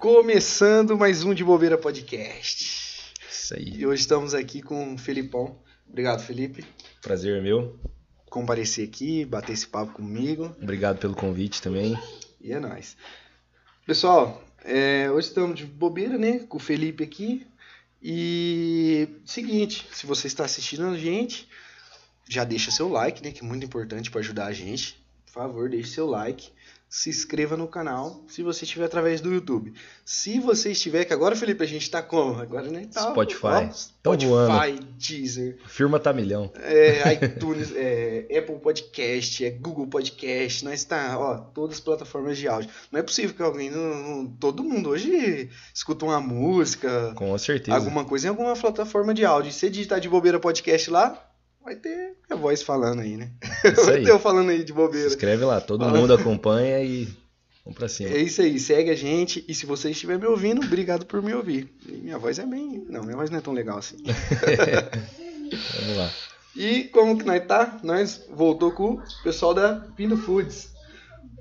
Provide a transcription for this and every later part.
Começando mais um de Bobeira Podcast. Isso aí. E hoje estamos aqui com o Felipão. Obrigado, Felipe. Prazer é meu. Comparecer aqui, bater esse papo comigo. Obrigado pelo convite também. E é nóis. Pessoal, é, hoje estamos de bobeira, né? Com o Felipe aqui. E seguinte, se você está assistindo a gente, já deixa seu like, né? Que é muito importante para ajudar a gente. Por favor, deixe seu like. Se inscreva no canal se você estiver através do YouTube. Se você estiver, que agora, Felipe, a gente tá como? Agora nem tá. Spotify. ó, Spotify, voando. Deezer, A firma tá milhão. é, iTunes, é, Apple Podcast, é Google Podcast, nós tá, ó, todas as plataformas de áudio. Não é possível que alguém, não, não- todo mundo hoje escuta uma música, Com certeza. alguma coisa em alguma plataforma de áudio. E se digitar de bobeira podcast lá, vai ter a voz falando aí, né? Isso vai aí. ter eu falando aí de Se bobeira. inscreve lá, todo Fala. mundo acompanha e vamos pra cima. É isso aí, segue a gente. E se você estiver me ouvindo, obrigado por me ouvir. E minha voz é bem. Não, minha voz não é tão legal assim. Vamos lá. E como que nós tá? Nós voltou com o pessoal da Pindo Foods.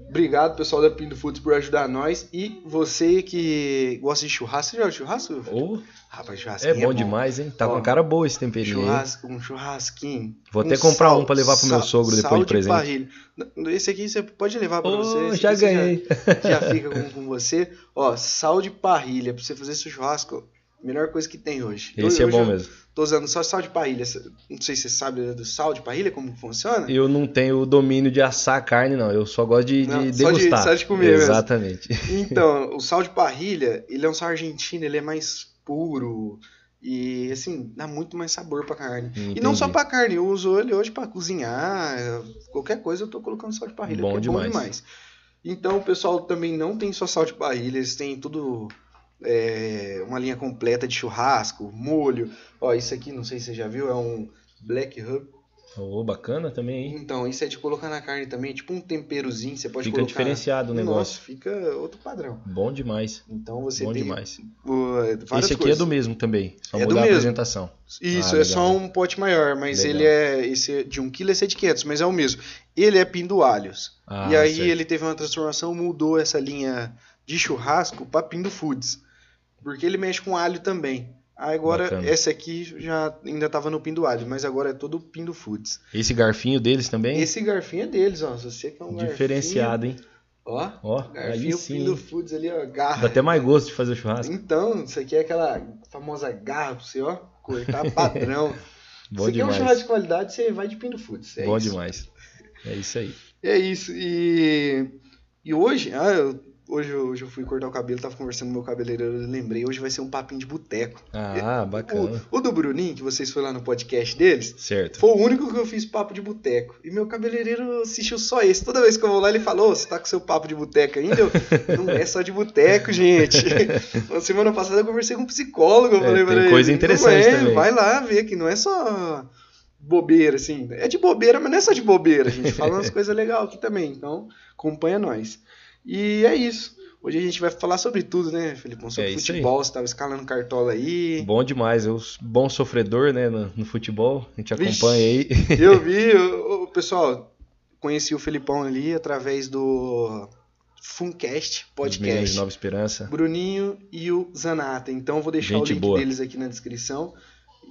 Obrigado, pessoal da Pindo Foods, por ajudar nós. E você que gosta de churrasco, já viu churrasco? Ô, Rapaz, churrasco é bom demais, hein? Tá Ó, com cara boa esse temperinho aí. Churrasco, um churrasquinho. Vou com até comprar sal- um pra levar pro meu sal- sogro depois sal de presente. parrilha. Esse aqui você pode levar pra Ô, você. esse já ganhei. Já, já fica com, com você. Ó, sal de parrilha pra você fazer seu churrasco. Melhor coisa que tem hoje. Esse é bom mesmo. Tô usando só sal de parrilha. Não sei se você sabe do sal de parrilha, como funciona. Eu não tenho o domínio de assar a carne, não. Eu só gosto de, de Não, só de- degustar. só de comer mesmo. Exatamente. Então, o sal de parrilha, ele é um sal argentino, ele é mais puro e assim, dá muito mais sabor pra carne. E não Entendi. só pra carne, eu uso ele hoje pra cozinhar, qualquer coisa eu tô colocando sal de parrilha, Bom porque é bom demais. demais. Então, o pessoal também não tem só sal de parrilha, eles têm tudo é, uma linha completa de churrasco, molho. Ó, isso aqui, não sei se você já viu, é um Black Hub. Ô, bacana também, hein? Então, isso é de colocar na carne também, tipo um temperozinho, você pode Fica colocar. diferenciado o negócio. Nossa, fica outro padrão. Bom demais. Então você Bom tem demais. várias Esse aqui coisas. é do mesmo também. Só É do mudar a mesmo. apresentação. Isso, Ah, é legal. só um pote maior, mas Legal. ele é esse é de 1 kg, esse é de 500, mas é o mesmo. Ele é pindoalhos. Ah, e aí certo. ele teve uma transformação, mudou essa linha de churrasco para Pindo Foods. Porque ele mexe com alho também. Aí Agora, Bacana. esse aqui já ainda tava no Pindo Alho, mas agora é todo Pindo Foods. Esse garfinho deles também? Esse garfinho é deles, ó. Você quer um Diferenciado, hein? garfinho, ó. Ó, aí Garfinho sim. Pindo hein? Foods ali, ó. Garra. Dá até mais gosto de fazer churrasco. Então, isso aqui é aquela famosa garra pra você, ó, cortar padrão. Bom você quer um demais. churrasco de qualidade, você vai de Pindo Foods. É Bom isso. demais. É isso aí. É isso. E, e hoje, ah, eu- hoje, eu- hoje eu fui cortar o cabelo, tava conversando com meu cabeleireiro, lembrei, hoje vai ser um papinho de boteco. Ah, bacana. O, o do Bruninho, que vocês foram lá no podcast deles, Certo. foi o único que eu fiz papo de boteco. E meu cabeleireiro assistiu só esse. Toda vez que eu vou lá, ele falou: "Ô, Você tá com seu papo de boteco ainda? Eu, não é só de boteco, gente. Na semana passada eu conversei com um psicólogo. Eu É, falei tem pra ele, coisa "Não interessante é, também." Vai lá ver que não é só bobeira, assim. É de bobeira, mas não é só de bobeira. A gente fala umas coisas legais aqui também. Então, acompanha nós. E é isso. Hoje a gente vai falar sobre tudo, né, Felipão? Sobre É futebol, você tava escalando cartola aí. Bom demais. Eu, bom sofredor, né, no, no futebol. A gente Vixe. acompanha aí. Eu vi, o- pessoal, conheci o Felipão ali através do Funcast Os Podcast. de Nova Esperança. Bruninho e o Zanata. Então eu vou deixar Gente o link boa. deles aqui na descrição.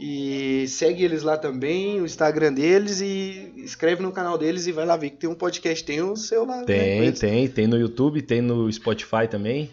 E segue eles lá também, o Instagram deles e escreve no canal deles e vai lá ver que tem um podcast, tem o seu lá. né, Tem, eles. tem. Tem no YouTube, tem no Spotify também.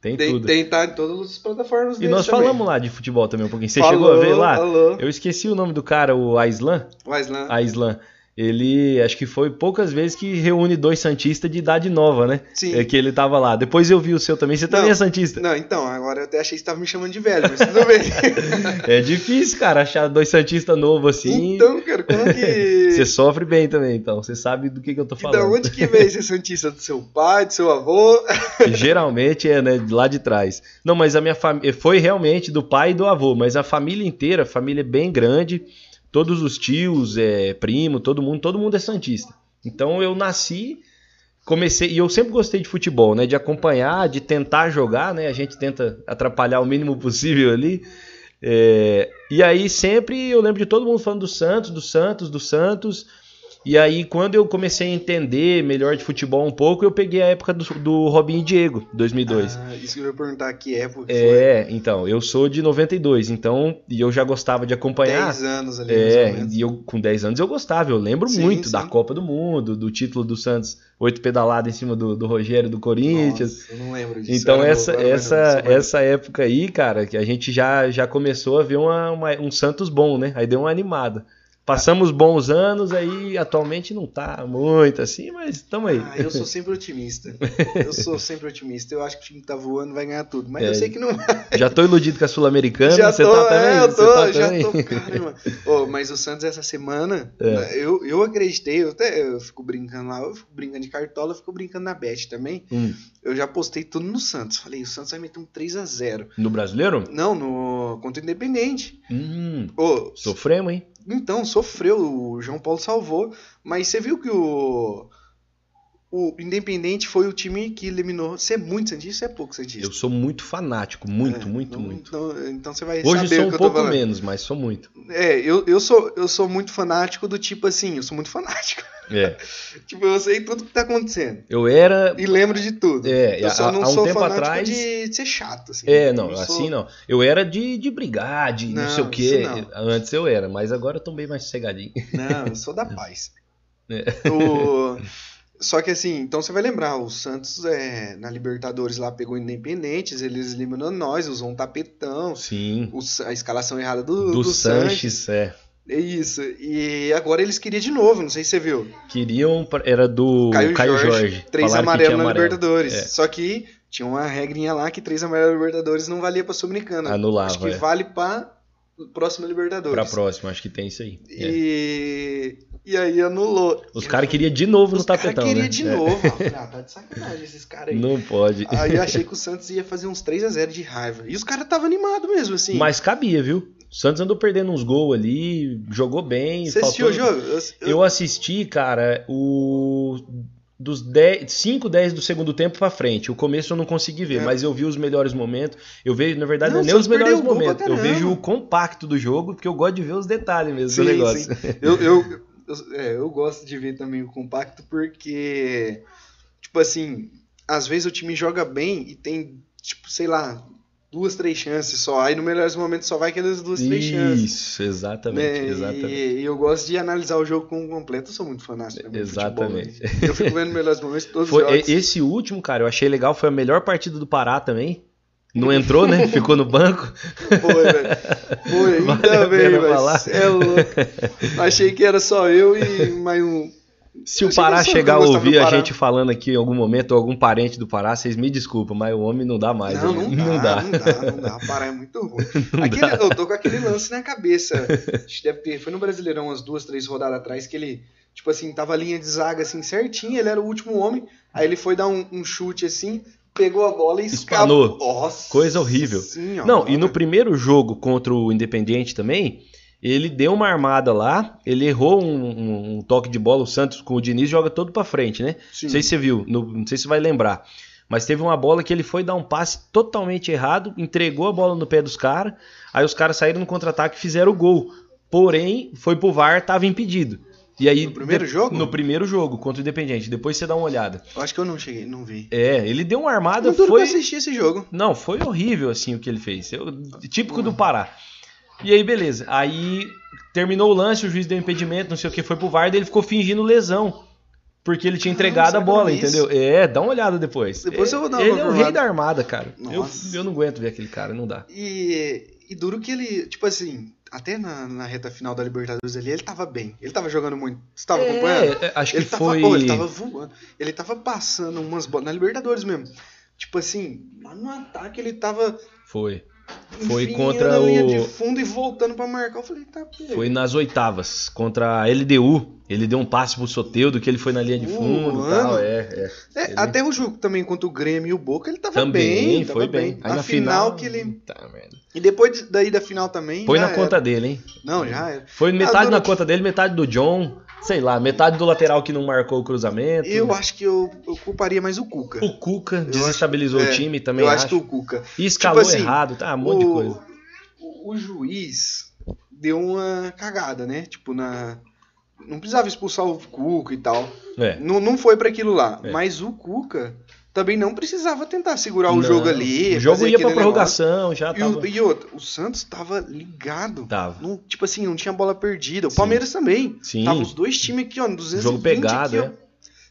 Tem, Tem, tudo. tem, tá em todas as plataformas E nós também. falamos lá de futebol também um pouquinho. Você Falou, chegou a ver lá? Falou. Eu esqueci o nome do cara, o Aislan. O Aislan. Aislan. Ele, acho que foi poucas vezes que reúne dois Santistas de idade nova, né? Sim. É que ele tava lá. Depois eu vi o seu também. Você também Não. é Santista. Não, então, agora eu até achei que você tava me chamando de velho, mas tudo bem. É difícil, cara, achar dois Santistas novos assim. então, cara, como que. Você sofre bem também, então. Você sabe do que, que eu tô falando. onde que veio esse Santista? Do seu pai, do seu avô? Geralmente é, né, de lá de trás. Não, mas a minha família foi realmente do pai e do avô, mas a família inteira, a família é bem grande, todos os tios, é, primo, todo mundo, todo mundo é santista. Então eu nasci, comecei e eu sempre gostei de futebol, né, de acompanhar, de tentar jogar, né, a gente tenta atrapalhar o mínimo possível ali. É, e aí sempre eu lembro de todo mundo falando do Santos, do Santos, do Santos. E aí, quando eu comecei a entender melhor de futebol um pouco, eu peguei a época do, do Robinho e Diego, 2002. Ah, isso que eu ia perguntar que época que É, então, eu sou de 92, então, e eu já gostava de foi. acompanhar. 10 anos ali, É, e eu com 10 anos eu gostava, eu lembro Sim, muito da sim. Copa do Mundo, do título do Santos, oito pedaladas em cima do, do Rogério do Corinthians. Nossa, eu não lembro disso. Então essa, novo, essa, essa época aí, cara, que a gente já, já começou a ver uma, uma- um Santos bom, né? Aí deu uma animada. Passamos bons anos, aí atualmente não tá muito assim, mas estamos aí. Ah, eu sou sempre otimista. Eu sou sempre otimista. Eu acho que o time que tá voando vai ganhar tudo. Mas É. eu sei que não Já tô iludido com a Sul-Americana, Já você tô, tá também? é, eu Você tô, tá já também? tô, caramba. Ô, mas o Santos essa semana, É. né, eu, eu acreditei, eu até eu fico brincando lá, eu fico brincando de cartola, eu fico brincando na bet também. Hum, Eu já postei tudo no Santos. Falei, o Santos vai meter um 3 a 0 no brasileiro? Não, no contra o Independente. Hum, Ô, sofremos, hein? Então, sofreu, o João Paulo salvou, mas você viu que o o Independente foi o time que eliminou. Você é muito santista, ou é pouco santista. Eu sou muito fanático, muito, É, muito, não- muito. Então, então você vai Hoje saber sou um pouco menos, mas sou muito. É, eu, eu, sou, eu sou muito fanático do tipo assim, eu sou muito fanático. É. tipo, eu sei tudo que tá acontecendo. Eu era. E lembro de tudo. É, eu só há- não há um sou tempo fanático atrás- de ser chato, assim. É, não, sou- assim não. Eu era de, de brigar, de não, Não, sei o quê. Antes eu era, mas agora eu tô bem mais sossegadinho. Não, eu sou da paz. É. O- Só que assim, então você vai lembrar, o Santos é, na Libertadores lá pegou Independentes, eles eliminando nós, usou um tapetão, Sim. o a escalação errada do, Do, do Sanches. Sanches, é. É isso. E agora eles queriam de novo, não sei se você viu. Queriam. Era do Caio, Caio, Jorge, Jorge. três amarelos na amarelo. Libertadores. É. Só que tinha uma regrinha lá que três amarelos na Libertadores não valia pra Sul-Americana. Anulava, Acho que é. vale pra próxima Libertadores. Pra próxima, acho que tem isso aí. É. E, e aí anulou. Os caras queriam de novo no Os caras tapetão, queriam né? de É. novo. Ah, tá de sacanagem esses caras aí. Não pode. Aí eu achei que o Santos ia fazer uns 3 a 0 de raiva. E os caras estavam animados mesmo, assim. Mas cabia, viu? O Santos andou perdendo uns gols ali, jogou bem. Você assistiu o faltou- jogo? Eu- Eu assisti, cara, o dos 10, 5, 10 do segundo tempo pra frente. O começo eu não consegui ver, É. mas eu vi os melhores momentos. Eu vejo, na verdade, Não, não, é nem os melhores momentos. Eu vejo o compacto do jogo, porque eu gosto de ver os detalhes mesmo Sim, do negócio. sim. Eu, eu, eu, é, eu gosto de ver também o compacto porque, tipo assim, às vezes o time joga bem e tem, tipo, sei lá, duas, três chances só. Aí no melhores momentos só vai aquelas duas, três chances. Isso, exatamente, né? exatamente. E, e eu gosto de analisar o jogo com completo. Eu sou muito fanático do Exatamente. futebol, né? Eu fico vendo melhores momentos todos Foi, os jogos. esse último, cara, eu achei legal, foi a melhor partida do Pará também. Não entrou, né? Ficou no banco. Foi, velho. Foi, Vale ainda a bem, velho. É louco. Achei que era só eu e mais um. Se o Pará chegar a ouvir a gente falando aqui em algum momento, ou algum parente do Pará, vocês me desculpam, mas o homem não dá mais. não, né? não dá, não dá, não dá. Pará é muito ruim. Aquele- eu tô com aquele lance na cabeça. Deve ter. Foi no Brasileirão umas duas, três rodadas atrás que ele, tipo assim, tava a linha de zaga assim certinho, ele era o último homem. Aí ele foi dar um, um chute assim, pegou a bola e escapou. Nossa. Coisa horrível. senhora. Não, e no primeiro jogo contra o Independiente também, ele deu uma armada lá, ele errou um, um- um toque de bola, o Santos com o Diniz joga todo pra frente, né? Sim. Não sei se você viu, no- não sei se você vai lembrar. Mas teve uma bola que ele foi dar um passe totalmente errado, entregou a bola no pé dos caras, aí os caras saíram no contra-ataque e fizeram o gol. Porém, foi pro VAR, tava impedido. E aí, No primeiro de- jogo? No primeiro jogo, contra o Independiente. Depois você dá uma olhada. Eu acho que eu não cheguei, não vi. É, ele deu uma armada, Eu foi... assistir esse jogo. Não, foi horrível assim o que ele fez. Eu- típico do Pará. E aí, beleza. Aí terminou o lance, o juiz deu impedimento, não sei o que, foi pro VAR, daí ele ficou fingindo lesão. Porque ele tinha entregado a bola, vi entendeu? É, dá uma olhada depois. Depois É, eu vou dar uma Ele é o rei da armada, cara. Eu, Nossa. eu não aguento ver aquele cara, não dá. E, e duro que ele, tipo assim, até na, na reta final da Libertadores ali, ele tava bem. Ele tava jogando muito. Você tava acompanhando? É, é, acho ele que tava, foi. oh, ele tava voando. Ele tava passando umas bolas. Na Libertadores mesmo. Tipo assim, lá no ataque ele tava. Foi. Foi enfiando contra a linha o- de fundo e voltando pra marcar. Eu falei, tá. Foi nas oitavas, contra a LDU. Ele deu um passe pro Soteudo, que ele foi na linha de Uh, fundo e mano. tal. É, é. É, Ele- Até o jogo também contra o Grêmio e o Boca, ele tava Também, bem. foi tava bem. Aí na na final, que ele. Tá. E depois de- daí da final também. Já na era. conta dele, hein? Não, já era. Foi metade Adoro na conta dele, metade do John. Sei lá, metade do lateral que não marcou o cruzamento. Eu acho que eu, eu culparia mais o Cuca. O Cuca desestabilizou acho- o é, time também, eu acho. acho que o Cuca. E escalou Tipo assim, errado, tá? Um monte de o, coisa. o, o juiz deu uma cagada, né? Tipo, na, não precisava expulsar o Cuca e tal. É. Não, não foi pra aquilo lá. É. Mas o Cuca também não precisava tentar segurar o Não, jogo ali. O jogo ia pra prorrogação, já negócio. tava. E, o, e outro, o Santos tava ligado. Tava. Não, tipo assim, não tinha bola perdida. O Sim. Palmeiras também. Sim. Tava os dois times aqui, ó, no 220 Jogo pegado, aqui, é.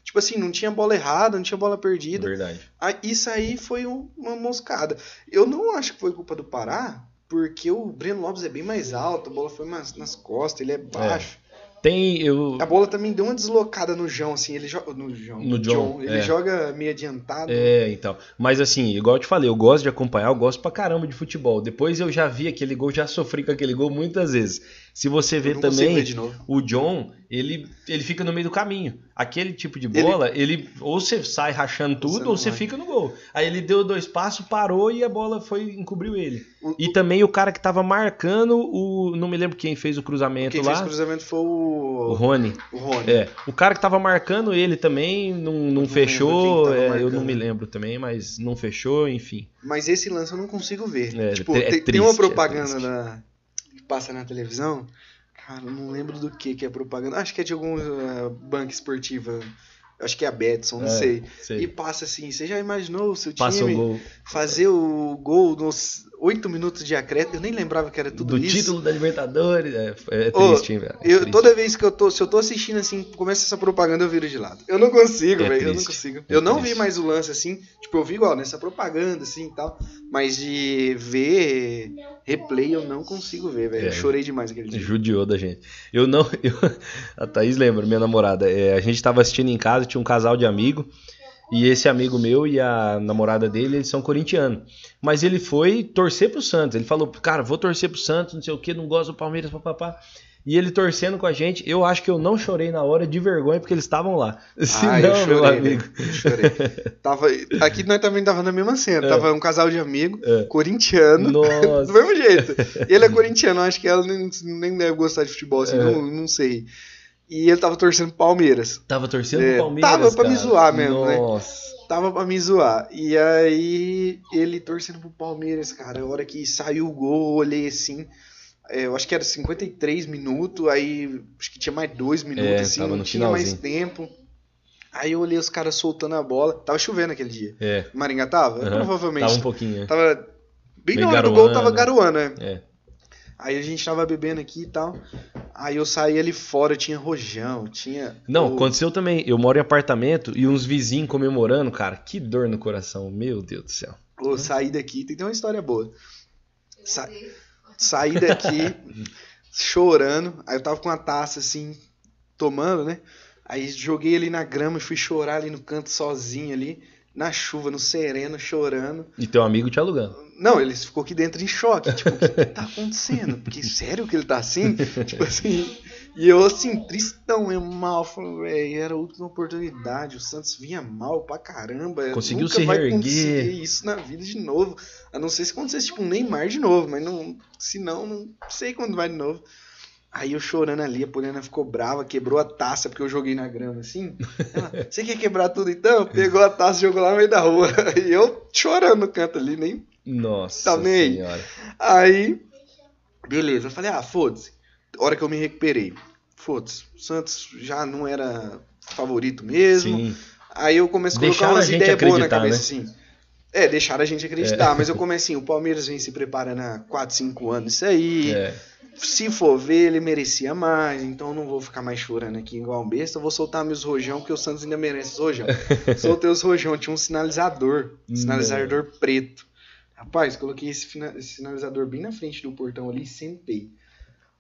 Tipo assim, não tinha bola errada, não tinha bola perdida. Verdade. Ah, Isso aí foi um- uma moscada. Eu não acho que foi culpa do Pará, porque o Breno Lopes é bem mais alto, a bola foi mais nas costas, ele é baixo. Tem. Eu, A bola também deu uma deslocada no João, assim, ele joga. No João. No John, ele é. joga meio adiantado. É, então. Mas assim, igual eu te falei, eu gosto de acompanhar, eu gosto pra caramba de futebol. Depois eu já vi aquele gol, já sofri com aquele gol muitas vezes. Se você vê também, ver o John, ele, ele fica no meio do caminho. Aquele tipo de bola, ele, ou você sai rachando Você tudo, não ou você vai. fica no gol. Aí ele deu dois passos, parou e a bola foi encobriu ele. O- E também o cara que tava marcando o. Não me lembro quem fez o cruzamento Quem lá. fez o cruzamento foi O o, Rony. o Rony. É, o cara que tava marcando ele também não, não, não fechou. quem é, eu não me lembro também, mas não fechou, enfim. Mas esse lance eu não consigo ver. É, tipo, é tem, tem triste, uma é propaganda na- passa na televisão. Cara, eu não lembro do que que é propaganda. Acho que é de alguma uh, banca esportiva. Acho que é a Betson, não É, sei. sei. E passa assim, você já imaginou o seu Passa time fazer o gol nos oito minutos de acréscimo? Eu nem lembrava que era tudo do isso. título da Libertadores. É, é triste, hein, velho? É Eu, toda vez que eu tô, se eu tô assistindo assim, começa essa propaganda, eu viro de lado. Eu não consigo, É velho. Eu não consigo. é eu não triste. vi mais o lance assim, tipo, eu vi igual nessa propaganda assim e tal, mas de ver replay eu não consigo ver, velho. É. Eu chorei demais aquele dia. Judiou da gente. Eu não. eu- a Thaís lembra, minha namorada. é, a gente tava assistindo em casa, tinha um casal de amigo. E esse amigo meu e a namorada dele, eles são corintianos. Mas ele foi torcer pro Santos. Ele falou, cara, vou torcer pro Santos, não sei o que, não gosto do Palmeiras, papapá. E ele torcendo com a gente, eu acho que eu não chorei na hora de vergonha porque eles estavam lá. Se Ah, não, eu meu chorei, amigo. velho. Eu chorei. Tava, aqui nós também tava na mesma cena. É. Tava um casal de amigo, É. corintiano. Do Nossa. mesmo jeito. Ele é corintiano, acho que ela nem, nem deve gostar de futebol, assim, É. não, não sei. E ele tava torcendo pro Palmeiras. Tava torcendo É, pro Palmeiras. tava pra me cara. zoar mesmo, né? Nossa. Tava pra me zoar. E aí, ele torcendo pro Palmeiras, cara. A hora que saiu o gol, eu olhei assim. É, eu acho que era 53 minutos, aí acho que tinha mais dois minutos, É, assim, tava não no tinha mais tempo. Aí eu olhei os caras soltando a bola. Tava chovendo aquele dia. É. Maringá tava? aham. Provavelmente. Tava um pouquinho, né? Tava bem Meio na hora do gol, tava garoando, né? É. Aí a gente tava bebendo aqui e tal. Aí eu saí ali fora, tinha rojão, tinha. Não, o- aconteceu também. Eu moro em apartamento e uns vizinhos comemorando, cara. Que dor no coração. Meu Deus do céu. Ô, saí daqui, tem que ter uma história boa. Sa saí daqui chorando, aí eu tava com uma taça assim, tomando, né? Aí joguei ali na grama e fui chorar ali no canto sozinho ali, na chuva, no sereno, chorando. E teu amigo te alugando. Não, ele ficou aqui dentro em choque, tipo, o que, que tá acontecendo? Porque sério que ele tá assim? tipo assim, e eu assim, tristão, eu mal, velho, era a última oportunidade, o Santos vinha mal pra caramba, Conseguiu nunca se vai reerguer. conseguir isso na vida de novo, a não ser se acontecesse tipo um Neymar de novo, mas não, se não, não sei quando vai de novo. Aí eu chorando ali, a Poliana ficou brava, quebrou a taça porque eu joguei na grama assim. Ela, você quer quebrar tudo então? Pegou a taça e jogou lá no meio da rua. E eu chorando no canto ali, nem Nossa Também. senhora. Aí, beleza. Eu falei, ah, foda-se. Hora que eu me recuperei. Foda-se. O Santos já não era favorito mesmo. Sim. Aí eu comecei a colocar umas ideias boas na cabeça, assim. É, deixaram a gente acreditar. Mas eu comecei assim, o Palmeiras vem se preparando há 4, 5 anos isso aí. É. Se for ver, ele merecia mais. Então eu não vou ficar mais chorando aqui igual um besta. Eu vou soltar meus rojão, porque o Santos ainda merece os rojão. Soltei os rojão, tinha um sinalizador. Um sinalizador preto. Rapaz, coloquei esse, esse sinalizador bem na frente do portão ali e sentei.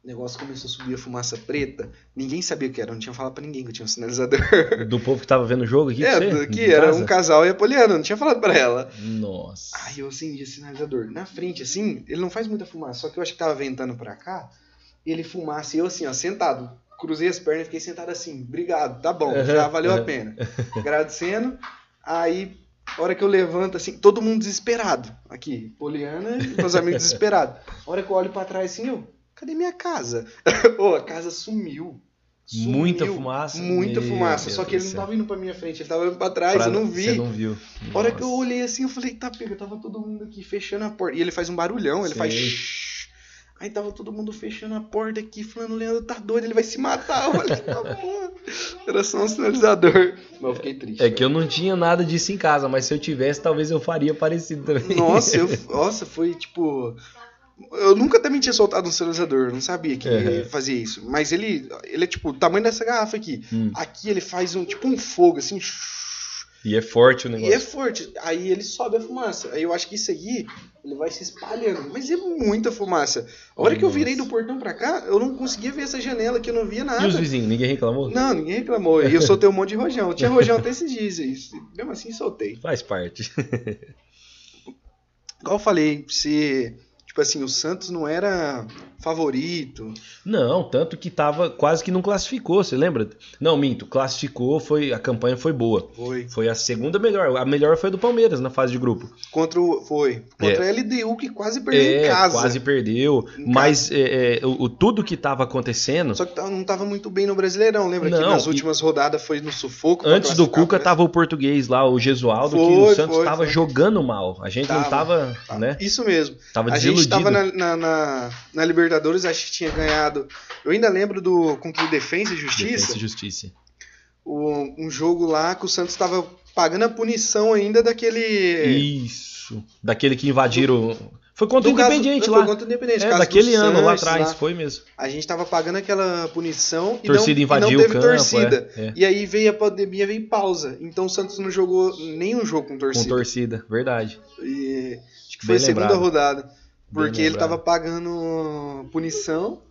O negócio começou a subir a fumaça preta. Ninguém sabia o que era, não tinha falado pra ninguém que eu tinha um sinalizador. Do povo que tava vendo o jogo aqui, é, você? que era casa? um casal e a Poliana, não tinha falado pra ela. Nossa. Aí eu acendi esse sinalizador. Na frente, assim, ele não faz muita fumaça, só que eu acho que tava ventando pra cá. Ele fumaça e eu assim, ó, sentado. Cruzei as pernas e fiquei sentado assim. Obrigado, tá bom, já valeu a pena. Agradecendo. Aí, a hora que eu levanto, assim, todo mundo desesperado. Aqui, Poliana e meus amigos desesperados. A hora que eu olho pra trás, assim, eu, cadê minha casa? Ô, a casa sumiu. Sumiu. Muita fumaça? Muita Meu fumaça. Deus Só que ele não tava indo pra minha frente, ele tava indo pra trás, Pra- eu não vi. Você não viu. A hora que eu Nossa. olhei assim, eu falei, tá pega, tava todo mundo aqui fechando a porta. E ele faz um barulhão, ele Sei. faz. Aí tava todo mundo fechando a porta aqui, falando, Leandro tá doido, ele vai se matar. Eu falei, tá bom. Era só um sinalizador. Mas eu fiquei triste. É que eu não tinha nada disso em casa, mas se eu tivesse, talvez eu faria parecido também. Nossa, eu, nossa, foi tipo. Eu nunca também tinha soltado um sinalizador, não sabia que ele fazia isso. Mas ele, ele é tipo o tamanho dessa garrafa aqui. Hum. Aqui ele faz um tipo um fogo, assim. E é forte o E é negócio. forte. Aí ele sobe a fumaça. Aí eu acho que isso aí ele vai se espalhando. Mas é muita fumaça. A hora que eu virei do portão pra cá, eu não conseguia ver essa janela que eu não via nada. E os vizinhos, ninguém reclamou? Não, ninguém reclamou. E eu soltei um monte de rojão. Eu tinha rojão até esses dias. Mesmo assim, soltei. Faz parte. Igual eu falei, se. Tipo assim, o Santos não era favorito. Não, tanto que tava quase que não classificou, você lembra? Não, minto, classificou, foi a campanha foi boa. Foi. Foi a segunda melhor. A melhor foi a do Palmeiras na fase de grupo. Contra o. Foi. Contra a LDU, que quase perdeu é, em casa. quase perdeu. Em mas é, é, o, o- tudo que tava acontecendo. Só que tava- não tava muito bem no Brasileirão. Lembra que Não, nas e- últimas rodadas foi no sufoco? Antes do Cuca pra- tava o português lá, o Gesualdo, que Foi, o Santos foi, tava foi. jogando mal. A gente não Tava, tava, né? Isso mesmo. Tava a gente desiludido. tava na, na, na- na Libertadores, acho que tinha ganhado. Eu ainda lembro do com que Defensa e Justiça, Defesa e Justiça. o- um jogo lá que o Santos tava pagando a punição ainda daquele. Isso. Daquele que invadiram. Foi contra o do caso- Independiente foi lá. contra o Independente, É, daquele ano lá atrás, lá. foi mesmo. A gente tava pagando aquela punição e Torcida não, invadiu e não o teve campo, torcida. é, é. E aí veio a pandemia, veio pausa. Então o Santos não jogou nenhum jogo com Com torcida. torcida, verdade. E acho que Bem foi a segunda lembrado. rodada. Porque ele tava pagando punição.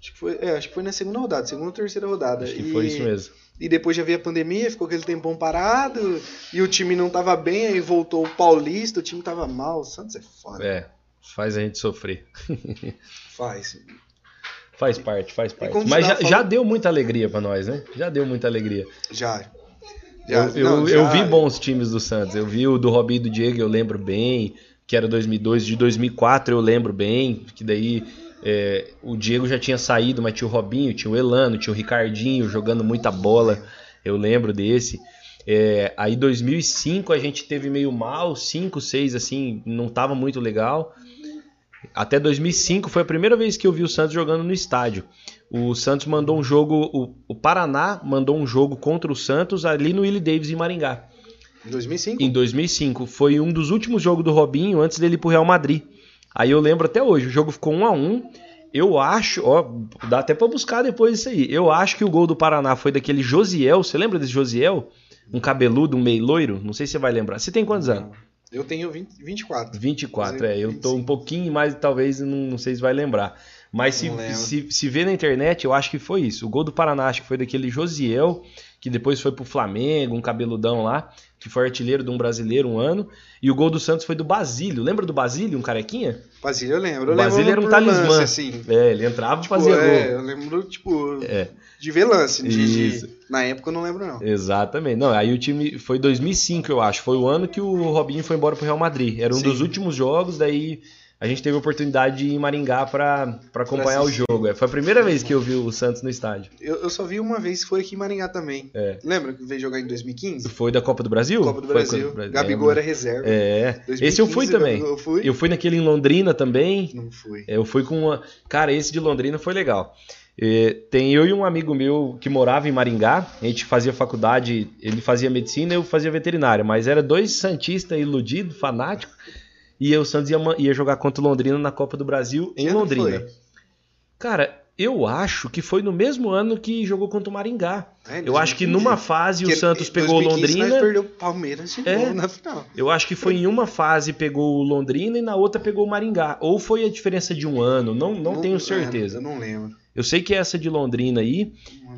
Acho que foi, é, acho que foi na segunda rodada, segunda ou terceira rodada. Acho que e, foi isso mesmo. E depois já veio a pandemia, ficou aquele tempão parado. E o time não tava bem, aí voltou o Paulista, o time tava mal. O Santos é foda. É, faz a gente sofrer. Faz. Faz parte, faz parte. Mas já, tava já falando- deu muita alegria pra nós, né? Já deu muita alegria. Já. Já. eu, eu, não, eu já- vi bons times do Santos. Eu vi o do Robinho e do Diego, eu lembro bem. Que era 2002. De 2004 eu lembro bem. Que daí é, o Diego já tinha saído, mas tinha o Robinho, tinha o Elano, tinha o Ricardinho jogando muita bola. Eu lembro desse. É, aí 2005 a gente teve meio mal, 5, 6 assim, não tava muito legal. Até 2005 foi a primeira vez que eu vi o Santos jogando no estádio. O Santos mandou um jogo, o, o Paraná mandou um jogo contra o Santos ali no Willie Davis em Maringá. Em 2005? Em 2005 foi um dos últimos jogos do Robinho antes dele ir pro Real Madrid. Aí eu lembro até hoje, o jogo ficou 1 a 1. Eu acho, ó, dá até pra buscar depois isso aí. Eu acho que o gol do Paraná foi daquele Josiel. Você lembra desse Josiel? Um cabeludo, um meio loiro? Não sei se você vai lembrar. Você tem quantos anos? Eu tenho 20, 24. 24, é. Eu tô um 25. pouquinho mais, talvez, não, não sei se vai lembrar. Mas se, se, se vê na internet, eu acho que foi isso. O gol do Paraná, acho que foi daquele Josiel, que depois foi pro Flamengo, um cabeludão lá, que foi artilheiro de um brasileiro um ano. E o gol do Santos foi do Basílio. Lembra do Basílio, um carequinha? Basílio eu lembro. Eu Basílio lembro era um talismã. lance, assim. É, ele entrava e Tipo, fazia é, gol. eu lembro, tipo, É. de ver lance. De, de- na época eu não lembro, não. Exatamente. Não, aí o time foi 2005, eu acho. Foi o ano que o Robinho foi embora pro Real Madrid. Era um Sim. dos últimos jogos, daí a gente teve a oportunidade de ir em Maringá pra acompanhar o jogo. É, foi a primeira vez que eu vi o Santos no estádio. Eu, eu só vi uma vez, foi aqui em Maringá também. É. Lembra que veio jogar em 2015? Foi da Copa do Brasil? Copa do Brasil. Copa do Gabigol lembro. era reserva. É. 2015, Esse eu fui também. Eu fui? Eu fui naquele em Londrina também. Não fui. É, Eu fui com uma. Cara, esse de Londrina foi legal. É, tem eu e um amigo meu que morava em Maringá. A gente fazia faculdade, ele fazia medicina, eu fazia veterinária. Mas era dois santistas iludidos, fanáticos. E o Santos ia, ia jogar contra o Londrina na Copa do Brasil em Londrina. foi? Cara, eu acho que foi no mesmo ano que jogou contra o Maringá. É, Eu acho que 2015. numa fase o Santos pegou o 2015 Londrina. Nós perdeu o Palmeiras de É. na final. Eu acho que foi em uma fase pegou o Londrina e na outra pegou o Maringá. Ou foi a diferença de um ano, não, não, tenho certeza. Eu não lembro. Eu sei que é essa de Londrina aí.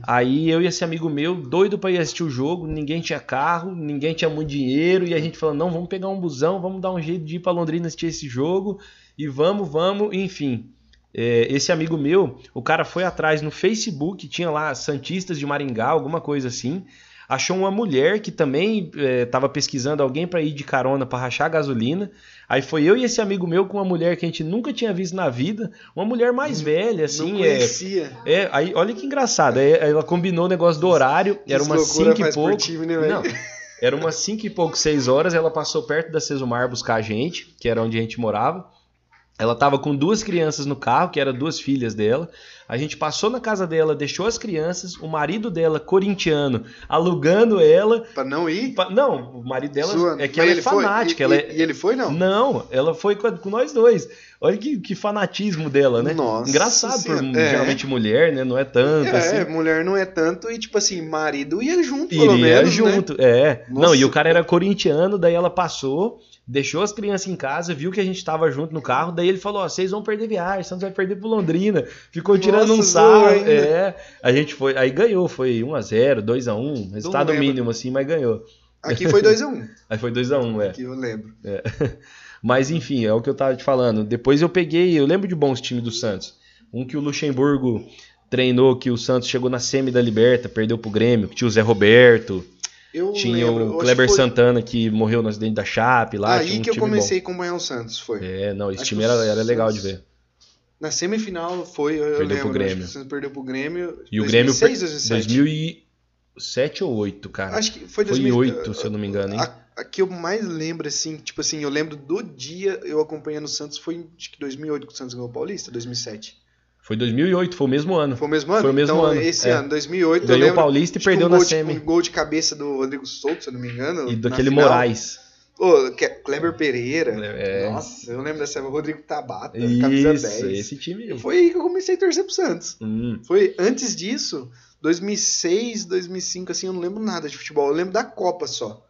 Aí eu e esse amigo meu, doido pra ir assistir o jogo, ninguém tinha carro, ninguém tinha muito dinheiro, e a gente falando, não, vamos pegar um busão, vamos dar um jeito de ir pra Londrina assistir esse jogo, e vamos, vamos, enfim. É, esse amigo meu, o cara foi atrás no Facebook, tinha lá Santistas de Maringá, alguma coisa assim. Achou uma mulher que também estava pesquisando alguém para ir de carona para rachar gasolina. Aí foi eu e esse amigo meu com uma mulher que a gente nunca tinha visto na vida, uma mulher mais velha, assim, não é, conhecia. é, aí, olha que engraçado. Aí, ela combinou o negócio do horário, era umas loucura 5 e pouco. time, né? Não, era umas 5 e pouco, 6 horas. Ela passou perto da Sesumar buscar a gente, que era onde a gente morava. Ela tava com duas crianças no carro, que eram duas filhas dela. A gente passou na casa dela, deixou as crianças, o marido dela, corintiano, alugando ela. Pra não ir? Pa- Não, o marido dela é que Mas ela é foi? fanática. E, ela é... e ele foi, não? Não, ela foi com, nós dois. Olha que, que fanatismo dela, né? Nossa Engraçado, por. É. geralmente mulher, né? Não é tanto É, assim. mulher não é tanto e, tipo assim, marido ia junto, pelo Iria menos, né? junto, é. Nossa. Não, e o cara era corintiano, daí ela passou, deixou as crianças em casa, viu que a gente tava junto no carro, daí ele falou, ó, vocês vão perder viagem, Santos vai perder pro Londrina. Ficou tirando Nossa, um sarro, é. A gente foi, aí ganhou, foi 1 a 0, 2 a 1, resultado mínimo assim, mas ganhou. Aqui foi 2x1. Aí foi 2 a 1, é. Aqui eu lembro. Mas enfim, é o que eu tava te falando. Depois eu peguei, eu lembro de bons times do Santos. Um que o Luxemburgo treinou, que o Santos chegou na semi da Liberta, perdeu pro Grêmio, que tinha o Zé Roberto, Eu tinha lembro. o acho Kleber foi Santana que morreu no acidente da Chape lá. Aí um que eu comecei a acompanhar o Santos, foi. É, não, esse Acho time era, era legal de Santos- ver. Na semifinal foi, eu, eu Perdeu lembro. pro acho Grêmio. que o Santos perdeu pro Grêmio. E o Grêmio 2006, per- 2007. 2007 ou 2008, cara. Acho que foi Foi 2000, 2008, se eu não me engano, hein? A, a que eu mais lembro, assim, tipo assim, eu lembro do dia eu acompanhando o Santos, foi acho que 2008 que o Santos ganhou o Paulista, 2007. Foi 2008, foi o mesmo ano. Foi o mesmo ano? Foi o mesmo então, ano, esse é. ano, 2008, eu Ganhou o. Paulista e perdeu um na gol de- semi. Um gol de cabeça do Rodrigo Souto, se eu não me engano. E daquele. Moraes. Ô, que- Kleber Pereira. É. Nossa, eu lembro dessa época. Rodrigo Tabata, camisa Isso, 10. esse time. Foi aí que eu comecei a torcer pro Santos. Hum, Foi antes disso, 2006, 2005, assim, eu não lembro nada de futebol. Eu lembro da Copa só.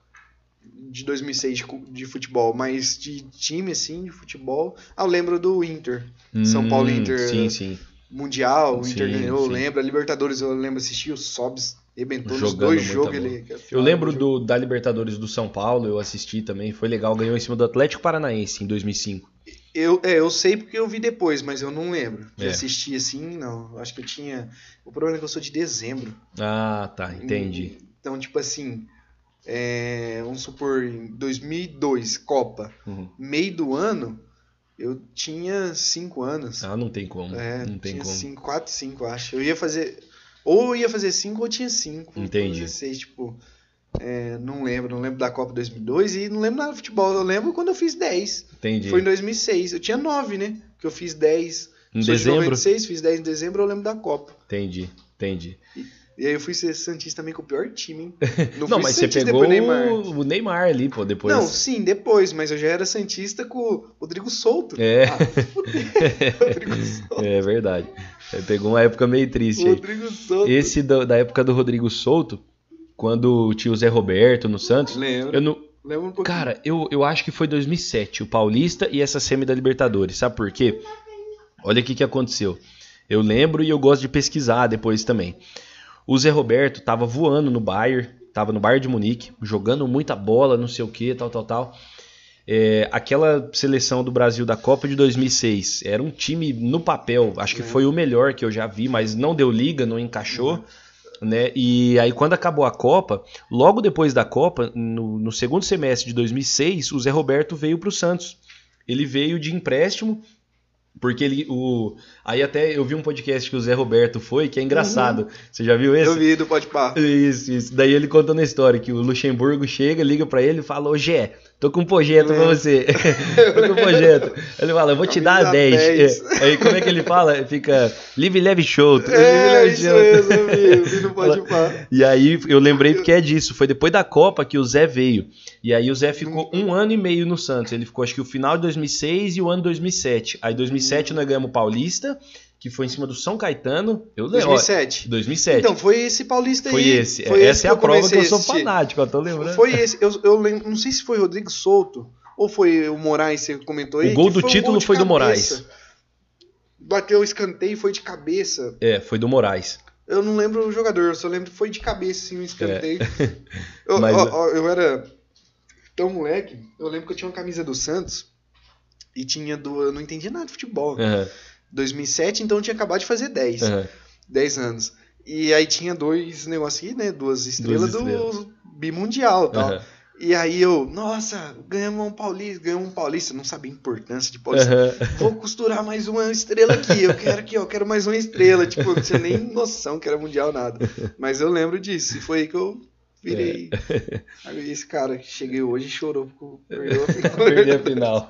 De 2006 de, de futebol, mas de time, assim, de futebol. Ah, eu lembro do Inter. São hum, Paulo e Inter. Sim, sim. Mundial, o Inter Sim, ganhou, sim. lembro. A Libertadores eu lembro assistir, o Sobs arrebentou nos Jogando dois muita jogos. Ele, é Eu lembro do, da Libertadores do São Paulo, eu assisti também, foi legal, ganhou em cima do Atlético Paranaense em 2005. Eu, é, eu sei porque eu vi depois, mas eu não lembro. De É. assistir assim, não. Acho que eu tinha. O problema é que eu sou de dezembro. Ah, tá, entendi. Então, tipo assim, é, vamos supor, em 2002, Copa, Uhum. meio do ano, eu tinha 5 anos. Ah, não tem como, é, não tem tinha como. 5, 4, 5, acho. Eu ia fazer. Ou eu ia fazer 5 ou tinha 5. Entendi. 16, tipo. é, não lembro, não lembro da Copa 2002 e não lembro nada do futebol. Eu lembro quando eu fiz 10. Entendi. Foi em 2006. Eu tinha 9, né? Que eu fiz 10. Em Sou de dezembro? 96, fiz 10 em dezembro, eu lembro da Copa. Entendi, entendi. E aí eu fui ser Santista também com o pior time, hein? Não, fui mas você Santista pegou depois do Neymar. o Neymar ali, pô, depois. Não, sim, depois, mas eu já era Santista com o Rodrigo Souto. É. Ah, Rodrigo Souto. É verdade. Você pegou uma época meio triste aí. Rodrigo Souto. Esse do- da época do Rodrigo Souto, quando tinha o Zé Roberto no Santos, Lembro. eu não, Lembro um pouquinho. Cara, eu, eu acho que foi 2007, o Paulista e essa semi da Libertadores. Sabe por quê? Olha o que aconteceu. Eu lembro e eu gosto de pesquisar depois também. O Zé Roberto tava voando no Bayern, tava no Bayern de Munique, jogando muita bola, não sei o que, tal, tal, tal. É, aquela seleção do Brasil da Copa de 2006 era um time no papel, acho que É. foi o melhor que eu já vi, mas não deu liga, não encaixou. Né? E aí, quando acabou a Copa, logo depois da Copa, no, no segundo semestre de 2006, o Zé Roberto veio para o Santos. Ele veio de empréstimo, porque ele. O... Aí até eu vi um podcast que o Zé Roberto foi, que é engraçado. Você já viu esse? Eu vi do Pode Par. Isso, isso. Daí ele contando a história que o Luxemburgo chega, liga pra ele e fala: Ô Gé, tô com um projeto pra você. tô com um projeto. Ele fala: Eu vou te dar Camisa 10. 10. É. Aí como é que ele fala? Fica live, leve, show. Live, É, leve, isso show. mesmo, Pode. E aí eu lembrei porque é disso. Foi depois da Copa que o Zé veio. E aí o Zé ficou um ano e meio no Santos. Ele ficou acho que o final de 2006 e o ano 2007. Aí 2007 nós ganhamos o Paulista, que foi em cima do São Caetano. Eu lembro. 2007. 2007. Então, foi esse paulista foi aí. esse. Foi Essa é a eu prova que eu sou fanático, eu tô lembrando. Foi esse. Eu, eu lembro, não sei se foi Rodrigo Souto ou foi o Moraes que você comentou aí. O gol do foi um título gol foi do cabeça. Moraes. Bateu o escanteio e foi de cabeça. É, foi do Moraes. Eu não lembro o jogador, eu só lembro que foi de cabeça assim, um escanteio. Eu, É. Mas- ó, ó, eu era tão moleque, eu lembro que eu tinha uma camisa do Santos e tinha do. Eu não entendia nada de futebol. Aham, 2007, então eu tinha acabado de fazer 10. aham. 10 anos. E aí tinha dois negócios aqui, né? Duas estrelas estrelas. do bimundial e tal. Aham. E aí eu, nossa, ganhamos um paulista, ganhamos um paulista, não sabia a importância de paulista. Aham. Vou costurar mais uma estrela aqui, eu quero aqui, ó, eu quero mais uma estrela. Tipo, eu não tinha nem noção que era mundial nada. Mas eu lembro disso, e foi aí que eu virei. Aí esse cara que cheguei hoje e chorou porque perdeu a Perdi a final.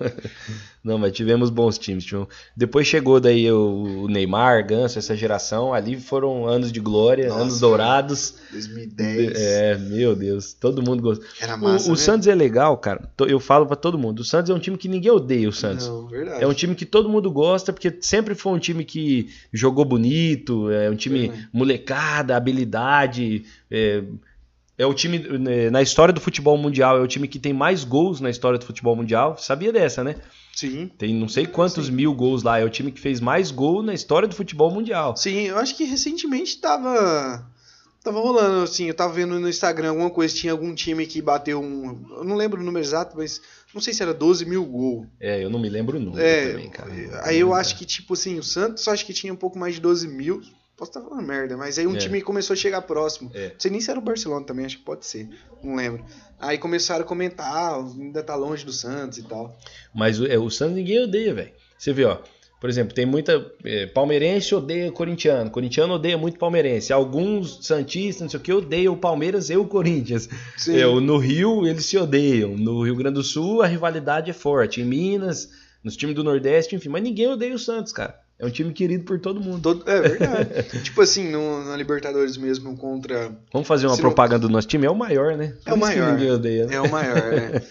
Não, mas tivemos bons times. tivemos- Depois chegou daí o o Neymar, Ganso, essa geração. Ali foram anos de glória, Nossa, anos dourados. 2010. É, meu Deus, todo mundo gosta. Era O, massa. o né? Santos é legal, cara. Eu falo pra todo mundo. O Santos é um time que ninguém odeia o Santos. Não, verdade. É um time que todo mundo gosta, porque sempre foi um time que jogou bonito, é um time Verdade. molecada, habilidade. É, é o time, né, na história do futebol mundial, é o time que tem mais gols na história do futebol mundial. Sabia dessa, né? Sim. Tem não sei quantos Sim. mil gols lá. É o time que fez mais gol na história do futebol mundial. Sim, eu acho que recentemente tava. Tava rolando, assim, eu tava vendo no Instagram alguma coisa, tinha algum time que bateu um. Eu não lembro o número exato, mas não sei se era 12 mil gols. É, eu não me lembro o número É, também, cara. aí eu acho que, tipo assim, o Santos acho que tinha um pouco mais de 12 mil. Posso estar falando merda, mas aí um É. time começou a chegar próximo. É. Não sei nem se era o Barcelona também, acho que pode ser. Não lembro. Aí começaram a comentar, ah, ainda tá longe do Santos e tal. Mas o, é, o Santos ninguém odeia, velho. Você vê, ó. Por exemplo, tem muita. é, palmeirense odeia corintiano. Corintiano odeia muito palmeirense. Alguns santistas, não sei o que, odeiam o Palmeiras e o Corinthians. Sim. É, no Rio, eles se odeiam. No Rio Grande do Sul, a rivalidade é forte. Em Minas, nos times do Nordeste, enfim. Mas ninguém odeia o Santos, cara. É um time querido por todo mundo. Todo- é verdade. tipo assim, no- na Libertadores mesmo contra. Vamos fazer uma Se não- propaganda do nosso time? É o maior, né? É o maior. odeia. né? É o maior, né?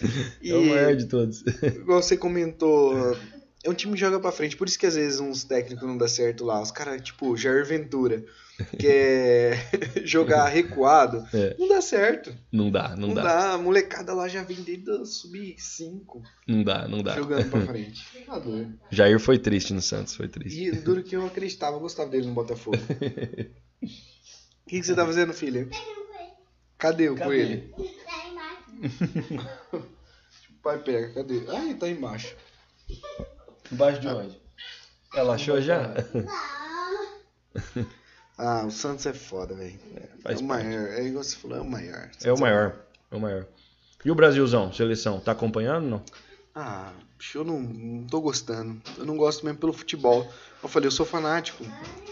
E, É o maior de todos. igual você comentou, é um time que joga pra frente. Por isso que às vezes uns técnicos não dá certo lá. Os caras, tipo, Jair Ventura, que é jogar recuado, É. não dá certo. Não dá, não, Não, dá. dá. A molecada lá já vem desde a sub-5 Não dá, não dá. jogando pra frente. Tá. Jair foi triste no Santos, foi triste. E duro que eu acreditava, eu gostava dele no Botafogo. O que, que você tá fazendo, filha? Cadê o coelho? O pai pega, cadê? Ai, tá embaixo. Embaixo de onde? Ela achou já? Ah, o Santos é foda, velho. É, faz o maior. É igual você falou, é o maior. É o maior, é o maior. E o Brasilzão, seleção, tá acompanhando não? Ah, eu não, não tô gostando. Eu não gosto mesmo pelo futebol. Eu falei, eu sou fanático,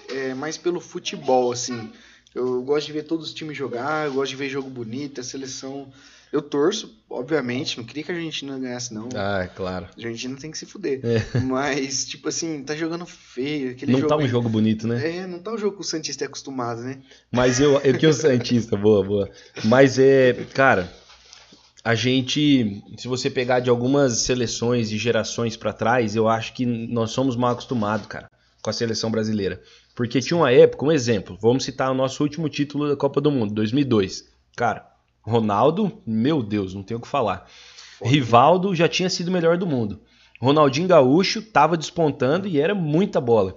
é, mais pelo futebol, assim. Eu gosto de ver todos os times jogar, eu gosto de ver jogo bonito, a seleção. Eu torço, obviamente, não queria que a Argentina ganhasse, não. Ah, é claro. A Argentina tem que se fuder. É. Mas, tipo assim, tá jogando feio. Aquele Não jogo tá um jogo bonito, né? É, não tá um jogo que o Santista é acostumado, né? Mas eu, é que o Santista, boa, boa. Mas é, cara, a gente, se você pegar de algumas seleções e gerações pra trás, eu acho que nós somos mal acostumados, cara, com a seleção brasileira. Porque tinha uma época, um exemplo, vamos citar o nosso último título da Copa do Mundo, 2002. Cara, Ronaldo, meu Deus, não tenho o que falar. Rivaldo já tinha sido o melhor do mundo. Ronaldinho Gaúcho tava despontando e era muita bola.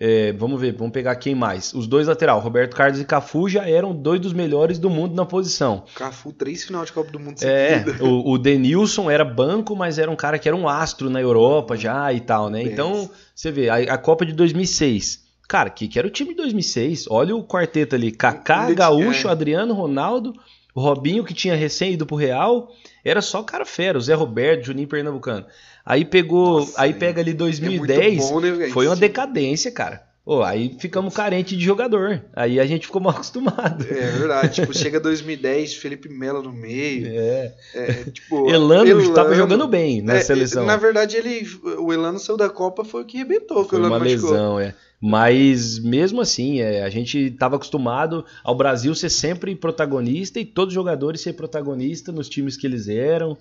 É, vamos ver, vamos pegar quem mais. Os dois lateral, Roberto Carlos e Cafu já eram dois dos melhores do mundo na posição. Cafu, três final de Copa do Mundo É, o, o Denilson era banco, mas era um cara que era um astro na Europa já e tal, né? Então, você vê, a, a Copa de 2006. Cara, que, que era o time de 2006? Olha o quarteto ali: Kaká, Gaúcho, Adriano, Ronaldo, o Robinho, que tinha recém ido pro Real. Era só cara fera, o Zé Roberto, Juninho Pernambucano. Aí pegou, Nossa, aí pega ali É 2010. muito bom, né? Foi uma decadência, cara. Ô, aí ficamos carentes de jogador. Aí a gente ficou mal acostumado. É verdade, tipo, chega 2010, Felipe Melo no meio. É. É, tipo, Elano estava jogando bem na É, seleção. Na verdade, ele, o Elano saiu da Copa foi o que arrebentou, que Foi o Elano uma machucou. lesão, é. Mas mesmo assim, é, a gente estava acostumado ao Brasil ser sempre protagonista e todos os jogadores ser protagonista nos times que eles eram.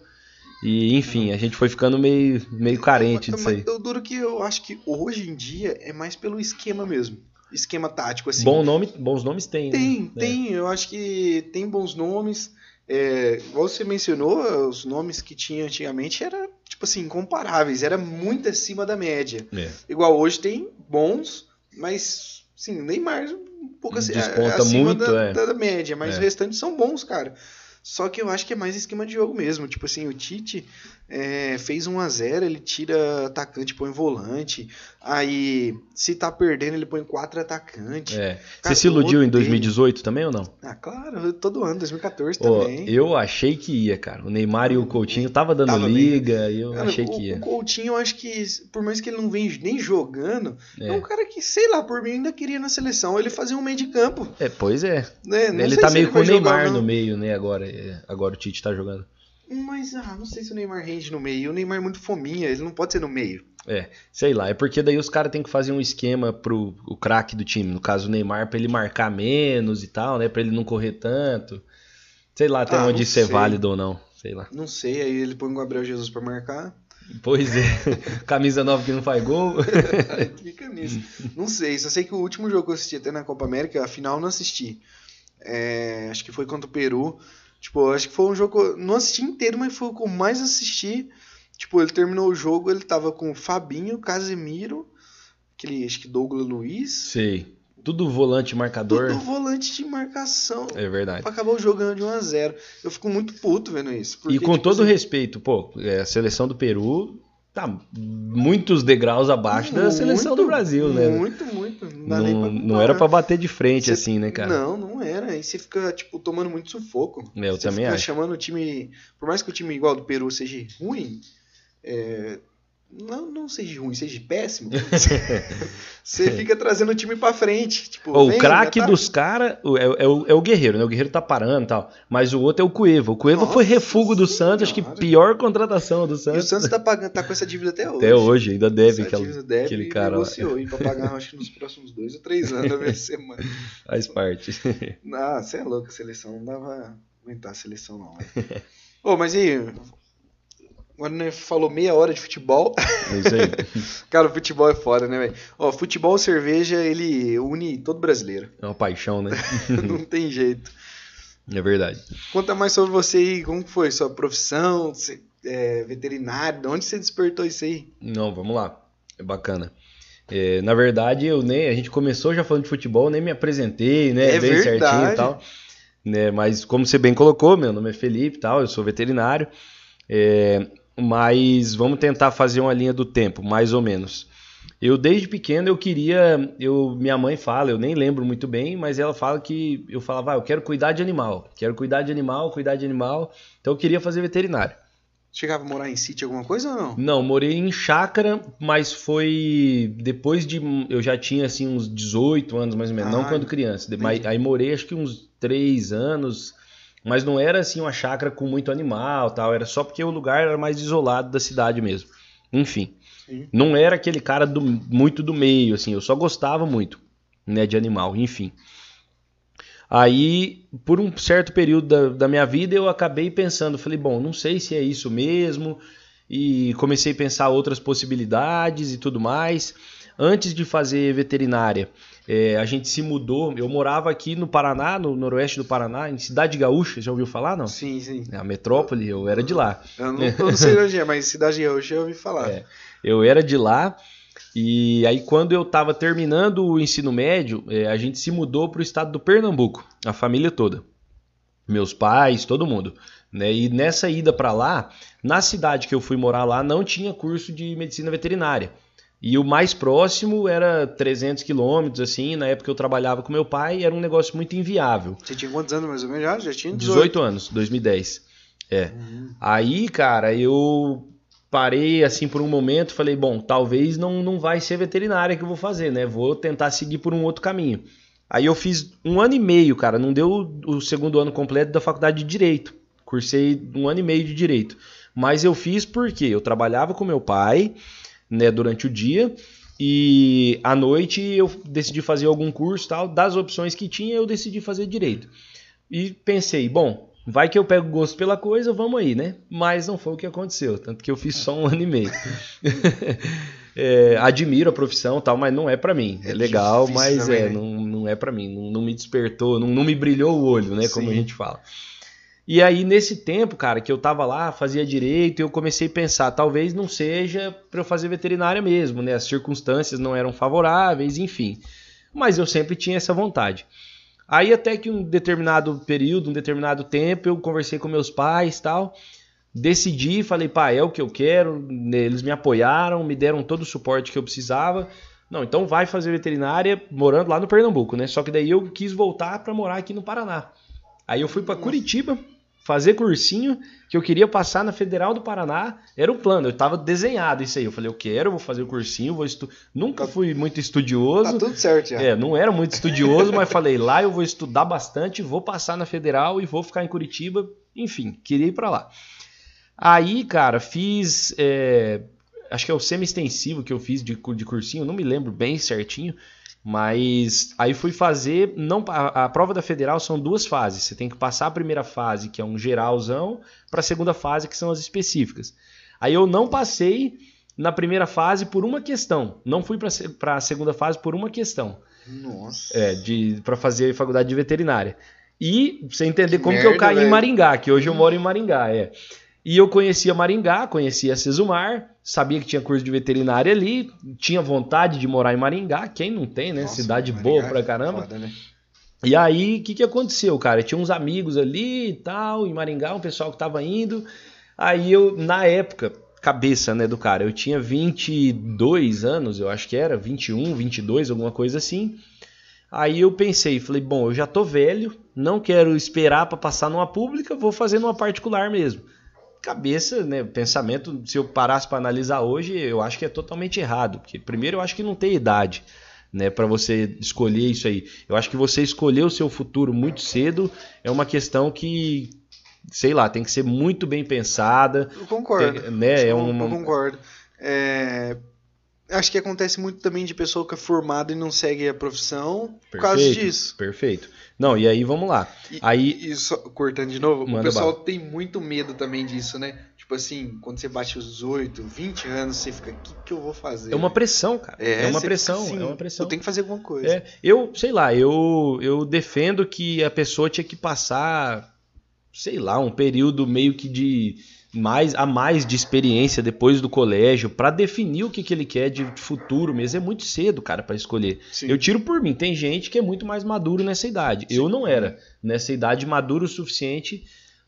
E enfim, a gente foi ficando meio, meio carente mas, disso aí. mas eu duro que eu acho que hoje em dia é mais pelo esquema mesmo. Esquema tático, assim. Bom nome, bons nomes tem, né? Tem, É. tem. Eu acho que tem bons nomes. É, igual você mencionou, os nomes que tinha antigamente eram, tipo assim, incomparáveis. Era muito acima da média. É. Igual hoje tem bons, mas, sim, Neymar um pouco Desponta acima muito, da, é. da- da média. Mas É. os restantes são bons, cara. Só que eu acho que é mais esquema de jogo mesmo. Tipo assim, o Tite é, fez 1 a 0 ele tira atacante, põe volante. Aí, se tá perdendo, ele põe quatro atacantes. É. Você se iludiu em odeio. 2018 também ou não? Ah, claro, todo ano, 2014 Ó, também. eu achei que ia, cara. O Neymar e o Coutinho tava dando Tava bem. liga e eu Cara, achei o, que o ia. Coutinho, eu acho que, por mais que ele não vem nem jogando, é. É. um cara que, sei lá, por mim ainda queria na seleção. Ele fazia um meio de campo. É, pois é. Né? Ele tá meio com o jogar Neymar não. no meio, né? Agora, é, agora o Tite tá jogando. Mas, ah, não sei se o Neymar rende no meio. O Neymar é muito fominha, ele não pode ser no meio. É, sei lá. É porque daí os caras têm que fazer um esquema pro o craque do time. No caso, o Neymar, pra ele marcar menos e tal, né? Pra ele não correr tanto. Sei lá até Ah, onde isso é válido ou não. Sei lá. Não sei, aí ele põe o Gabriel Jesus pra marcar. Pois é. Camisa nova que não faz gol. Aí fica nisso. Não sei, só sei que o último jogo que eu assisti até na Copa América, a final eu não assisti. É, acho que foi contra o Peru. Tipo, acho que foi um jogo. Não assisti inteiro, mas foi o que eu mais assisti. Tipo, ele terminou o jogo, ele tava com o Fabinho, Casemiro, aquele, acho que Douglas Luiz. Sei. Tudo volante marcador. Tudo volante de marcação. É verdade. Pra acabar o jogo ganhando de 1x0. Eu fico muito puto vendo isso. porque, E com tipo todo assim, respeito, pô, é, a seleção do Peru tá muitos degraus abaixo da seleção do muito, Brasil, né? Muito, muito. Não, Não, não era pra bater de frente Você- assim, né, cara? Não, não era. Aí você fica, tipo, tomando muito sufoco. É, eu você também fica acho. chamando o time. Por mais que o time igual do Peru seja ruim, é, não, não seja ruim, seja péssimo. você fica trazendo o time pra frente. Tipo, o craque ataca. dos caras é, é o, é o Guerreiro, né? O Guerreiro tá parando e tal. Mas o outro é o Cueva. O Cueva foi refugo do Santos, acho que pior contratação do E o Santos. Santos tá, pagando, tá com essa dívida até hoje. Até hoje, ainda deve Essa aquela, dívida deve aquele e cara lá. negociou aí pra pagar, acho que nos próximos dois ou três anos da minha semana. Faz parte. Ah, você é louco, a seleção não dava pra aguentar a seleção, não. né? Ô, mas e aí? Agora né, falou meia hora de futebol. É isso aí. Cara, o futebol é foda, né, velho? Ó, futebol e cerveja, ele une todo brasileiro. É uma paixão, né? não tem jeito. É verdade. Conta mais sobre você aí, como foi sua profissão, você é veterinário, de onde você despertou isso aí? Não, vamos lá. É bacana. É, na verdade, eu nem. A gente começou já falando de futebol, nem me apresentei, né? É bem verdade. certinho e tal. Né, mas como você bem colocou, meu nome é Felipe e tal, eu sou veterinário. É, mas vamos tentar fazer uma linha do tempo, mais ou menos. Eu desde pequeno eu queria, eu minha mãe fala, eu nem lembro muito bem, mas ela fala que eu falava, ah, eu quero cuidar de animal, quero cuidar de animal, cuidar de animal. Então eu queria fazer veterinário. Chegava a morar em sítio alguma coisa ou não? Não, morei em chácara, mas foi depois de. Eu já tinha assim uns 18 anos mais ou menos, não Ah, quando criança. Mas- aí morei acho que uns 3 anos, mas não era assim uma chácara com muito animal tal, era só porque o lugar era mais isolado da cidade mesmo. Enfim, Sim. não era aquele cara do, muito do meio, assim, eu só gostava muito né, de animal, enfim. Aí, por um certo período da, da minha vida, eu acabei pensando, falei, bom, não sei se é isso mesmo, e comecei a pensar outras possibilidades e tudo mais. Antes de fazer veterinária, eh, a gente se mudou. Eu morava aqui no Paraná, no noroeste do Paraná, em Cidade Gaúcha. Já ouviu falar, não? Sim, sim. É a metrópole, eu era de lá. Eu não, eu não sei onde é, mas Cidade Gaúcha eu ouvi falar. É. Eu era de lá. E aí, quando eu estava terminando o ensino médio, eh, a gente se mudou para o estado do Pernambuco, a família toda. Meus pais, todo mundo. Né? E nessa ida para lá, na cidade que eu fui morar lá, não tinha curso de medicina veterinária. E o mais próximo era 300 quilômetros, assim. Na época eu trabalhava com meu pai, era um negócio muito inviável. Você tinha quantos anos mais ou menos já? Já tinha 18 anos, 2010. É. Aí, cara, eu parei assim por um momento, falei, bom, talvez não, não vai ser veterinária que eu vou fazer, né? Vou tentar seguir por um outro caminho. Aí eu fiz um ano e meio, cara, não deu o segundo ano completo da faculdade de Direito. Cursei um ano e meio de Direito. Mas eu fiz porque eu trabalhava com meu pai, né, durante o dia, e à noite eu decidi fazer algum curso tal. Das opções que tinha, eu decidi fazer Direito. E pensei, bom, vai que eu pego gosto pela coisa, vamos aí, né? Mas não foi o que aconteceu, tanto que eu fiz só um ano e meio. É, admiro a profissão tal, mas não é pra mim. É, É legal, mas também, é, né? não, não é pra mim. Não, não me despertou, não, não me brilhou o olho, né? Como a gente fala. E aí, nesse tempo, cara, que eu tava lá, fazia direito, eu comecei a pensar, talvez não seja pra eu fazer veterinária mesmo, né? As circunstâncias não eram favoráveis, enfim. Mas eu sempre tinha essa vontade. Aí até que um determinado período, um determinado tempo, eu conversei com meus pais tal. decidi, falei, pá, é o que eu quero. Eles me apoiaram, me deram todo o suporte que eu precisava. Não, então vai fazer veterinária morando lá no Pernambuco, né? Só que daí eu quis voltar para morar aqui no Paraná. Aí eu fui para Curitiba fazer cursinho que eu queria passar na Federal do Paraná. Era o plano, eu tava desenhado isso aí. Eu falei, eu quero, vou fazer o cursinho, vou estu... Nunca tá fui muito estudioso. Tá tudo certo já. É, não era muito estudioso, mas falei, lá eu vou estudar bastante, vou passar na Federal e vou ficar em Curitiba. Enfim, queria ir para lá. Aí, cara, fiz. É, acho que é o semi-extensivo que eu fiz de, de cursinho, não me lembro bem certinho. Mas aí fui fazer. não a, a, prova da federal são duas fases. Você tem que passar a primeira fase, que é um geralzão, para a segunda fase, que são as específicas. Aí eu não passei na primeira fase por uma questão. Não fui para a segunda fase por uma questão. Nossa. É, para fazer faculdade de veterinária. E você entender que como merda, que eu caí véio. em Maringá, que hoje eu moro em Maringá, é. E eu conhecia Maringá, conhecia Sesumar, sabia que tinha curso de veterinária ali, tinha vontade de morar em Maringá, quem não tem, né? Nossa, Cidade boa pra caramba. Foda, né? E aí, o que, que aconteceu, cara? Tinha uns amigos ali e tal, em Maringá, um pessoal que tava indo. Aí eu, na época, cabeça, né, do cara, eu tinha 22 anos, eu acho que era, 21, 22, alguma coisa assim. Aí eu pensei, falei, bom, eu já tô velho, não quero esperar para passar numa pública, vou fazer numa particular mesmo cabeça, né, pensamento, se eu parasse para analisar hoje, eu acho que é totalmente errado, porque primeiro eu acho que não tem idade, né, para você escolher isso aí. Eu acho que você escolher o seu futuro muito cedo é uma questão que sei lá, tem que ser muito bem pensada. Eu concordo. Tem, né, é um, eu concordo. É, acho que acontece muito também de pessoa que é formada e não segue a profissão por perfeito, causa disso. Perfeito. Não, e aí vamos lá. E, aí cortando de novo, o pessoal bala. tem muito medo também disso, né? Tipo assim, quando você bate os 18, 20 anos, você fica, o que, que eu vou fazer? É uma pressão, cara. É, é uma pressão, assim, é uma pressão. Eu tenho que fazer alguma coisa. É, eu, sei lá, eu, eu defendo que a pessoa tinha que passar, sei lá, um período meio que de mais a mais de experiência depois do colégio para definir o que, que ele quer de futuro mesmo. É muito cedo, cara, para escolher. Sim. Eu tiro por mim. Tem gente que é muito mais maduro nessa idade. Sim. Eu não era nessa idade maduro o suficiente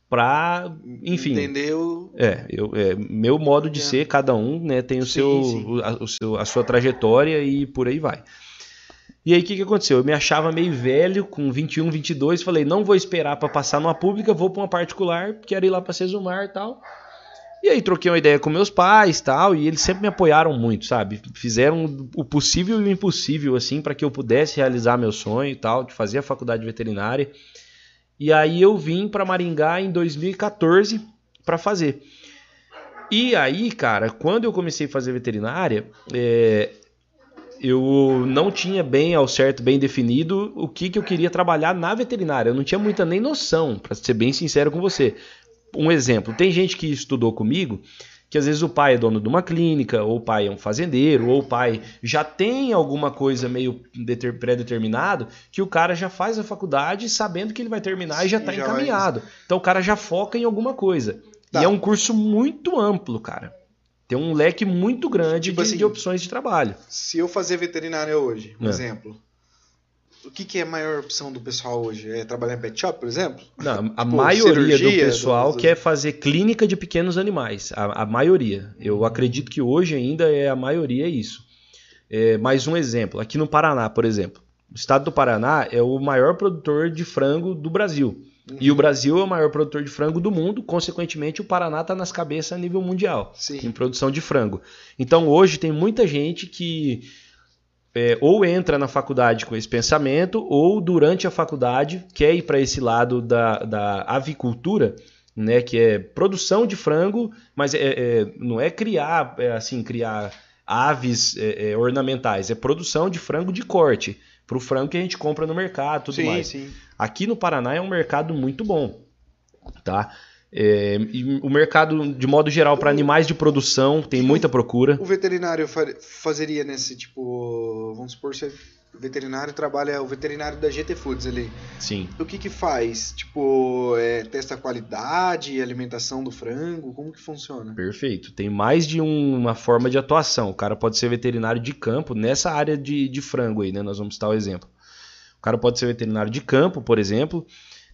para, enfim. Entendeu? É, eu, é, meu modo de é. ser, cada um, né, tem o sim, seu, a, o seu, a sua trajetória e por aí vai. E aí o que, que aconteceu? Eu me achava meio velho, com 21, 22, falei, não vou esperar para passar numa pública, vou para uma particular, quero ir lá para Sesumar e tal. E aí troquei uma ideia com meus pais tal, e eles sempre me apoiaram muito, sabe? Fizeram o possível e o impossível, assim, para que eu pudesse realizar meu sonho e tal, de fazer a faculdade veterinária. E aí eu vim para Maringá em 2014 para fazer. E aí, cara, quando eu comecei a fazer veterinária, é, eu não tinha bem ao certo, bem definido o que, que eu queria trabalhar na veterinária. Eu não tinha muita nem noção, para ser bem sincero com você. Um exemplo, tem gente que estudou comigo que às vezes o pai é dono de uma clínica, ou o pai é um fazendeiro, ou o pai já tem alguma coisa meio pré-determinado, que o cara já faz a faculdade sabendo que ele vai terminar Sim, e já está encaminhado. Vai... Então o cara já foca em alguma coisa. Tá. E é um curso muito amplo, cara. Tem um leque muito grande tipo de, assim, de, opções de trabalho. Se eu fazer veterinária hoje, por é. exemplo, o que, que, é a maior opção do pessoal hoje? É trabalhar em pet shop, por exemplo? Não, a tipo, maioria do pessoal do... quer fazer clínica de pequenos animais. A, a, maioria. Eu acredito que hoje ainda é a maioria é isso. É, mais um exemplo. Aqui no Paraná, por exemplo. O estado do Paraná é o maior produtor de frango do Brasil. E o Brasil é o maior produtor de frango do mundo, consequentemente, o Paraná está nas cabeças a nível mundial Sim. em produção de frango. Então, hoje, tem muita gente que é, ou entra na faculdade com esse pensamento, ou durante a faculdade quer ir para esse lado da, da avicultura, né, que é produção de frango, mas é, é não é criar, é, assim, criar aves é, é, ornamentais, é produção de frango de corte para o frango que a gente compra no mercado, tudo sim, mais. Sim. Aqui no Paraná é um mercado muito bom, tá? É, o mercado, de modo geral, para animais de produção tem muita procura. O veterinário fazeria nesse tipo, vamos supor, você o veterinário trabalha, o veterinário da GT Foods ali. Sim. O que que faz? Tipo, é, testa a qualidade, alimentação do frango, como que funciona? Perfeito. Tem mais de um, uma forma de atuação. O cara pode ser veterinário de campo nessa área de, de frango aí, né? Nós vamos citar o exemplo. O cara pode ser veterinário de campo, por exemplo.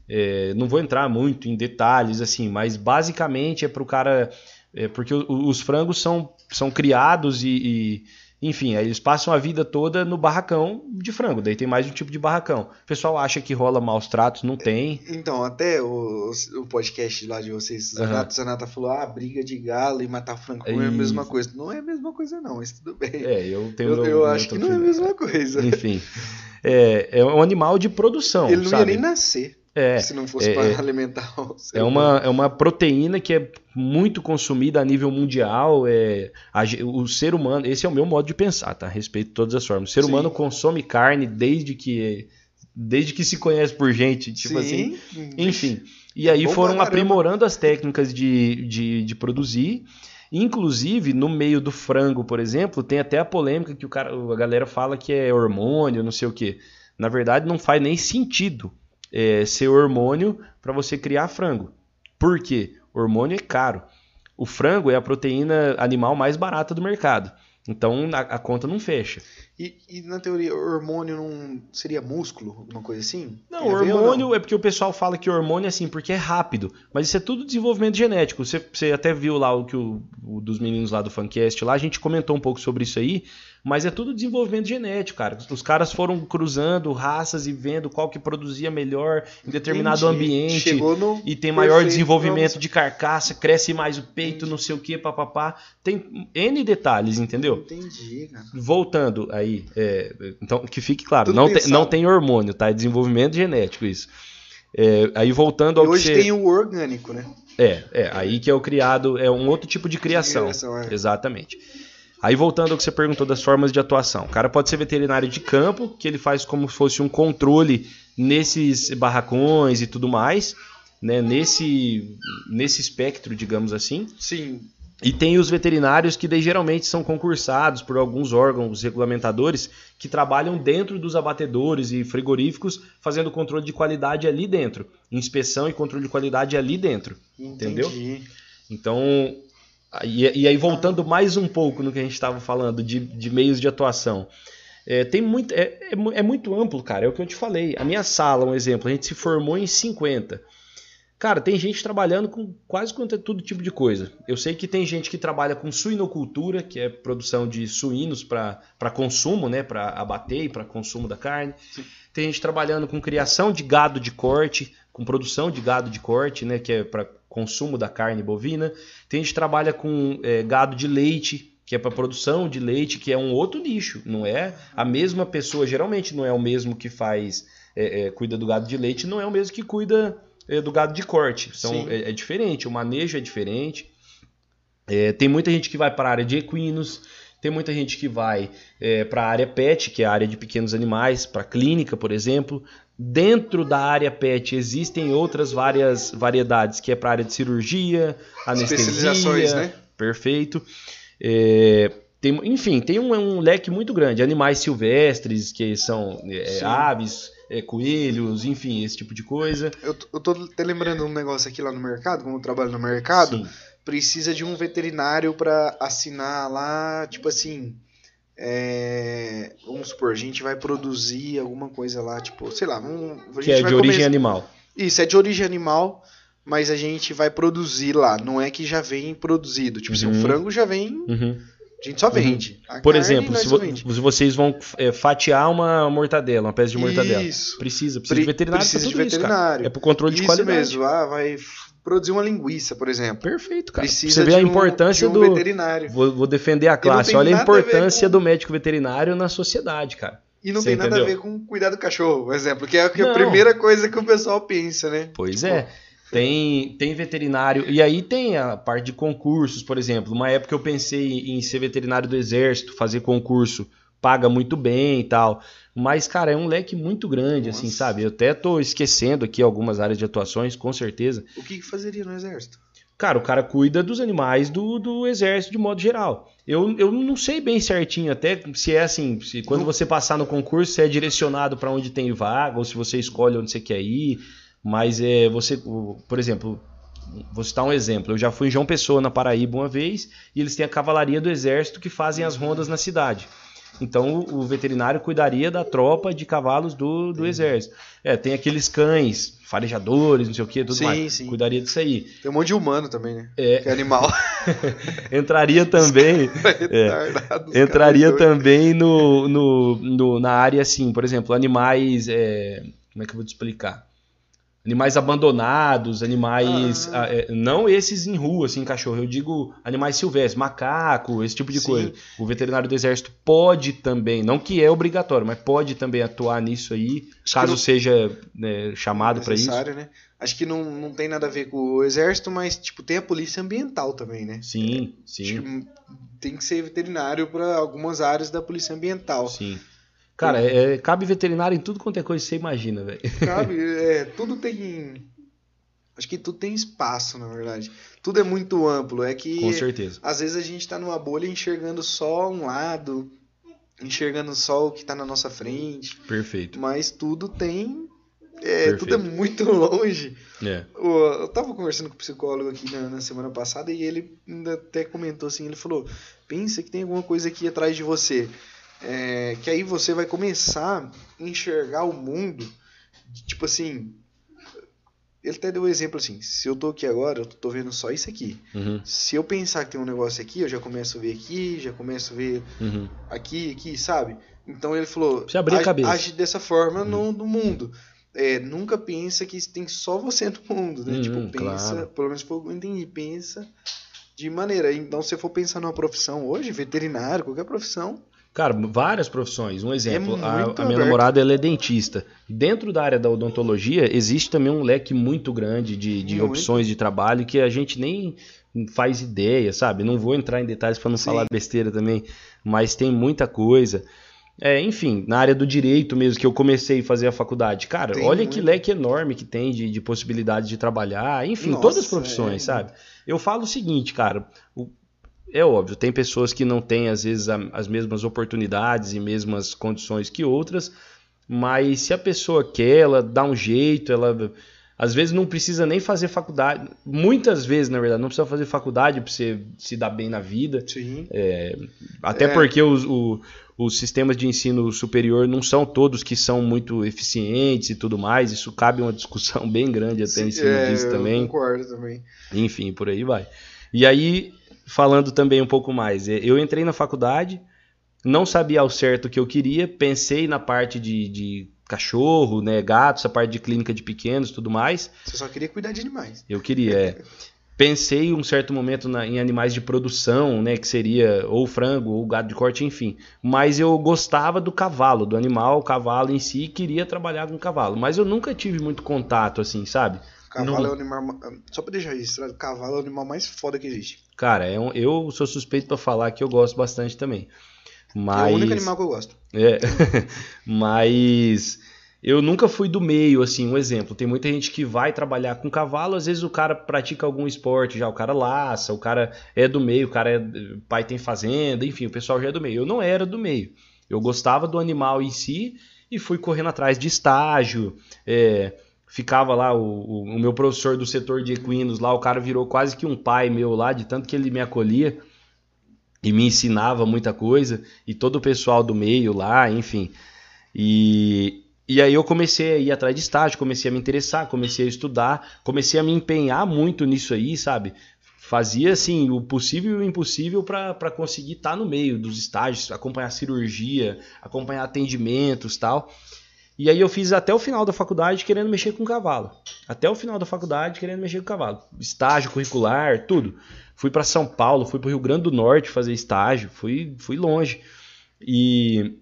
É, não vou entrar muito em detalhes, assim, mas basicamente é para o cara. É, porque os frangos são, são criados e, e, Enfim, aí eles passam a vida toda no barracão de frango. Daí tem mais um tipo de barracão. O pessoal acha que rola maus tratos, não tem. Então, até o, o podcast lá de vocês. Zanata, Zanata falou, ah, briga de galo e matar frango não é a Isso. mesma coisa. Não é a mesma coisa não, mas tudo bem. É, eu tenho. eu eu acho que não é a mesma coisa. Enfim. É, é um animal de produção. Ele não sabe? ia nem nascer É. se não fosse é, para é. alimentar o É uma, é uma proteína que é muito consumida a nível mundial. É, a o ser humano, esse é o meu modo de pensar, tá? Respeito todas as formas. O ser Sim. humano consome carne desde que desde que se conhece por gente, tipo assim. Sim. Enfim. E aí bom foram caramba. aprimorando as técnicas de, de, de produzir. Inclusive, no meio do frango, por exemplo, tem até a polêmica que o cara, a galera fala que é hormônio, não sei o quê. Na verdade, não faz nem sentido é, ser hormônio para você criar frango. Por quê? Hormônio é caro. O frango é a proteína animal mais barata do mercado. Então a, a conta não fecha. E, e na teoria, o hormônio não seria músculo, alguma coisa assim? Não, Tem hormônio é porque o pessoal fala que hormônio é assim, porque é rápido. Mas isso é tudo desenvolvimento genético. Você, você até viu lá o que o, o dos meninos lá do Fancast lá, a gente comentou um pouco sobre isso aí. Mas é tudo desenvolvimento genético, cara. Os caras foram cruzando raças e vendo qual que produzia melhor em determinado Entendi. ambiente. Chegou no E tem maior perfeito desenvolvimento pra de carcaça, cresce mais o peito, não sei o que, papapá. Tem N detalhes, entendeu? Entendi, cara. Voltando aí, é, então que fique claro, Tudo não tem, não tem hormônio, tá? É desenvolvimento genético isso. É, aí voltando ao E hoje que você... tem o orgânico, né? É, é, aí que é o criado, é um outro tipo de criação. criação, é. Exatamente. Aí voltando ao que você perguntou das formas de atuação. O cara pode ser veterinário de campo, que ele faz como se fosse um controle nesses barracões e tudo mais, né? Nesse, nesse espectro, digamos assim. Sim. E tem os veterinários que daí geralmente são concursados por alguns órgãos regulamentadores que trabalham dentro dos abatedores e frigoríficos fazendo controle de qualidade ali dentro. Inspeção e controle de qualidade ali dentro. Entendeu? Entendi. Então, e, e aí voltando mais um pouco no que a gente estava falando de, de meios de atuação. É, tem muito, é, é é muito amplo, cara. É o que eu te falei. A minha sala, um exemplo, a gente se formou em 50. Cara, tem gente trabalhando com quase quanto é todo tipo de coisa. Eu sei que tem gente que trabalha com suinocultura, que é produção de suínos para consumo, né, para abater e para consumo da carne. Tem gente trabalhando com criação de gado de corte, com produção de gado de corte, né, que é para consumo da carne bovina. Tem gente que trabalha com é, gado de leite, que é para produção de leite, que é um outro nicho, não é a mesma pessoa. Geralmente não é o mesmo que faz, é, é, cuida do gado de leite, não é o mesmo que cuida é, do gado de corte. São, Sim. é, é diferente, o manejo é diferente. É, tem muita gente que vai para a área de equinos, tem muita gente que vai para a área pet, que é a área de pequenos animais, para clínica, por exemplo. Dentro da área pet existem outras várias variedades, que é para a área de cirurgia, anestesia, né? perfeito. É, tem, enfim, tem um, um leque muito grande. Animais silvestres, que são é, aves, é, coelhos, enfim, esse tipo de coisa. Eu, eu tô até lembrando um negócio aqui lá no mercado, como eu trabalho no mercado, Sim. precisa de um veterinário pra assinar lá, tipo assim, é, vamos supor, a gente vai produzir alguma coisa lá, tipo, sei lá, vamos, a Que é vai de origem começar- animal. Isso, é de origem animal, mas a gente vai produzir lá, não é que já vem produzido, tipo assim, Uhum. o frango já vem, Uhum. a gente só vende. A Por exemplo, se, vo- se vocês vão é, fatiar uma mortadela, uma peça de mortadela, Isso. precisa, precisa Pre- de veterinário precisa de tudo isso, veterinário. É pro controle de Isso qualidade. mesmo, ah, vai produzir uma linguiça, por exemplo. Perfeito, cara. Precisa Você vê a de um- importância de um do. veterinário. Vou, vou defender a classe. Olha a nada a importância com- do médico veterinário na sociedade, cara. E não Você tem nada entendeu? a ver com cuidar do cachorro, por exemplo, que é a que a Não. primeira coisa que o pessoal pensa, né? Pois Tipo, é. Tem, tem veterinário. E aí tem a parte de concursos, por exemplo. Uma época eu pensei em ser veterinário do exército, fazer concurso, paga muito bem e tal. Mas, cara, é um leque muito grande, assim, Nossa. sabe? Eu até tô esquecendo aqui algumas áreas de atuações, com certeza. O que, que fazeria no exército? Cara, o cara cuida dos animais do, do exército de modo geral. Eu, eu não sei bem certinho até se é assim, se quando Não. você passar no concurso, se é direcionado para onde tem vaga, ou se você escolhe onde você quer ir. Mas é você, por exemplo, vou citar um exemplo. Eu já fui em João Pessoa, na Paraíba, uma vez, e eles têm a cavalaria do exército que fazem as rondas na cidade. Então o veterinário cuidaria da tropa de cavalos do, do exército. É, tem aqueles cães, farejadores, não sei o que, tudo Sim, mais. sim. Cuidaria disso aí. Tem um monte de humano também, né? É. Que é animal. Entraria também. É. Entraria também no, no, no- na área assim, por exemplo, animais. é, como é que eu vou te explicar? Animais abandonados, animais. Ah. ah, é, não esses em rua, assim, cachorro. Eu digo animais silvestres, macaco, esse tipo de Sim. coisa. O veterinário do exército pode também, não que é obrigatório, mas pode também atuar nisso aí, que caso não- seja né, chamado para isso. né? Acho que não, não tem nada a ver com o exército, mas tipo tem a polícia ambiental também, né? Sim, Acho sim. que tem que ser veterinário para algumas áreas da polícia ambiental. Sim. Cara, é- cabe veterinário em tudo quanto é coisa que você imagina, velho. Sabe? É, tudo tem. Acho que tudo tem espaço, na verdade. Tudo é muito amplo. É que Com certeza. às vezes a gente tá numa bolha enxergando só um lado, enxergando só o que tá na nossa frente, Perfeito. mas tudo tem. É, Perfeito. tudo é muito longe. É. Eu tava conversando com o psicólogo aqui na, na semana passada e ele ainda até comentou assim, ele falou, pensa que tem alguma coisa aqui atrás de você. É, que aí você vai começar a enxergar o mundo, tipo assim. Ele até deu um exemplo assim, se eu tô aqui agora, eu tô vendo só isso aqui. Uhum, Se eu pensar que tem um negócio aqui, eu já começo a ver aqui, já começo a ver uhum. aqui, aqui, sabe? Então ele falou, Você a cabeça. age dessa forma no, no mundo. É, nunca pensa que tem só você no mundo, né? Hum, tipo, pensa, claro. pelo menos eu entendi, pensa de maneira. Então, se você for pensar numa profissão hoje, veterinário, qualquer profissão, Cara, várias profissões. Um exemplo, a, É muito a minha aberto. namorada ela é dentista. Dentro da área da odontologia existe também um leque muito grande de, de opções de trabalho que a gente nem faz ideia, sabe? Não vou entrar em detalhes para não Sim. falar besteira também, mas tem muita coisa. É, enfim, na área do direito mesmo, que eu comecei a fazer a faculdade. Cara, Tem olha que muito. leque enorme que tem de, de possibilidades de trabalhar. Enfim, Nossa, todas as profissões, é. sabe? Eu falo o seguinte, cara. o- é óbvio, tem pessoas que não têm, às vezes, as mesmas oportunidades e mesmas condições que outras, mas se a pessoa quer, ela dá um jeito, ela. Às vezes não precisa nem fazer faculdade. Muitas vezes, na verdade, não precisa fazer faculdade para você se dar bem na vida. sim. Até É. porque os, o- os sistemas de ensino superior não são todos que são muito eficientes e tudo mais. Isso cabe uma discussão bem grande até em cima é, disso eu também. concordo também. Enfim, por aí vai. E aí, falando também um pouco mais, eu entrei na faculdade, não sabia ao certo o que eu queria, pensei na parte de, de cachorro, né, gato, essa parte de clínica de pequenos tudo mais. Você só queria cuidar de animais. Eu queria. é. Pensei um certo momento na- em animais de produção, né, que seria ou frango ou gado de corte, enfim. Mas eu gostava do cavalo, do animal, o cavalo em si, e queria trabalhar com cavalo. Mas eu nunca tive muito contato, assim, sabe? Cavalo Não. é o animal. ma- Só pra deixar registrado, cavalo é o animal mais foda que existe. Cara, é um- eu sou suspeito pra falar que eu gosto bastante também. Mas, É o único animal que eu gosto. É, mas eu nunca fui do meio, assim, um exemplo. Tem muita gente que vai trabalhar com cavalo, às vezes o cara pratica algum esporte já, o cara laça, o cara é do meio, o cara é pai tem fazenda, enfim, o pessoal já é do meio. Eu não era do meio. Eu gostava do animal em si e fui correndo atrás de estágio. é, ficava lá, o, o- o meu professor do setor de equinos lá, o cara virou quase que um pai meu lá, de tanto que ele me acolhia e me ensinava muita coisa, e todo o pessoal do meio lá, enfim. E, e aí eu comecei a ir atrás de estágio, comecei a me interessar, comecei a estudar, comecei a me empenhar muito nisso aí, sabe? Fazia assim o possível e o impossível para conseguir estar no meio dos estágios, acompanhar cirurgia, acompanhar atendimentos tal. E aí eu fiz até o final da faculdade querendo mexer com cavalo. Até o final da faculdade querendo mexer com cavalo. Estágio curricular, tudo. Fui para São Paulo, fui para o Rio Grande do Norte fazer estágio, fui, fui longe. E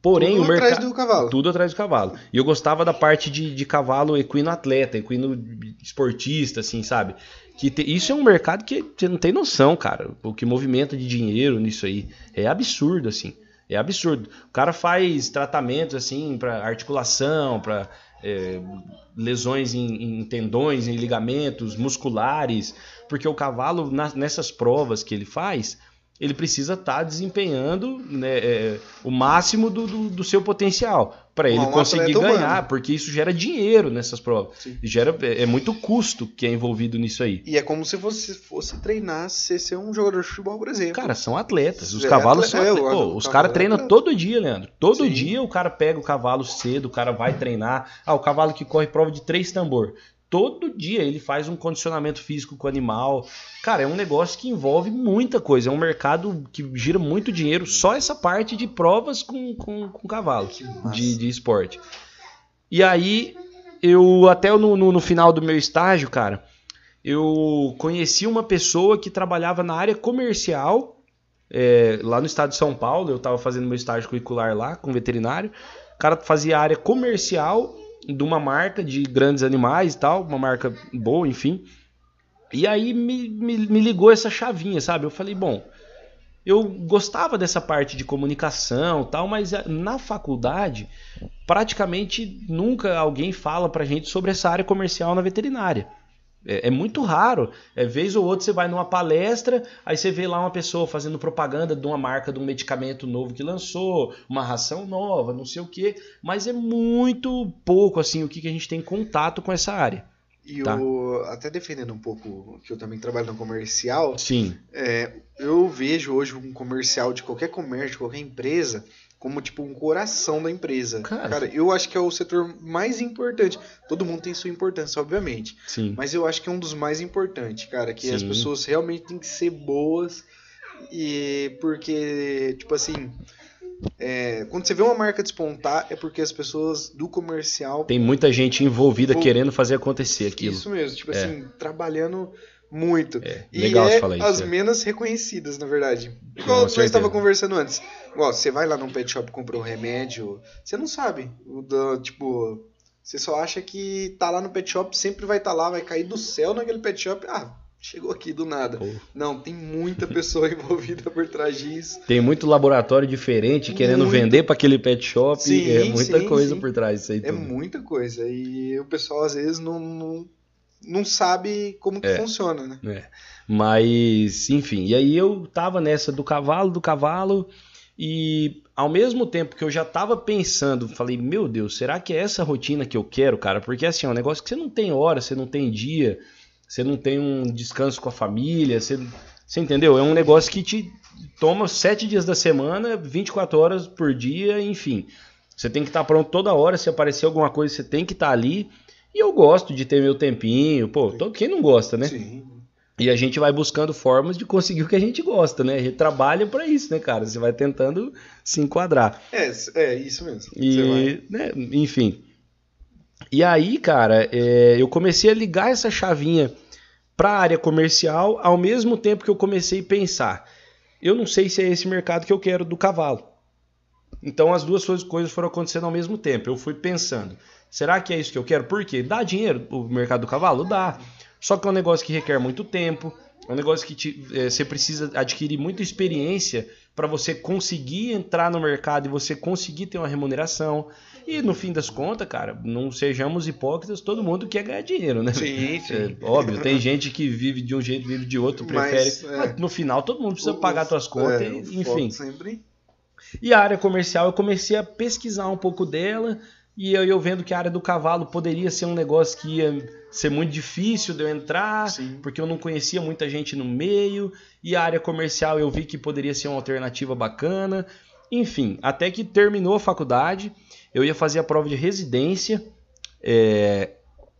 porém Tudo o mercado atrás do cavalo. tudo atrás do cavalo. E eu gostava da parte de, de cavalo equino atleta, equino esportista, assim, sabe? Que te- isso é um mercado que você não tem noção, cara. O que movimenta de dinheiro nisso aí é absurdo, assim. É absurdo. O cara faz tratamentos assim para articulação, para lesões em, em tendões, em ligamentos musculares, porque o cavalo na- nessas provas que ele faz ele precisa estar desempenhando né, é, o máximo do, do, do seu potencial para ele Um conseguir ganhar, humano. porque isso gera dinheiro nessas provas. Sim. Gera, é é muito custo que é envolvido nisso aí. E é como se você fosse treinar, você ser um jogador de futebol, por exemplo. Cara, são atletas. Os É, cavalos atleta- são é, Pô, os caras é treinam atleta. todo dia, Leandro. Todo Sim. dia o cara pega o cavalo cedo, o cara vai treinar. Ah, o cavalo que corre prova de três tambor. Todo dia ele faz um condicionamento físico com o animal. Cara, é um negócio que envolve muita coisa. É um mercado que gira muito dinheiro. Só essa parte de provas com, com, com cavalo de, de esporte. E aí, eu até no, no, no final do meu estágio, cara, eu conheci uma pessoa que trabalhava na área comercial, é, lá no estado de São Paulo. Eu estava fazendo meu estágio curricular lá com veterinário. O cara fazia área comercial de uma marca de grandes animais e tal, uma marca boa, enfim. E aí me, me, me ligou essa chavinha, sabe? Eu falei, bom, eu gostava dessa parte de comunicação tal, mas eh, na faculdade praticamente nunca alguém fala pra gente sobre essa área comercial na veterinária. É, é muito raro. É vez ou outra você vai numa palestra, aí você vê lá uma pessoa fazendo propaganda de uma marca de um medicamento novo que lançou, uma ração nova, não sei o quê, mas é muito pouco assim o que, que a gente tem contato com essa área. E Tá. o, até defendendo um pouco que eu também trabalho no comercial, Sim, é, eu vejo hoje um comercial de qualquer comércio, de qualquer empresa, como tipo um coração da empresa. Cara. eu acho que é o setor mais importante. Todo mundo tem sua importância, obviamente. sim. Mas eu acho que é um dos mais importantes, cara. Que as Sim. pessoas realmente têm que ser boas. E porque, tipo assim, é, quando você vê uma marca despontar, é porque as pessoas do comercial. Tem muita gente envolvida Envol- querendo fazer acontecer aquilo. Isso mesmo, tipo É. assim, trabalhando muito. É, E legal é você falar isso. as é. menos reconhecidas, na verdade. Igual nós certeza. estava conversando antes. Igual, você vai lá num pet shop e compra um remédio, você não sabe. O da- tipo, você só acha que tá lá no pet shop, sempre vai estar lá, vai cair do céu naquele pet shop. Ah, chegou aqui do nada. Pô. Não, tem muita pessoa envolvida por trás disso. Tem muito laboratório diferente querendo Muito. vender para aquele pet shop. Sim, é muita sim, coisa sim. por trás disso aí É tudo. muita coisa. E o pessoal às vezes não, não, não sabe como que É. funciona, né? É. Mas, enfim, e aí eu tava nessa do cavalo, do cavalo, e ao mesmo tempo que eu já tava pensando, falei, meu Deus, será que é essa rotina que eu quero, cara? Porque assim, é um negócio que você não tem hora, você não tem dia, você não tem um descanso com a família, você, você entendeu? É um negócio que te toma sete dias da semana, 24 horas por dia, enfim. Você tem que estar pronto toda hora, se aparecer alguma coisa, você tem que estar ali. E eu gosto de ter meu tempinho, pô, todo, quem não gosta, né? Sim. E a gente vai buscando formas de conseguir o que a gente gosta, né? A gente trabalha pra isso, né, cara? Você vai tentando se enquadrar. É, é isso mesmo. E, né, enfim. E aí, cara, é, eu comecei a ligar essa chavinha pra área comercial ao mesmo tempo que eu comecei a pensar. Eu não sei se é esse mercado que eu quero do cavalo. Então as duas coisas foram acontecendo ao mesmo tempo. Eu fui pensando, será que é isso que eu quero? Por quê? Dá dinheiro o mercado do cavalo? Dá. Só que é um negócio que requer muito tempo, é um negócio que te- eh, você precisa adquirir muita experiência para você conseguir entrar no mercado e você conseguir ter uma remuneração. E no fim das contas, cara, não sejamos hipócritas, todo mundo quer ganhar dinheiro, né? Sim, sim. É, óbvio, tem gente que vive de um jeito, vive de outro, prefere. Mas, é. Mas no final, todo mundo precisa O- pagar suas contas, é, e- enfim. Sempre... E a área comercial, eu comecei a pesquisar um pouco dela, e eu, eu vendo que a área do cavalo poderia ser um negócio que ia ser muito difícil de eu entrar, Sim. porque eu não conhecia muita gente no meio, e a área comercial eu vi que poderia ser uma alternativa bacana. Enfim, até que terminou a faculdade, eu ia fazer a prova de residência,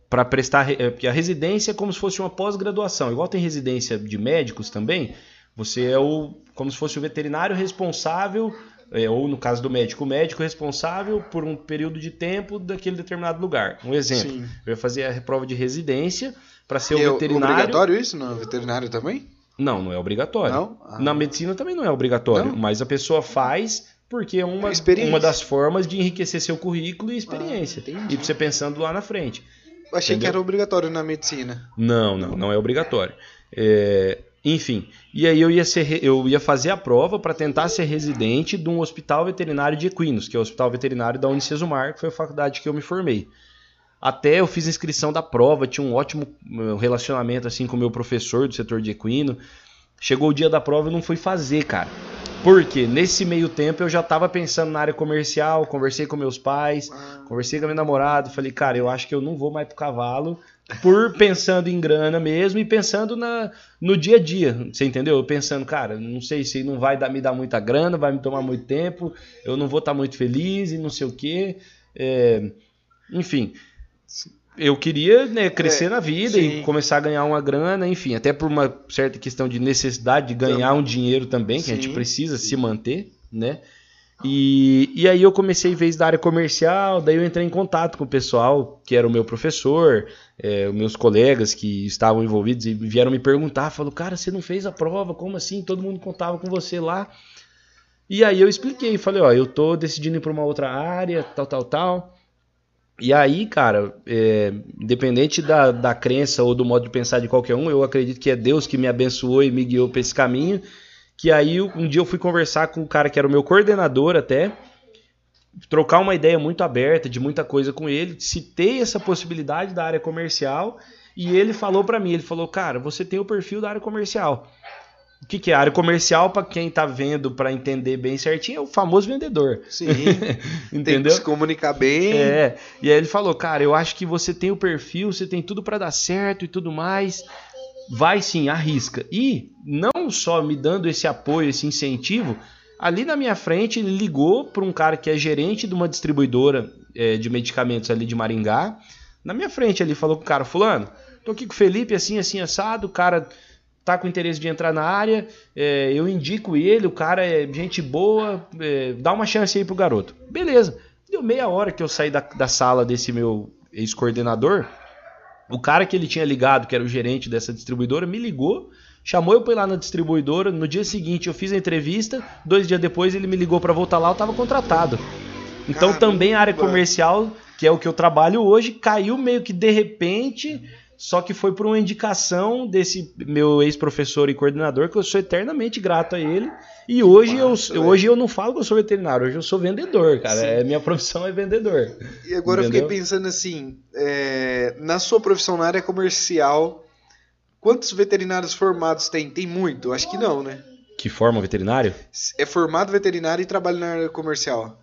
para prestar, re- é, porque a residência é como se fosse uma pós-graduação, igual tem residência de médicos também, você é o como se fosse o veterinário responsável, é, ou no caso do médico, o médico responsável por um período de tempo daquele determinado lugar. Um exemplo, Sim. eu ia fazer a prova de residência para ser E é o veterinário. obrigatório isso no veterinário também? Não, não é obrigatório. Não? Ah. Na medicina também não é obrigatório, Não? mas a pessoa faz porque é uma, Experiência. uma das formas de enriquecer seu currículo e experiência. Ah, e você pensando lá na frente. Eu achei que Entendeu? era obrigatório na medicina. Não, não, não é obrigatório. É, enfim, e aí eu ia, ser, eu ia fazer a prova para tentar ser residente de um hospital veterinário de equinos, que é o hospital veterinário da Unicesumar, que foi a faculdade que eu me formei. Até eu fiz inscrição da prova, tinha um ótimo eh, relacionamento assim com o meu professor do setor de equino. Chegou o dia da prova e não fui fazer, cara. Porque nesse meio tempo eu já tava pensando na área comercial, conversei com meus pais, conversei com a minha namorada, falei, cara, eu acho que eu não vou mais pro cavalo, por pensando em grana mesmo e pensando na, no dia a dia, você entendeu? Eu pensando, cara, não sei se não vai dar, me dar muita grana, vai me tomar muito tempo, eu não vou estar muito feliz e não sei o quê. É, enfim, eu queria né, crescer É, na vida sim. e começar a ganhar uma grana, enfim, até por uma certa questão de necessidade de ganhar um dinheiro também, que a gente Sim, precisa sim. se manter, né? E, e aí eu comecei em vez da área comercial, daí eu entrei em contato com o pessoal que era o meu professor, é, meus colegas que estavam envolvidos e vieram me perguntar, falou, cara, você não fez a prova, como assim? Todo mundo contava com você lá. E aí eu expliquei, falei, ó, eu tô decidindo ir para uma outra área, tal, tal, tal. E aí, cara, é, independente da, da crença ou do modo de pensar de qualquer um, eu acredito que é Deus que me abençoou e me guiou para esse caminho. Que aí um dia eu fui conversar com o cara que era o meu coordenador até, trocar uma ideia muito aberta de muita coisa com ele, citei essa possibilidade da área comercial e ele falou pra mim, ele falou, cara, você tem o perfil da área comercial. O que, que é a área comercial para quem tá vendo para entender bem certinho é o famoso vendedor, sim, tem que entendeu? se comunicar bem. É, e aí ele falou, cara, eu acho que você tem o perfil, você tem tudo pra dar certo e tudo mais. Vai sim, arrisca. E não só me dando esse apoio, esse incentivo, ali na minha frente ele ligou para um cara que é gerente de uma distribuidora é, de medicamentos ali de Maringá. Na minha frente ele falou com o cara, fulano, tô aqui com o Felipe, assim, assim, assado, o cara tá com interesse de entrar na área, é, eu indico ele, o cara é gente boa, é, dá uma chance aí pro garoto. Beleza. Deu meia hora que eu saí da, da sala desse meu ex-coordenador, o cara que ele tinha ligado, que era o gerente dessa distribuidora, me ligou, chamou eu pra ir lá na distribuidora. No dia seguinte eu fiz a entrevista, dois dias depois ele me ligou pra voltar lá, eu tava contratado. Então Caramba. também a área comercial, que é o que eu trabalho hoje, caiu meio que de repente, só que foi por uma indicação desse meu ex-professor e coordenador, que eu sou eternamente grato a ele. E hoje, eu, hoje eu não falo que eu sou veterinário, hoje eu sou vendedor, cara. Sim. É, minha profissão é vendedor. E agora eu Entendeu? fiquei pensando assim, é, na sua profissão na área comercial, quantos veterinários formados tem? Tem muito? Acho que não, né? Que forma veterinário? É formado veterinário e trabalha na área comercial.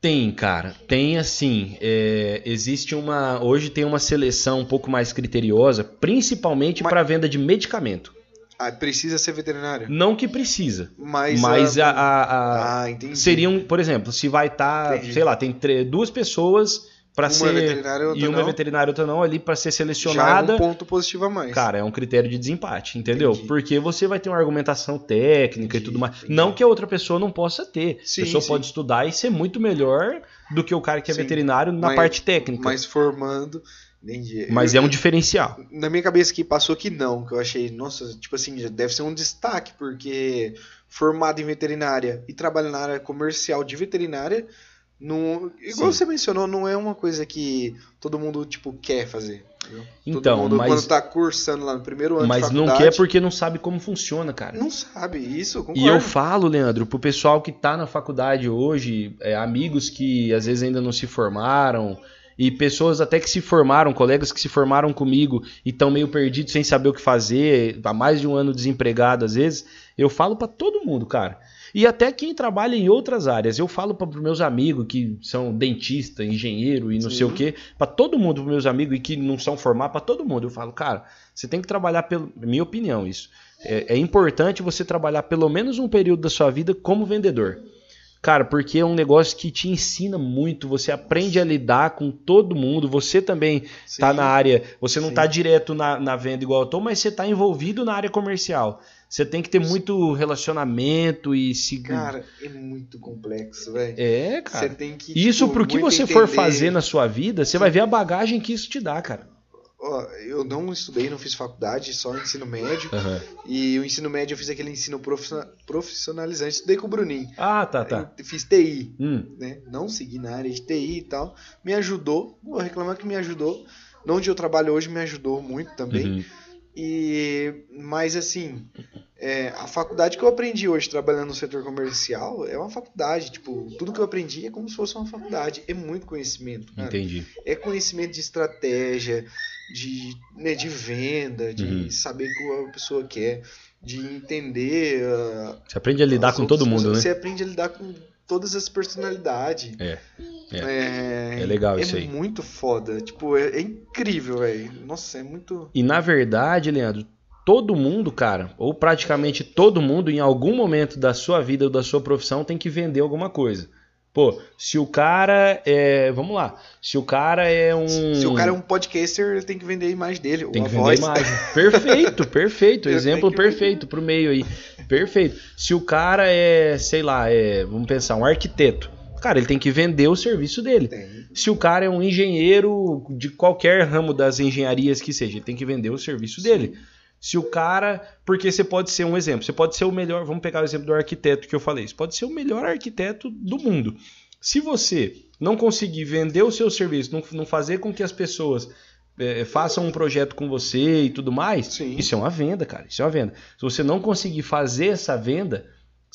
Tem, cara. Tem assim. é, existe uma. Hoje tem uma seleção um pouco mais criteriosa, principalmente Mas- para venda de medicamento. Ah, precisa ser veterinário. Não que precisa, Mas, mas a, a... a- a- Ah, entendi. seriam, por exemplo, se vai estar, Entendi. sei lá, tem duas pessoas para ser veterinária e e uma não. veterinária e outra não ali para ser Já é selecionada. um ponto positivo a mais. Cara, é um critério de desempate, entendeu? Entendi. Porque você vai ter uma argumentação técnica e Entendi, tudo mais. entendi. Não que a outra pessoa não possa ter. Sim, a pessoa sim. pode estudar e ser muito melhor do que o cara que é Sim. veterinário na Mas- parte técnica. Mas, mas formando, entendi. é um diferencial. Na minha cabeça aqui passou que não, que eu achei, nossa, tipo assim, deve ser um destaque, porque formado em veterinária e trabalha na área comercial de veterinária, não, igual Sim. você mencionou, não é uma coisa que todo mundo, tipo, quer fazer. entendeu? Então, todo mundo, mas- quando tá cursando lá no primeiro ano Mas não quer porque não sabe como funciona, cara. não sabe isso, eu E concordo. eu falo, Leandro, pro pessoal que tá na faculdade hoje, é, amigos que às vezes ainda não se formaram, e pessoas até que se formaram, colegas que se formaram comigo e estão meio perdidos sem saber o que fazer, há mais de um ano desempregado às vezes, eu falo pra todo mundo, cara. E até quem trabalha em outras áreas, eu falo para os meus amigos que são dentista, engenheiro e não Sim. sei o quê, pra todo mundo, pros meus amigos e que não são formados, pra todo mundo, eu falo, cara, você tem que trabalhar pelo, minha opinião isso. É, é importante você trabalhar pelo menos um período da sua vida como vendedor. Cara, porque é um negócio que te ensina muito, você aprende a lidar com todo mundo, você também Sim. tá na área, você não Sim. tá direto na, na venda igual eu tô, mas você tá envolvido na área comercial. Você tem que ter muito relacionamento e se. Cara, é muito complexo, velho. é, Você cara. tem que. Isso tipo, pro que você for entender- fazer na sua vida, você vai ver a bagagem que isso te dá, cara. Ó, eu não estudei, não fiz faculdade, só ensino médio. Aham. E o ensino médio eu fiz aquele ensino profissional- profissionalizante, estudei com o Bruninho. Ah, tá, tá. Eu fiz TI, Hum, né? Não segui na área de TI e tal. Me ajudou, vou reclamar que me ajudou. Onde eu trabalho hoje me ajudou muito também. uhum. E mas assim, é, a faculdade que eu aprendi hoje trabalhando no setor comercial é uma faculdade, tipo, tudo que eu aprendi é como se fosse uma faculdade, é muito conhecimento, cara. Entendi. É conhecimento de estratégia, de, né, de venda, de Uhum. saber o que a pessoa quer, de entender. ah, Você aprende a lidar com todo mundo, né? Você aprende a lidar com todas as personalidades. É. É, É legal é isso aí. muito foda. Tipo, é, é incrível, velho. Nossa, é muito. E na verdade, Leandro, todo mundo, cara, ou praticamente todo mundo, em algum momento da sua vida ou da sua profissão, tem que vender alguma coisa. Pô, se o cara é. Vamos lá. Se o cara é um. Se o cara é um podcaster, ele tem que vender a imagem dele. Tem que a vender voz. imagem. Perfeito, perfeito. Exemplo perfeito pro meio aí. Perfeito. Se o cara é, sei lá, é, vamos pensar, um arquiteto. Cara, ele tem que vender o serviço dele. Tem. Se o cara é um engenheiro de qualquer ramo das engenharias que seja, ele tem que vender o serviço dele. Se o cara. Porque você pode ser um exemplo, você pode ser o melhor. Vamos pegar o exemplo do arquiteto que eu falei. Você pode ser o melhor arquiteto do mundo. Se você não conseguir vender o seu serviço, não, não fazer com que as pessoas eh, façam um projeto com você e tudo mais, Sim. isso é uma venda, cara. Isso é uma venda. Se você não conseguir fazer essa venda,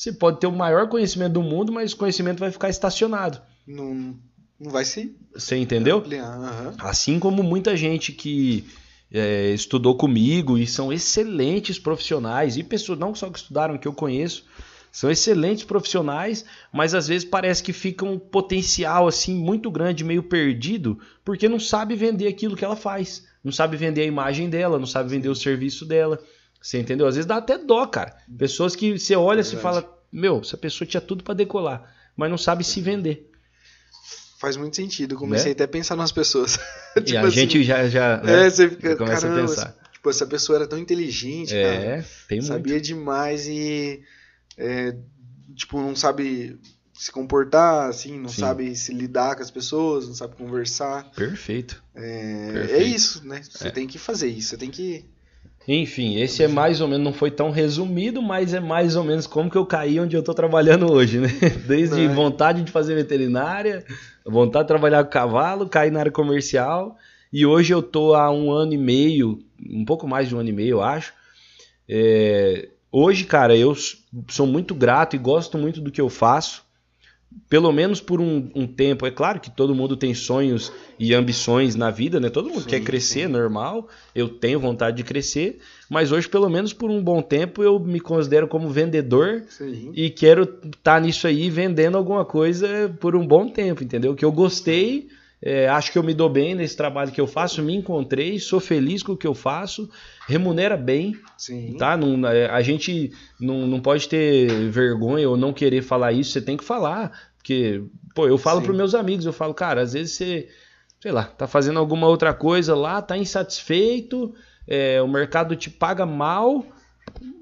você pode ter o maior conhecimento do mundo, mas o conhecimento vai ficar estacionado. Não, não vai se Você entendeu? aham. Assim como muita gente que é, estudou comigo e são excelentes profissionais, e pessoas não só que estudaram, que eu conheço, são excelentes profissionais, mas às vezes parece que fica um potencial assim muito grande, meio perdido, porque não sabe vender aquilo que ela faz, não sabe vender a imagem dela, não sabe vender o serviço dela. Você entendeu? Às vezes dá até dó, cara. Pessoas que você olha e Verdade. fala, meu, essa pessoa tinha tudo pra decolar, mas não sabe se vender. Faz muito sentido. Comecei Né? até a pensar nas pessoas. e Tipo a assim, gente já, já É, né, você fica. começa a caramba, pensar. Tipo, essa pessoa era tão inteligente, cara. É, tem muito. sabia demais e é, tipo não sabe se comportar assim não Sim. sabe se lidar com as pessoas não sabe conversar Perfeito. é, Perfeito. é isso né você É. tem que fazer isso você tem que Enfim, esse é mais ou menos, não foi tão resumido, mas é mais ou menos como que eu caí onde eu tô trabalhando hoje, né? Desde Né? vontade de fazer veterinária, vontade de trabalhar com cavalo, caí na área comercial, e hoje eu tô há um ano e meio, um pouco mais de um ano e meio, eu acho. É, hoje, cara, eu sou muito grato e gosto muito do que eu faço. Pelo menos por um, um tempo. É claro que todo mundo tem sonhos e ambições na vida, né? Todo mundo Sim, quer crescer, sim. normal. Eu tenho vontade de crescer, mas hoje, pelo menos por um bom tempo, eu me considero como vendedor Sim. e quero estar nisso aí vendendo alguma coisa por um bom tempo, entendeu? Que eu gostei, é, acho que eu me dou bem nesse trabalho que eu faço, me encontrei, sou feliz com o que eu faço, remunera bem, Sim. tá? Não, é, a gente não, não pode ter vergonha ou não querer falar isso, você tem que falar, porque, pô, eu falo para meus amigos, eu falo, cara, às vezes você, sei lá, tá fazendo alguma outra coisa lá, tá insatisfeito, é, o mercado te paga mal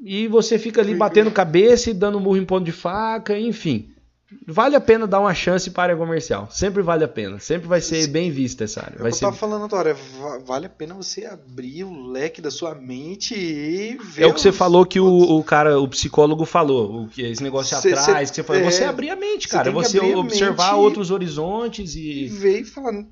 e você fica ali batendo cabeça e dando murro em ponto de faca, enfim. Vale a pena dar uma chance para a área comercial. Sempre vale a pena. Sempre vai ser bem vista essa área. É Vai eu ser... tava falando, va- vale a pena você abrir o leque da sua mente e ver. É o que você falou que o, o cara, o psicólogo falou, o que esse negócio Cê- atrás, cê- que você falou, é, você abrir a mente, cara, você observar outros horizontes E e ver e falar,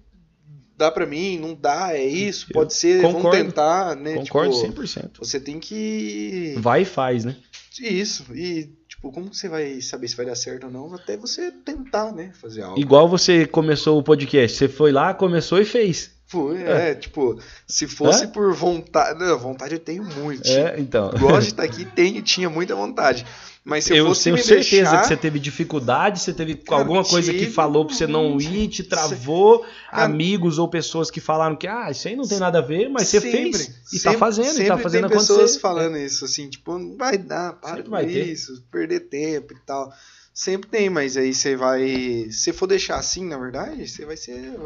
dá pra mim, não dá, é isso, pode ser, concordo. vamos tentar, né? concordo Tipo, 100%. Você tem que. Vai e faz, né? Isso. E, tipo, como você vai saber se vai dar certo ou não? Até você tentar, né? Fazer algo. Igual você começou o podcast, você foi lá, começou e fez. Foi, é, tipo, se fosse por vontade. Não, vontade eu tenho muito. É, então. Gosto de estar aqui, tenho, tinha muita vontade. Mas se eu, eu fosse tenho certeza deixar, que você teve dificuldade, você teve Cara, alguma coisa que falou pra você não ir, te travou, Cara, amigos ou pessoas que falaram que ah, isso aí não tem nada a ver, mas você sempre, fez e sempre- tá fazendo, e tá sempre fazendo tem pessoas acontecer. falando isso, assim, tipo, não vai dar, para Sempre com vai ter. isso, perder tempo e tal. Sempre tem, mas aí você vai. Se for deixar assim, na verdade, você vai ser.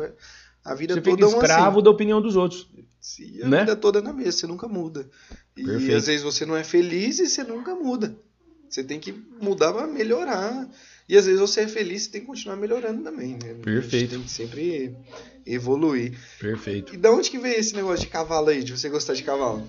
A vida Você toda fica é escravo assim. da opinião dos outros. Se a né? vida toda é na mesma, você nunca muda. E Perfeito. às vezes você não é feliz e você nunca muda. Você tem que mudar pra melhorar. E às vezes você é feliz e tem que continuar melhorando também, né? Perfeito. tem que sempre evoluir. Perfeito. E da onde que veio esse negócio de cavalo aí, de você gostar de cavalo?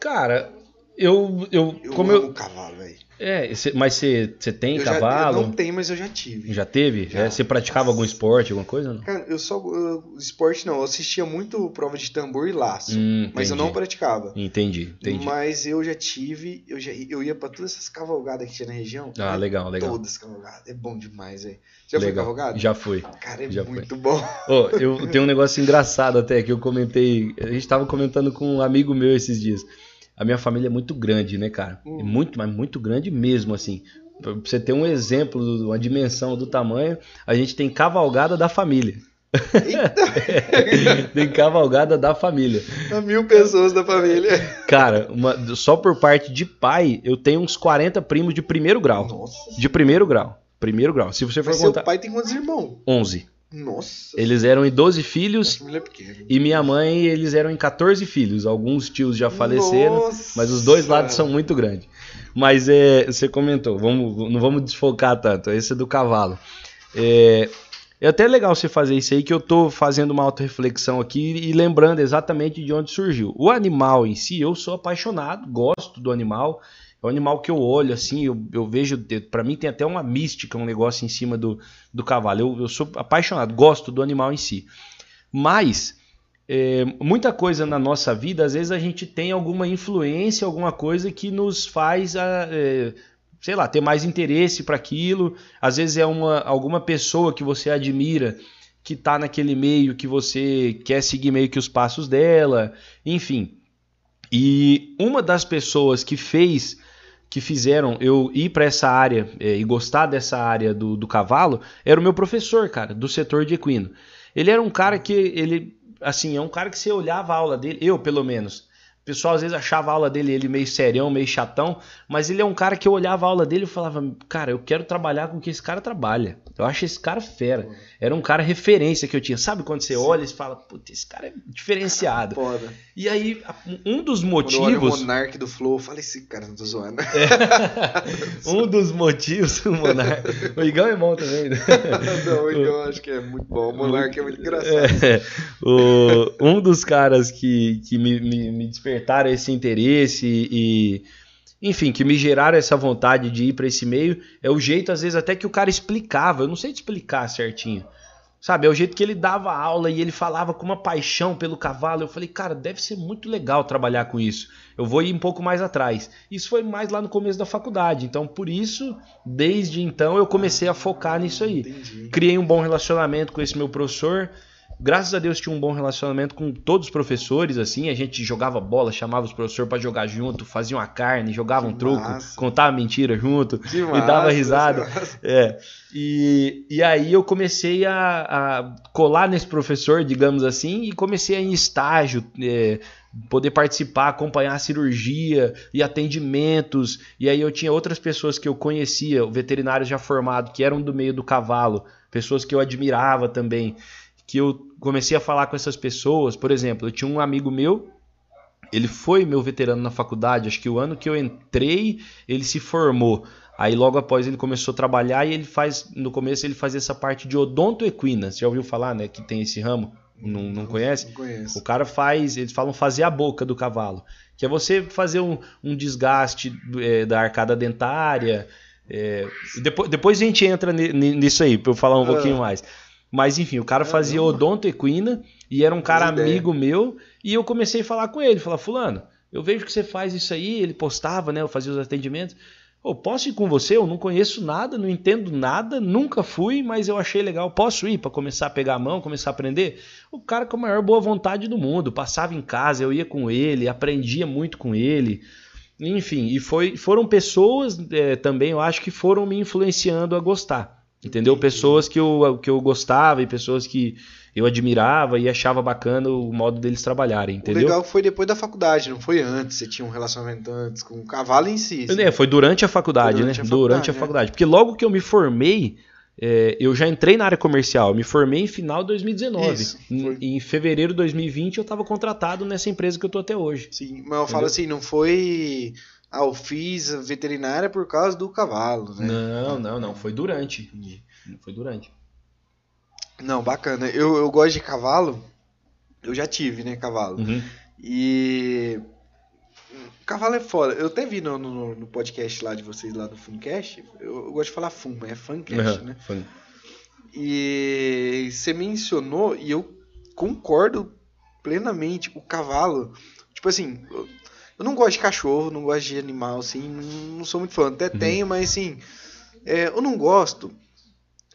Cara, Eu, eu, Eu como amo eu, cavalo, velho. É, cê- mas você você tem Eu já- cavalo? eu não tenho, mas eu já tive. Já teve? Já. É, Você praticava algum esporte, alguma coisa? Não? Cara, eu só. eu- esporte não, eu assistia muito prova de tambor e laço. Hum, mas eu não praticava. Entendi, entendi. Mas eu já tive, eu, já, eu ia pra todas essas cavalgadas que tinha na região. Ah, legal, legal. Todas cavalgadas. É bom demais, velho. Já foi legal. cavalgado? Já fui. Cara, é já muito bom. Ô, eu tenho um negócio engraçado até que eu comentei. A gente tava comentando com um amigo meu esses dias. A minha família é muito grande, né, cara? Hum. É muito, mas muito grande mesmo, assim. Pra você ter um exemplo, uma dimensão do tamanho, a gente tem cavalgada da família. tem cavalgada da família. Mil pessoas da família. Cara, uma- só por parte de pai, eu tenho uns 40 primos de primeiro grau. Nossa. De primeiro grau. Primeiro grau. Se você for Mas seu contar. pai tem quantos irmãos? 11. Nossa. Eles eram em 12 A filhos é pequena. e minha mãe, eles eram em 14 filhos. Alguns tios já faleceram, Nossa. mas os dois lados são muito grandes. Mas é, você comentou, vamos, não vamos desfocar tanto. Esse é do cavalo. É, é até legal você fazer isso aí, que eu tô fazendo uma autorreflexão aqui e lembrando exatamente de onde surgiu. O animal em si, eu sou apaixonado, gosto do animal. É um animal que eu olho assim, eu, eu vejo, para mim tem até uma mística, um negócio em cima do, do cavalo. Eu, eu sou apaixonado, gosto do animal em si. Mas é, muita coisa na nossa vida, às vezes a gente tem alguma influência, alguma coisa que nos faz, a, é, sei lá, ter mais interesse para aquilo. Às vezes é uma, alguma pessoa que você admira que está naquele meio que você quer seguir meio que os passos dela, enfim. E uma das pessoas que fez, que fizeram eu ir para essa área é, e gostar dessa área do, do cavalo, era o meu professor, cara, do setor de equino. Ele era um cara que ele assim, é um cara que você olhava a aula dele, eu pelo menos. O pessoal às vezes achava a aula dele ele meio serião, meio chatão, mas ele é um cara que eu olhava a aula dele e falava, cara, eu quero trabalhar com o que esse cara trabalha. Eu acho esse cara fera. Era um cara referência que eu tinha. Sabe quando você olha e fala, puta, esse cara é diferenciado. Foda. E aí, um dos Quando eu olho o motivos. Monark do Flow, eu falo, esse cara não tô zoando. um dos motivos, o Monark. O Igão é bom também. né? não, eu acho que é muito bom. O Monark é muito engraçado. É, o- um dos caras que, que me, me- me despertaram esse interesse e, enfim, que me geraram essa vontade de ir para esse meio é o jeito, às vezes, até que o cara explicava. Eu não sei te explicar certinho. Sabe, é o jeito que ele dava aula e ele falava com uma paixão pelo cavalo. Eu falei, cara, deve ser muito legal trabalhar com isso. Eu vou ir um pouco mais atrás. Isso foi mais lá no começo da faculdade. Então, por isso, desde então, eu comecei a focar nisso aí Entendi. criei um bom relacionamento com esse meu professor. Graças a Deus tinha um bom relacionamento com todos os professores, assim, a gente jogava bola, chamava os professores para jogar junto, fazia uma carne, jogava um Que truco, massa. contava mentira junto Que e massa, dava risada. É. E, e aí eu comecei a, a colar nesse professor, digamos assim, e comecei a ir em estágio, é, poder participar, acompanhar a cirurgia e atendimentos. E aí eu tinha outras pessoas que eu conhecia, veterinários já formados, que eram do meio do cavalo, pessoas que eu admirava também, que eu comecei a falar com essas pessoas. Por exemplo, eu tinha um amigo meu, ele foi meu veterano na faculdade, acho que o ano que eu entrei, ele se formou. Aí logo após ele começou a trabalhar e ele faz, no começo ele fazia essa parte de odonto equina. Você já ouviu falar, né, que tem esse ramo? Não, não conhece? Não conheço. O cara faz, eles falam fazer a boca do cavalo, que é você fazer um, um desgaste é, da arcada dentária. é, depois, depois a gente entra ni- ni- nisso aí, pra eu falar um Ah. pouquinho mais. Mas enfim, o cara fazia odonto equina e era um cara ideia. amigo meu e eu comecei a falar com ele, falar, fulano, eu vejo que você faz isso aí, ele postava, né, eu fazia os atendimentos. Ô, posso ir com você? Eu não conheço nada, não entendo nada, nunca fui, mas eu achei legal. Posso ir para começar a pegar a mão, começar a aprender? O cara com a maior boa vontade do mundo, passava em casa, eu ia com ele, aprendia muito com ele. Enfim, e foi, foram pessoas é, também, eu acho que foram me influenciando a gostar. Entendeu? Pessoas que eu, que eu gostava e pessoas que eu admirava e achava bacana o modo deles trabalharem, O entendeu? legal foi depois da faculdade, não foi antes. Você tinha um relacionamento antes com o cavalo em si. assim. É, foi durante a faculdade, Durante né? a durante faculdade, a né? faculdade. Porque logo que eu me formei, é, eu já entrei na área comercial. Eu me formei em final de 2019. Isso, Em- foi. em, fevereiro de 2020 eu estava contratado nessa empresa que eu tô até hoje. Sim, mas eu falo assim, não foi. Ah, eu fiz a veterinária por causa do cavalo, né? Não, não, não. Foi durante. Foi durante. Não, bacana. Eu, eu gosto de cavalo. Eu já tive, né, cavalo. Uhum. E Cavalo é foda. Eu até vi no, no, no podcast lá de vocês, lá do Funcast. Eu, eu gosto de falar Fun, mas é Funcast, Uhum, né? fun. E você mencionou, e eu concordo plenamente, o cavalo. Tipo assim, eu, não gosto de cachorro, não gosto de animal, assim, não, não sou muito fã. Até tenho, mas assim, é, eu não gosto.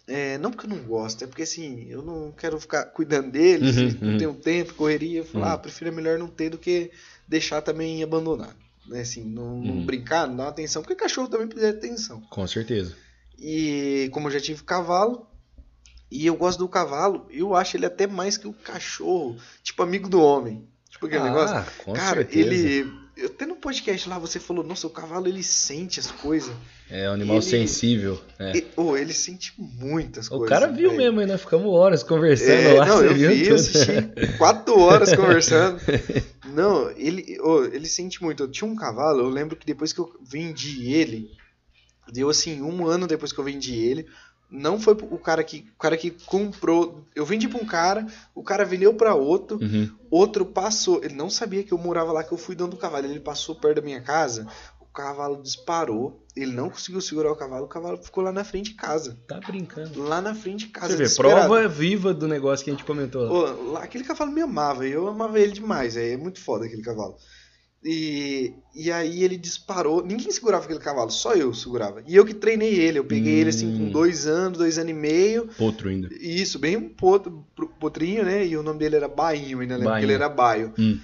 É, não porque eu não gosto, é porque assim, eu não quero ficar cuidando deles, Uhum, não uhum. tenho tempo, correria. Falo, Uhum. ah, prefiro é melhor não ter do que deixar também abandonado. Né? Assim, não, não Uhum. brincar, não dar atenção, porque cachorro também precisa de atenção. Com certeza. E como eu já tive cavalo, e eu gosto do cavalo, eu acho ele até mais que o cachorro, tipo amigo do homem. Tipo aquele negócio. Ah, com Cara, certeza. ele. Até no podcast lá você falou, nossa, o cavalo ele sente as coisas. É um animal ele- sensível. é. E- oh, ele sente muitas O coisas. cara viu mesmo, né? Ficamos horas conversando É, lá. não, eu vi, tudo. eu assisti quatro horas conversando. Não, ele, oh, ele sente muito. Eu tinha um cavalo, eu lembro que depois que eu vendi ele, deu assim, um ano depois que eu vendi ele, não foi o cara que, o cara que comprou. Eu vendi pra um cara, o cara vendeu pra outro, Uhum. outro passou. Ele não sabia que eu morava lá, que eu fui dando do cavalo. Ele passou perto da minha casa, o cavalo disparou, ele não conseguiu segurar o cavalo, o cavalo ficou lá na frente de casa. Tá brincando. Lá na frente de casa. Você vê, prova viva do negócio que a gente comentou. lá. Ô, lá, aquele cavalo me amava, e eu amava ele demais, é, é muito foda aquele cavalo. E, e aí ele disparou, ninguém segurava aquele cavalo, só eu segurava. E eu que treinei ele, eu peguei ele assim com Hum. dois anos, dois anos e meio, Potro ainda. isso, bem um potro, potrinho, né? E o nome dele era Bainho, ainda lembro que ele era Baio. Hum.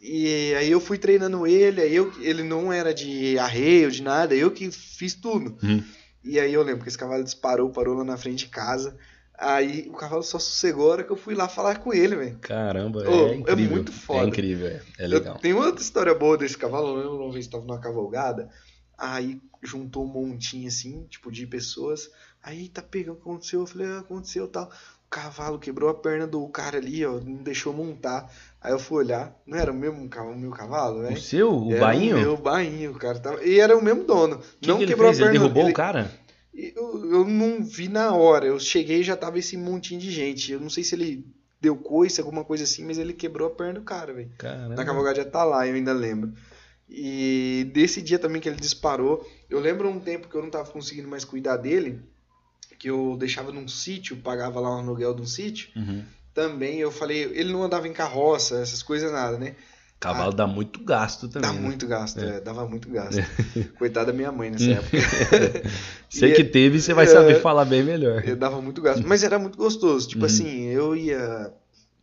E aí eu fui treinando ele, aí eu, ele não era de arreio, de nada, eu que fiz tudo. Hum. E aí eu lembro que esse cavalo disparou, parou lá na frente de casa. Aí o cavalo só sossegou a hora que eu fui lá falar com ele, velho. Caramba, Ô, é é incrível. muito foda. É incrível, é, é legal. Eu, tem outra história boa desse cavalo, eu lembro uma vez que tava numa cavalgada, aí juntou um montinho assim, tipo, de pessoas. Aí tá pegando, o que aconteceu? Eu falei, ah, aconteceu tal. O cavalo quebrou a perna do cara ali, ó, não deixou montar. Aí eu fui olhar, não era o mesmo cavalo, o meu cavalo, O velho? seu, o Era bainho? O meu bainho, cara. Tava... E era o mesmo dono. O que não que ele quebrou fez? a Ele perna. derrubou ele- o cara? Eu, eu não vi na hora. Eu cheguei e já tava esse montinho de gente. Eu não sei se ele deu coice, alguma coisa assim, mas ele quebrou a perna do cara, velho. Na cavalgada já tá lá, eu ainda lembro. E desse dia também que ele disparou, eu lembro um tempo que eu não tava conseguindo mais cuidar dele, que eu deixava num sítio, pagava lá um aluguel de um sítio. Uhum. Também eu falei, ele não andava em carroça, essas coisas nada, né? Cavalo dá muito gasto também. Dá né? muito gasto, é, dava muito gasto. Coitada da minha mãe nessa época. Você que teve, você vai é, saber falar bem melhor. Eu dava muito gasto. Mas era muito gostoso. Tipo Uhum. assim, eu ia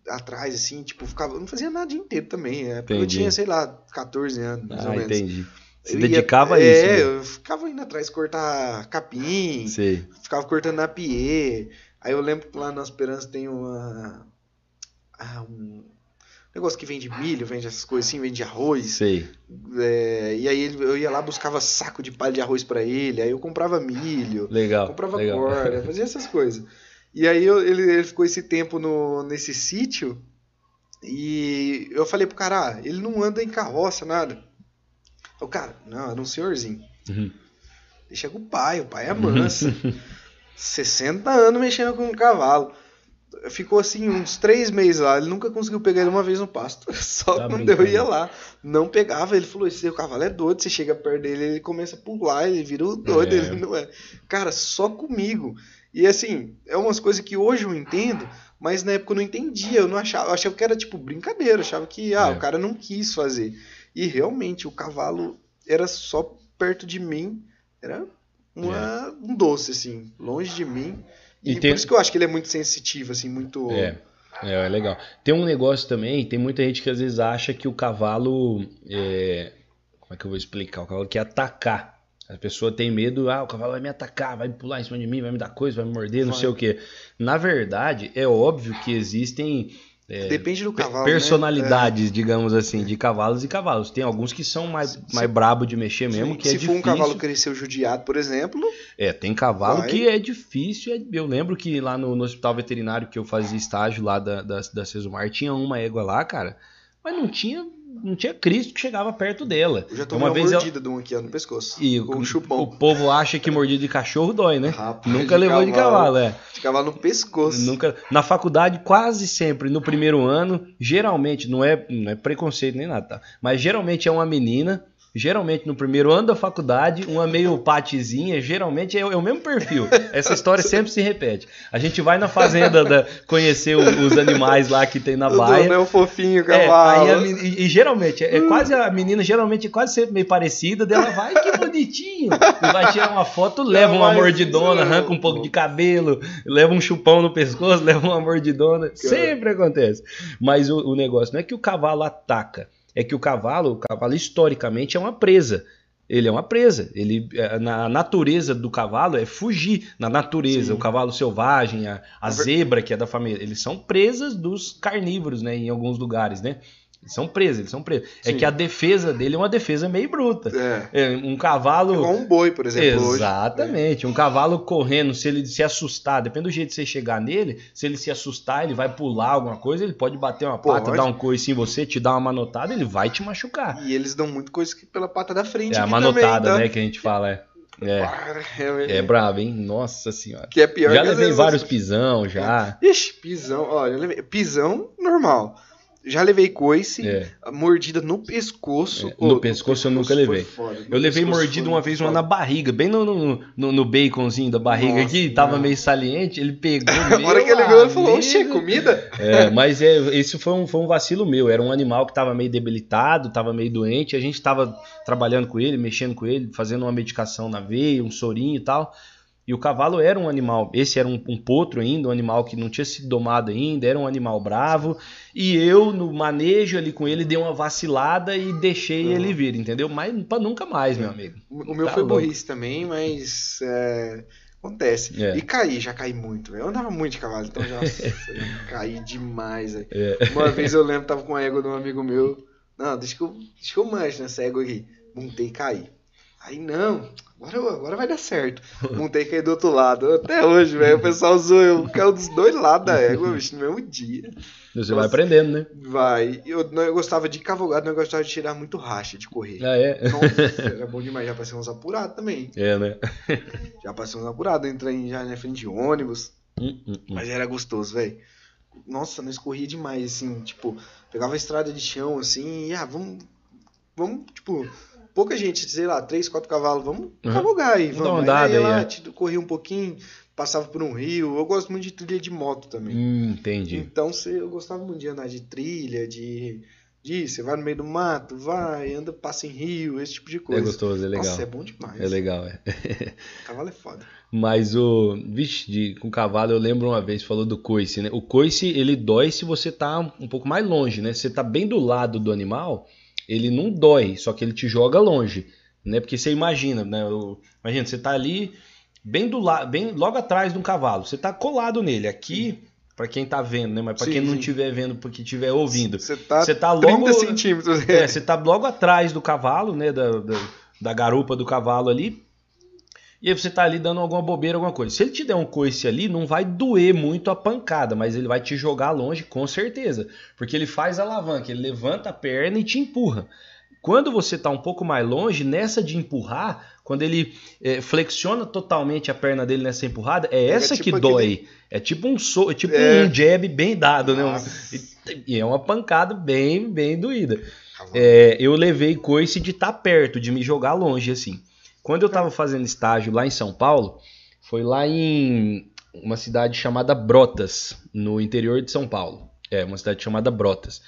atrás, assim, tipo, ficava. Não fazia nada o dia inteiro também. É, eu tinha, sei lá, 14 anos, mais Ah, ou menos. entendi. Se Eu ia- dedicava a é, isso. né? eu ficava indo atrás cortar capim, Sei. ficava cortando na pie. Aí eu lembro que lá na Esperança tem uma. Ah, um negócio que vende milho, vende essas coisas assim, vende arroz. Sei. É, e aí ele- eu ia lá, buscava saco de palha de arroz pra ele, aí eu comprava milho. Legal. Comprava legal. corda, fazia essas coisas. E aí eu- ele, ele ficou esse tempo no, nesse sítio e eu falei pro cara, ah, ele não anda em carroça, nada. O cara, não, era um senhorzinho. Uhum. Deixa com o pai, o pai é manso. 60 anos mexendo com um cavalo. Ficou assim uns três meses lá, ele nunca conseguiu pegar ele uma vez no pasto. Só Tá quando eu brincando. ia lá. Não pegava, ele falou: esse cavalo é doido, você chega perto dele, ele começa a pular, ele vira o doido, É. ele não é. Cara, só comigo. E assim, é umas coisas que hoje eu entendo, mas na época eu não entendia, eu não achava, eu achava que era tipo brincadeira, eu achava que ah, É. o cara não quis fazer. E realmente o cavalo era só perto de mim, era uma- um doce assim, longe de mim. E E, tem- por isso que eu acho que ele é muito sensitivo assim, muito É, é, é legal. Tem um negócio também, tem muita gente que às vezes acha que o cavalo. é, como é que eu vou explicar? O cavalo quer atacar. A pessoa tem medo, ah, o cavalo vai me atacar, vai pular em cima de mim, vai me dar coisa, vai me morder, não Vai. sei o quê. Na verdade, é óbvio que existem é, depende do cavalo, né? personalidades, digamos assim, de cavalos e cavalos. Tem alguns que são mais, Se- mais brabo de mexer É. mesmo, Se- que é se for difícil. um cavalo cresceu judiado, por exemplo, É, tem cavalo Vai. que é difícil. é- Eu lembro que lá no, no hospital veterinário que eu fazia estágio lá da, da, da Sesumar, tinha uma égua lá, cara, mas não tinha, não tinha Cristo que chegava perto dela. eu já tomei uma uma, vez ela- mordida de um aqui ó, no pescoço. E com o, um chupão. o povo acha que mordida de cachorro dói, né? Rapaz, Nunca levou de cavalo, é. De cavalo no pescoço. Nunca, na faculdade, quase sempre, no primeiro ano, geralmente, não é, não é preconceito nem nada, tá? Mas geralmente é uma menina geralmente no primeiro ano da faculdade, uma meio patizinha, geralmente é, é o mesmo perfil. Essa história sempre se repete. A gente vai na fazenda da, conhecer o, os animais lá que tem na O baia. é o fofinho, É, cavalo. aí a e, e geralmente, é, é quase a menina geralmente é quase sempre meio parecida, dela vai, que bonitinho. E vai tirar uma foto, leva uma mordidona, arranca um pouco de cabelo, leva um chupão no pescoço, leva uma mordidona. Sempre acontece. Mas o, o negócio não é que o cavalo ataca, é que o cavalo, o cavalo historicamente é uma presa. Ele é uma presa. Ele, é, na natureza do cavalo é fugir. Na natureza, Sim. o cavalo selvagem, a, a zebra, que é da família, eles são presas dos carnívoros, né? Em alguns lugares, né? Eles são presos, eles são presos. É Sim. que a defesa dele é uma defesa meio bruta. É. É, um cavalo. Igual um boi, por exemplo, hoje. Exatamente. Um cavalo correndo, se ele se assustar, depende do jeito que você chegar nele, se ele se assustar, ele vai pular alguma coisa, ele pode bater uma pata, Pode. dar um coice em você, te dar uma manotada, ele vai te machucar. E eles dão muito coisa pela pata da frente. É a manotada, também, tá? né, que a gente fala. É, é, É, é brabo, hein? Nossa senhora. Que é pior Já que levei vários pisão, já. Ixi, pisão. Olha, eu levei... pisão normal. Já levei coice, É. mordida no pescoço. É, no Ô, pescoço eu nunca levei. foda. No Eu levei pescoço mordida uma vez uma na barriga, bem no, no, no, no baconzinho da barriga Nossa, aqui, tava não. meio saliente, ele pegou. A hora que ele viu, ele falou, oxe, é comida? É, mas é, esse foi um, foi um vacilo meu. Era um animal que estava meio debilitado, estava meio doente. A gente estava trabalhando com ele, mexendo com ele, fazendo uma medicação na veia, um sorinho e tal. E o cavalo era um animal, esse era um, um potro ainda, um animal que não tinha sido domado ainda, era um animal bravo. E eu, no manejo ali com ele, dei uma vacilada e deixei Uhum. ele vir, entendeu? Mas pra nunca mais, meu amigo. O meu Tá foi louco. burrice também, mas é, acontece. É. E caí, já caí muito, velho. Eu andava muito de cavalo, então já caí demais, velho. É. Uma vez eu lembro, tava com a égua de um amigo meu. Não, deixa que eu, deixa que eu manche nessa égua aqui. Montei e caí. Aí, não, agora, agora vai dar certo. Montei e caí do outro lado. Até hoje, velho, o pessoal zoou eu. Caiu dos dois lados da égua, bicho, no mesmo dia. Você vai aprendendo, né? Vai. Eu, não, eu gostava de cavalgado, não eu gostava de tirar muito racha, de correr. Ah, é? Nossa, era bom demais. Já passei uns apurados também. É, né? Já passei uns apurados, entrei já na frente de ônibus. Hum, hum, hum. Mas era gostoso, velho. Nossa, nós corria demais, assim, tipo, pegava a estrada de chão, assim, e ah, vamos. Vamos, tipo, pouca gente, sei lá, três, quatro cavalos, vamos Uhum. cavalgar aí, Vamos aí, aí, lá, é. corria um pouquinho, passava por um rio. Eu gosto muito de trilha de moto também. Hum, entendi. Então eu gostava muito de andar de trilha, de. de você vai no meio do mato, vai, anda, passa em rio, esse tipo de É coisa. gostoso, é legal. Nossa, é bom demais. É legal, é. Cavalo é foda. Mas o. Vixe, de, com cavalo eu lembro uma vez, falou do coice, né? O coice, ele dói se você tá um pouco mais longe, né? Se você tá bem do lado do animal, ele não dói, só que ele te joga longe, né? Porque você imagina, né? O- imagina, você tá ali bem do lado, bem logo atrás de um cavalo, você tá colado nele. Aqui, pra quem tá vendo, né? Mas Sim, quem não estiver vendo, porque estiver ouvindo, Você tá, Você tá 30 logo- centímetros. é, você tá logo atrás do cavalo, né? Da, da, da garupa do cavalo ali. E aí você tá ali dando alguma bobeira, alguma coisa. Se ele te der um coice ali, não vai doer muito a pancada, mas ele vai te jogar longe com certeza. Porque ele faz a alavanca, ele levanta a perna e te empurra. Quando você tá um pouco mais longe, nessa de empurrar, quando ele é, flexiona totalmente a perna dele nessa empurrada, é essa tipo que aquele- dói. É tipo um so, é tipo É. um jab bem dado, né? Nossa. E, e é uma pancada bem, bem doída. É, eu levei coice de estar perto, de me jogar longe, assim. Quando eu tava fazendo estágio lá em São Paulo, foi lá em uma cidade chamada Brotas, no interior de São Paulo. É, uma cidade chamada Brotas.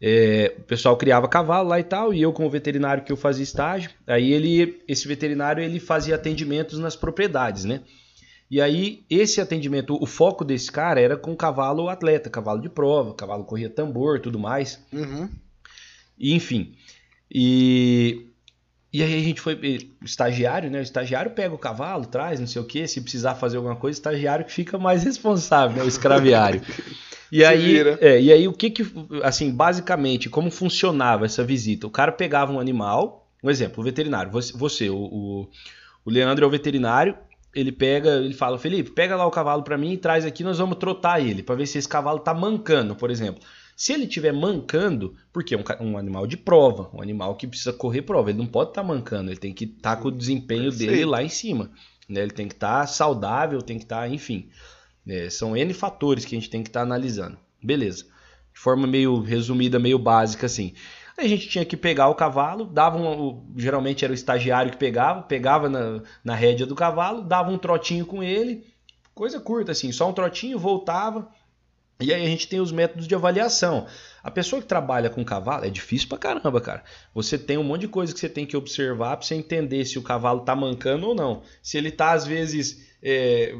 É, o pessoal criava cavalo lá e tal, e eu como veterinário que eu fazia estágio, aí ele, esse veterinário ele fazia atendimentos nas propriedades, né? E aí esse atendimento, o foco desse cara era com cavalo atleta, cavalo de prova, cavalo corria tambor, tudo mais. Uhum. E, enfim. E, e aí a gente foi. Estagiário, né? O estagiário pega o cavalo, traz, não sei o que. Se precisar fazer alguma coisa, o estagiário que fica mais responsável, né? O escraviário. E aí, é, e aí o que que, assim, basicamente, como funcionava essa visita? O cara pegava um animal, um exemplo, o veterinário, você, você o, o, o Leandro é o veterinário, ele pega, ele fala, Felipe, pega lá o cavalo pra mim e traz aqui, nós vamos trotar ele, pra ver se esse cavalo tá mancando, por exemplo. Se ele estiver mancando, porque é um, um animal de prova, um animal que precisa correr prova, ele não pode estar mancando, ele tem que estar com o desempenho dele lá em cima. né? Ele tem que estar saudável, tem que estar, enfim. É, são N fatores que a gente tem que estar analisando. Beleza. De forma meio resumida, meio básica assim. Aí a gente tinha que pegar o cavalo, dava um, geralmente era o estagiário que pegava, pegava na, na rédea do cavalo, dava um trotinho com ele, coisa curta assim, só um trotinho, voltava. E aí a gente tem os métodos de avaliação. A pessoa que trabalha com cavalo é difícil pra caramba, cara. Você tem um monte de coisa que você tem que observar pra você entender se o cavalo tá mancando ou não. Se ele tá, às vezes, é,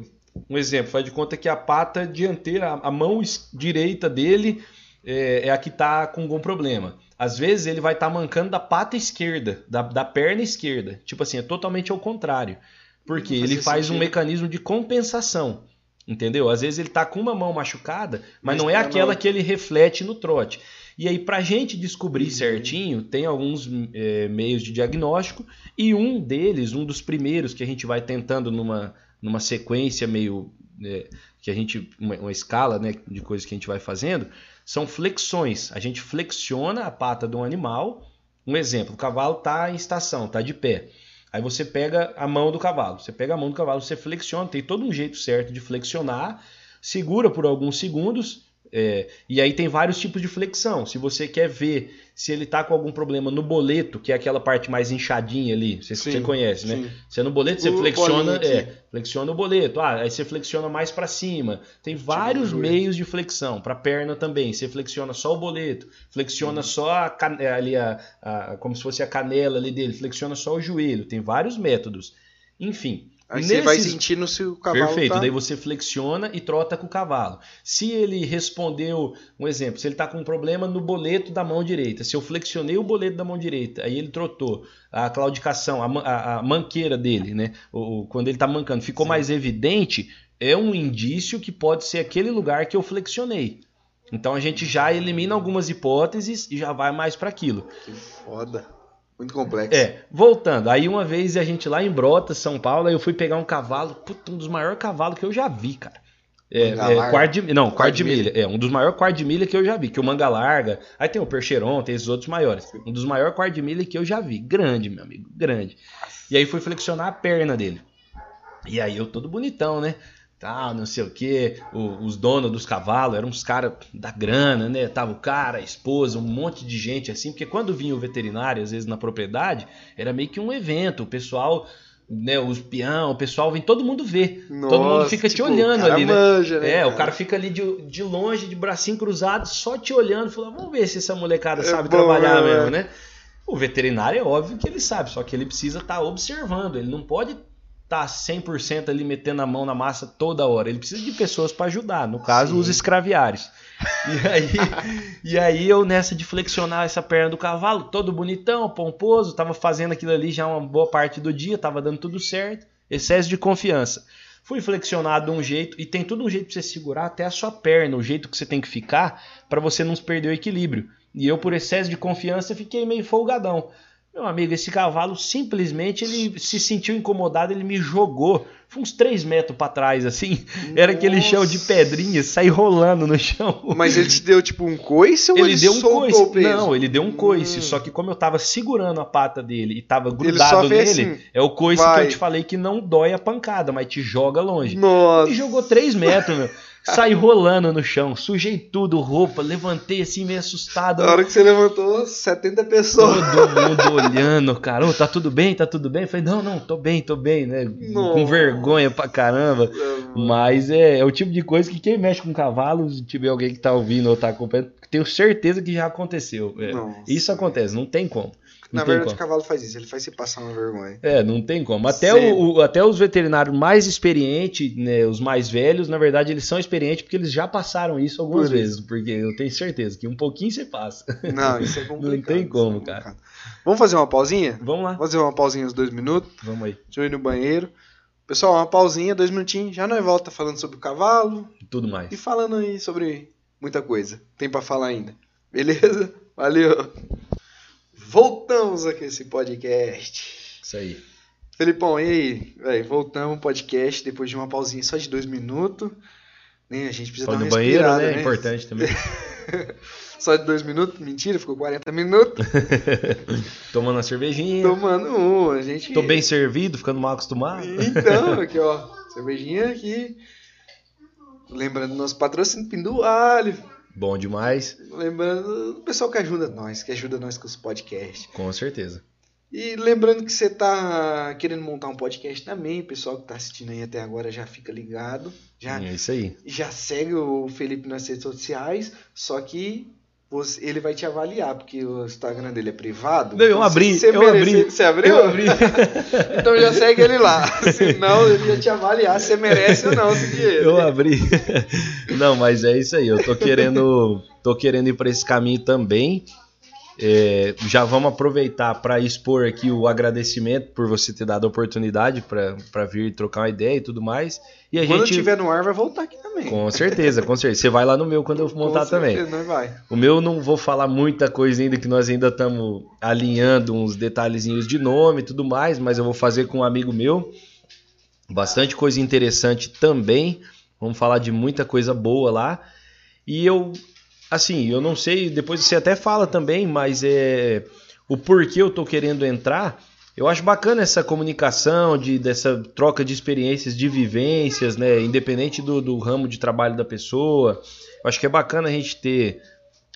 um exemplo, faz de conta que a pata dianteira, a mão direita dele é, é a que tá com algum problema. Às vezes ele vai estar tá mancando da pata esquerda, da, da perna esquerda. Tipo assim, é totalmente ao contrário. Porque ele faz sentido. um mecanismo de compensação. Entendeu? Às vezes ele tá com uma mão machucada, mas, mas não é aquela que ele reflete no trote. E aí, para a gente descobrir uhum. certinho, tem alguns é, meios de diagnóstico, e um deles, um dos primeiros que a gente vai tentando numa, numa sequência meio. É, que a gente. Uma, uma, escala né, de coisas que a gente vai fazendo, são flexões. A gente flexiona a pata de um animal. Um exemplo: o cavalo está em estação, está de pé. Aí você pega a mão do cavalo. Você pega a mão do cavalo, você flexiona, tem todo um jeito certo de flexionar, segura por alguns segundos. É, e aí tem vários tipos de flexão. Se você quer ver se ele está com algum problema no boleto, que é aquela parte mais inchadinha ali, você, sim, você conhece, né? Sim. Você no boleto você o flexiona, é, flexiona o boleto. Ah, aí você flexiona mais para cima. Tem vários tipo meios de flexão. Para perna também, você flexiona só o boleto, flexiona uhum. só a, é, ali a, a, como se fosse a canela ali dele, flexiona só o joelho. Tem vários métodos. Enfim, Aí Nesses... você vai sentindo se o cavalo Perfeito, tá... daí você flexiona e trota com o cavalo. Se ele respondeu, um exemplo, se ele está com um problema no boleto da mão direita, se eu flexionei o boleto da mão direita, aí ele trotou, a claudicação, a, a, a manqueira dele, né? O, quando ele está mancando, ficou Sim. mais evidente, é um indício que pode ser aquele lugar que eu flexionei. Então a gente já elimina algumas hipóteses e já vai mais para aquilo. Que foda. Muito complexo. É, voltando. Aí uma vez a gente lá em Brota, São Paulo, aí eu fui pegar um cavalo, puta, um dos maiores cavalos que eu já vi, cara. É, é quarto de, não, quarto de milha. milha. É, um dos maiores quartos de milha que eu já vi. Que o manga larga. Aí tem o percheron, tem esses outros maiores. Um dos maiores quartos de milha que eu já vi. Grande, meu amigo, grande. E aí fui flexionar a perna dele. E aí eu todo bonitão, né? Tal, não sei o que, os donos dos cavalos eram uns caras da grana, né? Tava o cara, a esposa, um monte de gente assim, porque quando vinha o veterinário, às vezes na propriedade, era meio que um evento, o pessoal, né, os peão, o pessoal vem, todo mundo vê, Nossa, todo mundo fica tipo, te olhando ali, né? Manja, né? É, cara? o cara fica ali de, de longe, de bracinho cruzado, só te olhando, falando, vamos ver se essa molecada é sabe bom, trabalhar né? mesmo, né? O veterinário é óbvio que ele sabe, só que ele precisa estar tá observando, ele não pode tá 100% ali metendo a mão na massa toda hora. Ele precisa de pessoas para ajudar, no caso, Sim. os escraviários. E aí, e aí eu nessa de flexionar essa perna do cavalo, todo bonitão, pomposo, tava fazendo aquilo ali já uma boa parte do dia, tava dando tudo certo, excesso de confiança. Fui flexionado de um jeito e tem todo um jeito para você segurar até a sua perna, o jeito que você tem que ficar para você não perder o equilíbrio. E eu por excesso de confiança fiquei meio folgadão. Meu amigo, esse cavalo simplesmente ele se sentiu incomodado, ele me jogou. Foi uns 3 metros para trás, assim. Nossa. Era aquele chão de pedrinha, sair rolando no chão. Mas ele te deu tipo um coice ou ele, ele deu um coice? Não, ele deu um coice. Hum. Só que como eu tava segurando a pata dele e tava grudado nele, assim, é o coice vai. que eu te falei que não dói a pancada, mas te joga longe. Nossa. E jogou 3 metros, meu. Saí rolando no chão, sujei tudo, roupa, levantei assim meio assustado. Na hora que você levantou, 70 pessoas. Todo mundo olhando, cara, oh, tá tudo bem, tá tudo bem? Eu falei, não, não, tô bem, tô bem, né? Nossa. Com vergonha pra caramba. Mas é, é, o tipo de coisa que quem mexe com cavalos, se tiver alguém que tá ouvindo ou tá acompanhando, tenho certeza que já aconteceu. É, isso acontece, não tem como. Na verdade, o cavalo faz isso, ele faz se passar uma vergonha. É, não tem como. Até, o, o, até os veterinários mais experientes, né, os mais velhos, na verdade, eles são experientes porque eles já passaram isso algumas Por vezes. Isso. Porque eu tenho certeza que um pouquinho você passa. Não, isso é complicado. não tem como, é cara. Vamos fazer uma pausinha? Vamos lá. Vamos fazer uma pausinha uns dois minutos? Vamos aí. Deixa eu ir no banheiro. Pessoal, uma pausinha, dois minutinhos, já nós volta falando sobre o cavalo. Tudo mais. E falando aí sobre muita coisa. Tem para falar ainda. Beleza? Valeu! Voltamos aqui esse podcast. Isso aí. Felipão, e aí? Véi, voltamos ao podcast depois de uma pausinha só de dois minutos. Né? A gente precisa Foi dar uma banheiro, né? né? Importante também. só de dois minutos? Mentira, ficou 40 minutos. Tomando uma cervejinha. Tomando um, a gente... Tô bem servido, ficando mal acostumado. Então, aqui ó, cervejinha aqui. Lembrando nosso patrocínio Pindualho. Bom demais. Lembrando o pessoal que ajuda nós, que ajuda nós com os podcasts. Com certeza. E lembrando que você tá querendo montar um podcast também, o pessoal que tá assistindo aí até agora já fica ligado. Já, É isso aí. já segue o Felipe nas redes sociais, só que você- ele vai te avaliar, porque o Instagram dele é privado. Não, eu Então, abri, você eu merece- abri, Você abriu? Eu abri. Então já segue ele lá. Senão ele ia te avaliar se você merece ou não seguir ele. Eu abri. Não, mas é isso aí. Eu tô querendo, tô querendo ir para esse caminho também. É, já vamos aproveitar para expor aqui o agradecimento por você ter dado a oportunidade para vir trocar uma ideia e tudo mais. E a Quando gente estiver no ar, vai voltar aqui também. com certeza, com certeza. Você vai lá no meu quando eu montar Com também. certeza, nós vai. O meu não vou falar muita coisa ainda, que nós ainda estamos alinhando uns detalhezinhos de nome e tudo mais, mas eu vou fazer com um amigo meu. Bastante coisa interessante também. Vamos falar de muita coisa boa lá. E eu, assim, eu não sei, depois você até fala também, mas é o porquê eu tô querendo entrar. Eu acho bacana essa comunicação, de, dessa troca de experiências, de vivências, né? Independente do, do ramo de trabalho da pessoa. Eu acho que é bacana a gente ter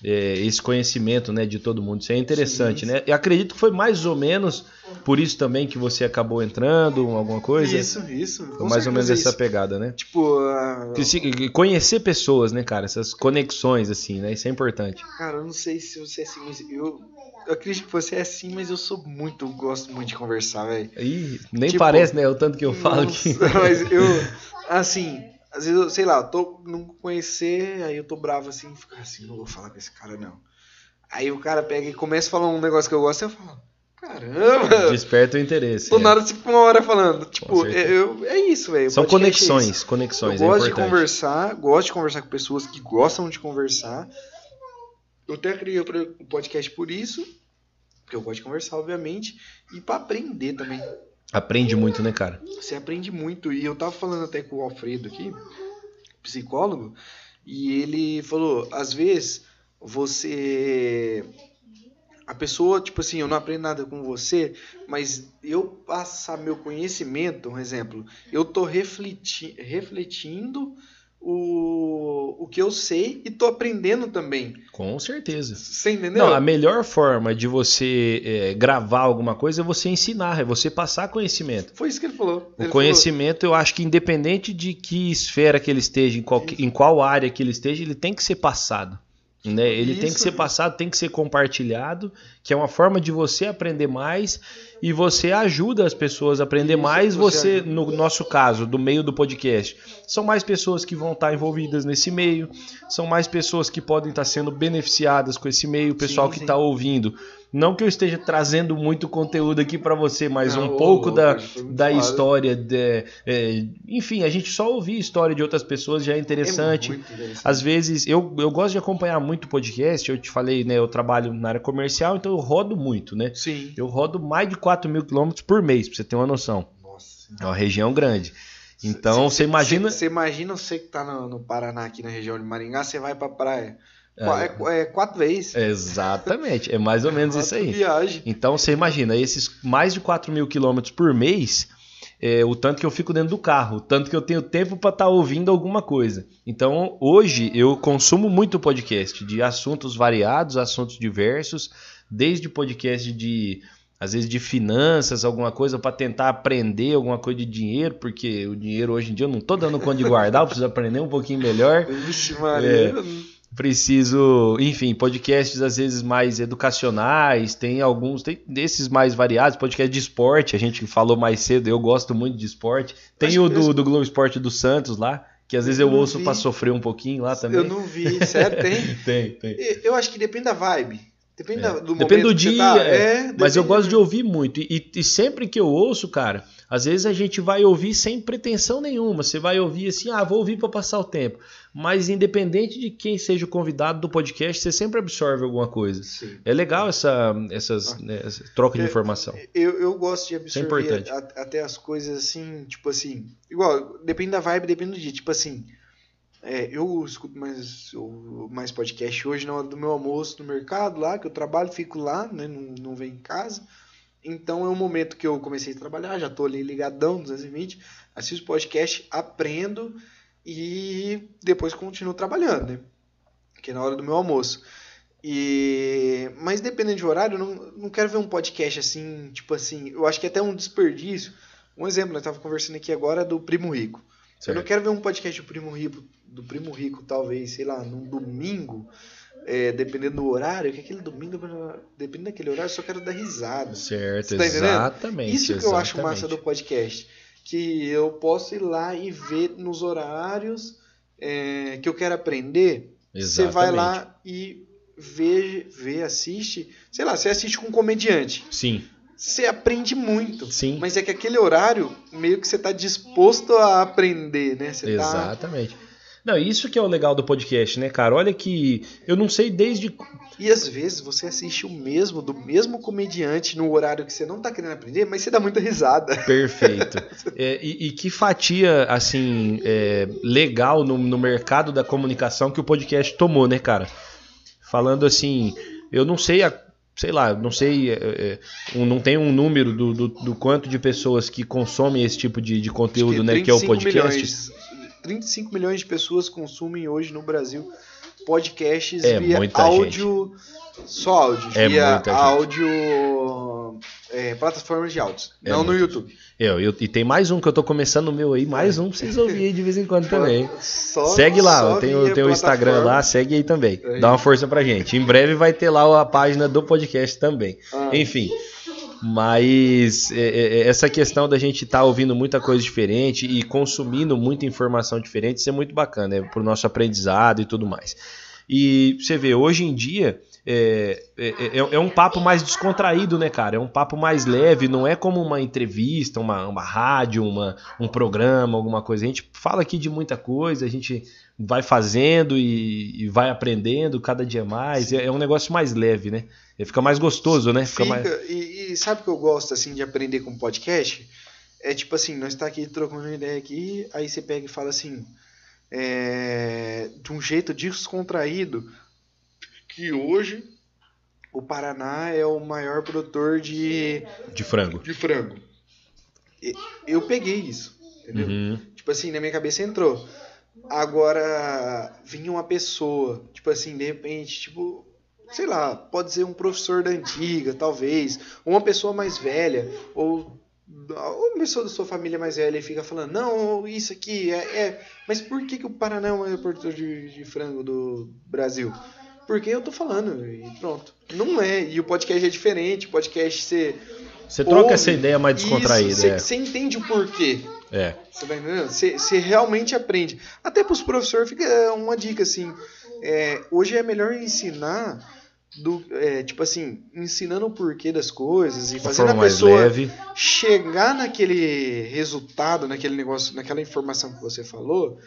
é, esse conhecimento né, de todo mundo. Isso é interessante, Sim, né? E acredito que foi mais ou menos por isso também que você acabou entrando, alguma coisa. Isso, isso. Foi mais ou menos certeza essa isso. pegada, né? Tipo, ah, Que se- Conhecer pessoas, né, cara? Essas conexões, assim, né? Isso é importante. cara, eu não sei se você é assim, mas eu, eu acredito que você é assim, mas eu sou muito, gosto muito de conversar, velho. Ih, nem Tipo, parece, né? O tanto que eu falo Nossa, aqui. Mas eu, assim, às vezes, eu, sei lá, eu tô não conhecer, aí eu tô bravo assim, fico assim, não vou falar com esse cara, não. Aí o cara pega e começa a falar um negócio que eu gosto, eu falo, caramba! Desperta o interesse. Do é. nada você fica uma hora falando. Tipo, eu, é isso, velho. São podcast é isso. conexões, conexões, Eu é gosto de importante. conversar, gosto de conversar com pessoas que gostam de conversar. Eu até criei o podcast por isso, porque eu gosto de conversar, obviamente, e pra aprender também. Aprende muito, né, cara? Você aprende muito. E eu tava falando até com o Alfredo aqui, psicólogo, e ele falou, às vezes você a pessoa, tipo assim, eu não aprendo nada com você, mas eu passar meu conhecimento, um exemplo, eu tô refleti refletindo o, o que eu sei e tô aprendendo também. Com certeza. Você entendeu? Não, a melhor forma de você é, gravar alguma coisa é você ensinar, é você passar conhecimento. Foi isso que ele falou. O Ele conhecimento, eu acho que independente de que esfera que ele esteja, em qual, em qual área que ele esteja, ele tem que ser passado. Né? Ele tem que Isso. ser passado, tem que ser compartilhado, que é uma forma de você aprender mais e você ajuda as pessoas a aprender Isso, mais. você Você, no nosso caso, do meio do podcast, são mais pessoas que vão estar envolvidas nesse meio, são mais pessoas que podem estar sendo beneficiadas com esse meio, o pessoal Sim, que está ouvindo. Não que eu esteja trazendo muito conteúdo aqui para você, mas Não, um pouco ô, da, da história, de, é, enfim, a gente só ouvir história de outras pessoas já é interessante. É interessante. Às vezes, eu, eu gosto de acompanhar muito podcast, eu te falei, né, eu trabalho na área comercial, então eu rodo muito, né? Sim. Eu rodo mais de 4 mil quilômetros por mês, pra você ter uma noção. Nossa. É uma região grande. Então, você imagina... Você imagina você que tá no, no Paraná, aqui na região de Maringá, você vai pra praia. É. É, é quatro vezes. Exatamente, é mais ou menos isso aí. Viagem. Então você imagina, esses mais de 4 mil quilômetros por mês, é, o tanto que eu fico dentro do carro, o tanto que eu tenho tempo para estar ouvindo alguma coisa. Então hoje eu consumo muito podcast de assuntos variados, assuntos diversos, desde podcast de às vezes de finanças, alguma coisa para tentar aprender alguma coisa de dinheiro, porque o dinheiro hoje em dia eu não tô dando conta de guardar, eu preciso aprender um pouquinho melhor Vixe, Maria. Preciso, enfim, podcasts às vezes mais educacionais, tem alguns, tem desses mais variados, podcast de esporte, a gente falou mais cedo, eu gosto muito de esporte. Tem Acho o do, esse- do Globo Esporte do Santos lá, que às vezes eu Eu ouço pra sofrer um pouquinho lá também. Eu não vi, sério, tem? Tem, tem. Eu acho que depende da vibe. Depende É. do Depende momento do que você dia, tá. é. Mas eu depende gosto de do- ouvir muito. E, e sempre que eu ouço, cara, às vezes a gente vai ouvir sem pretensão nenhuma. Você vai ouvir assim, ah, vou ouvir para passar o tempo. Mas independente de quem seja o convidado do podcast, você sempre absorve alguma coisa. Sim. É legal essa, essas, né, essa troca de É, informação. Eu, eu gosto de absorver a- até as coisas assim, tipo assim. Igual, depende da vibe, depende do dia. Tipo assim, é, eu escuto mais, mais podcast hoje na hora do meu almoço no mercado lá, que eu trabalho, fico lá, né? Não, não venho em casa. Então é um momento que eu comecei a trabalhar, já tô ali ligadão, 220, assisto podcast, aprendo e depois continuo trabalhando, né? que é na hora do meu almoço. E mas dependendo de horário, eu não, não quero ver um podcast assim, tipo assim, eu acho que é até um desperdício. Um exemplo, eu tava conversando aqui agora do Primo Rico. Eu não Certo. quero ver um podcast do Primo Rico, do Primo Rico, talvez, sei lá, num domingo, é, dependendo do horário, que aquele domingo, dependendo daquele horário, eu só quero dar risada. Certo, tá exatamente. Isso que eu acho exatamente. massa do podcast. Que eu posso ir lá e ver nos horários é, que eu quero aprender. Você vai Exatamente. lá e vê, vê, assiste. Sei lá, você assiste com um comediante. Sim, Você aprende muito. sim. Mas é que aquele horário, meio que você tá disposto a aprender, né? Você tá. Não, isso que é o legal do podcast, né, cara? Olha que eu não sei desde. E às vezes você assiste o mesmo, do mesmo comediante no horário que você não tá querendo aprender, mas você dá muita risada. Perfeito. É, e, e que fatia, assim, é, legal no, no mercado da comunicação que o podcast tomou, né, cara? Falando assim, eu não sei, a, sei lá, não sei, é, é, um- não tem um número do, do, do quanto de pessoas que consomem esse tipo de, de conteúdo, né, que é o 35 podcast. Milhões, 35 milhões de pessoas consumem hoje no Brasil podcasts É via áudio, só áudio, É via muita gente. áudio, é, plataformas de áudio, É não no YouTube. É, eu- e tem mais um que eu tô começando o meu aí, mais um pra vocês ouvirem aí de vez em quando também. Só- segue lá, eu tenho, o Instagram lá, segue aí também. Aí. Dá uma força pra gente. Em breve vai ter lá a página do podcast também. Ah, Enfim. Mas é, é, é, essa questão da gente estar ouvindo muita coisa diferente e consumindo muita informação diferente, isso é muito bacana, é pro nosso aprendizado e tudo mais. E você vê, hoje em dia é, é, é- é um papo mais descontraído, né, cara? É um papo mais leve, não é como uma entrevista, uma, uma rádio, uma, um programa, alguma coisa. A gente fala aqui de muita coisa, a gente vai fazendo e, e vai aprendendo cada dia mais. É, é um negócio mais leve, né? E Fica mais gostoso, né? Fica Fica, mais... e, e sabe o que eu gosto assim de aprender com podcast? É tipo assim, nós tá aqui trocando uma ideia aqui, aí você pega e fala assim, é, de um jeito descontraído, que hoje o Paraná é o maior produtor de, De frango. de frango. Eu peguei isso, entendeu? Uhum. Tipo assim, na minha cabeça entrou. Agora, vinha uma pessoa, tipo assim, de repente, tipo, sei lá, pode ser um professor da antiga, talvez, ou uma pessoa mais velha, ou ou uma pessoa da sua família mais velha e fica falando, não, isso aqui é. é- Mas por que, que o Paraná é o maior produtor de, de frango do Brasil? Porque eu tô falando, e pronto. Não é, e o podcast é diferente, o podcast você. Você troca ouve essa ideia mais descontraída. Isso, você, é. você entende o porquê. é. Você tá entendendo? Você, você realmente aprende. Até para os professores fica uma dica assim. é, hoje é melhor ensinar do é, tipo assim, ensinando o porquê das coisas e fazendo a pessoa leve. chegar naquele resultado, naquele negócio, naquela informação que você falou,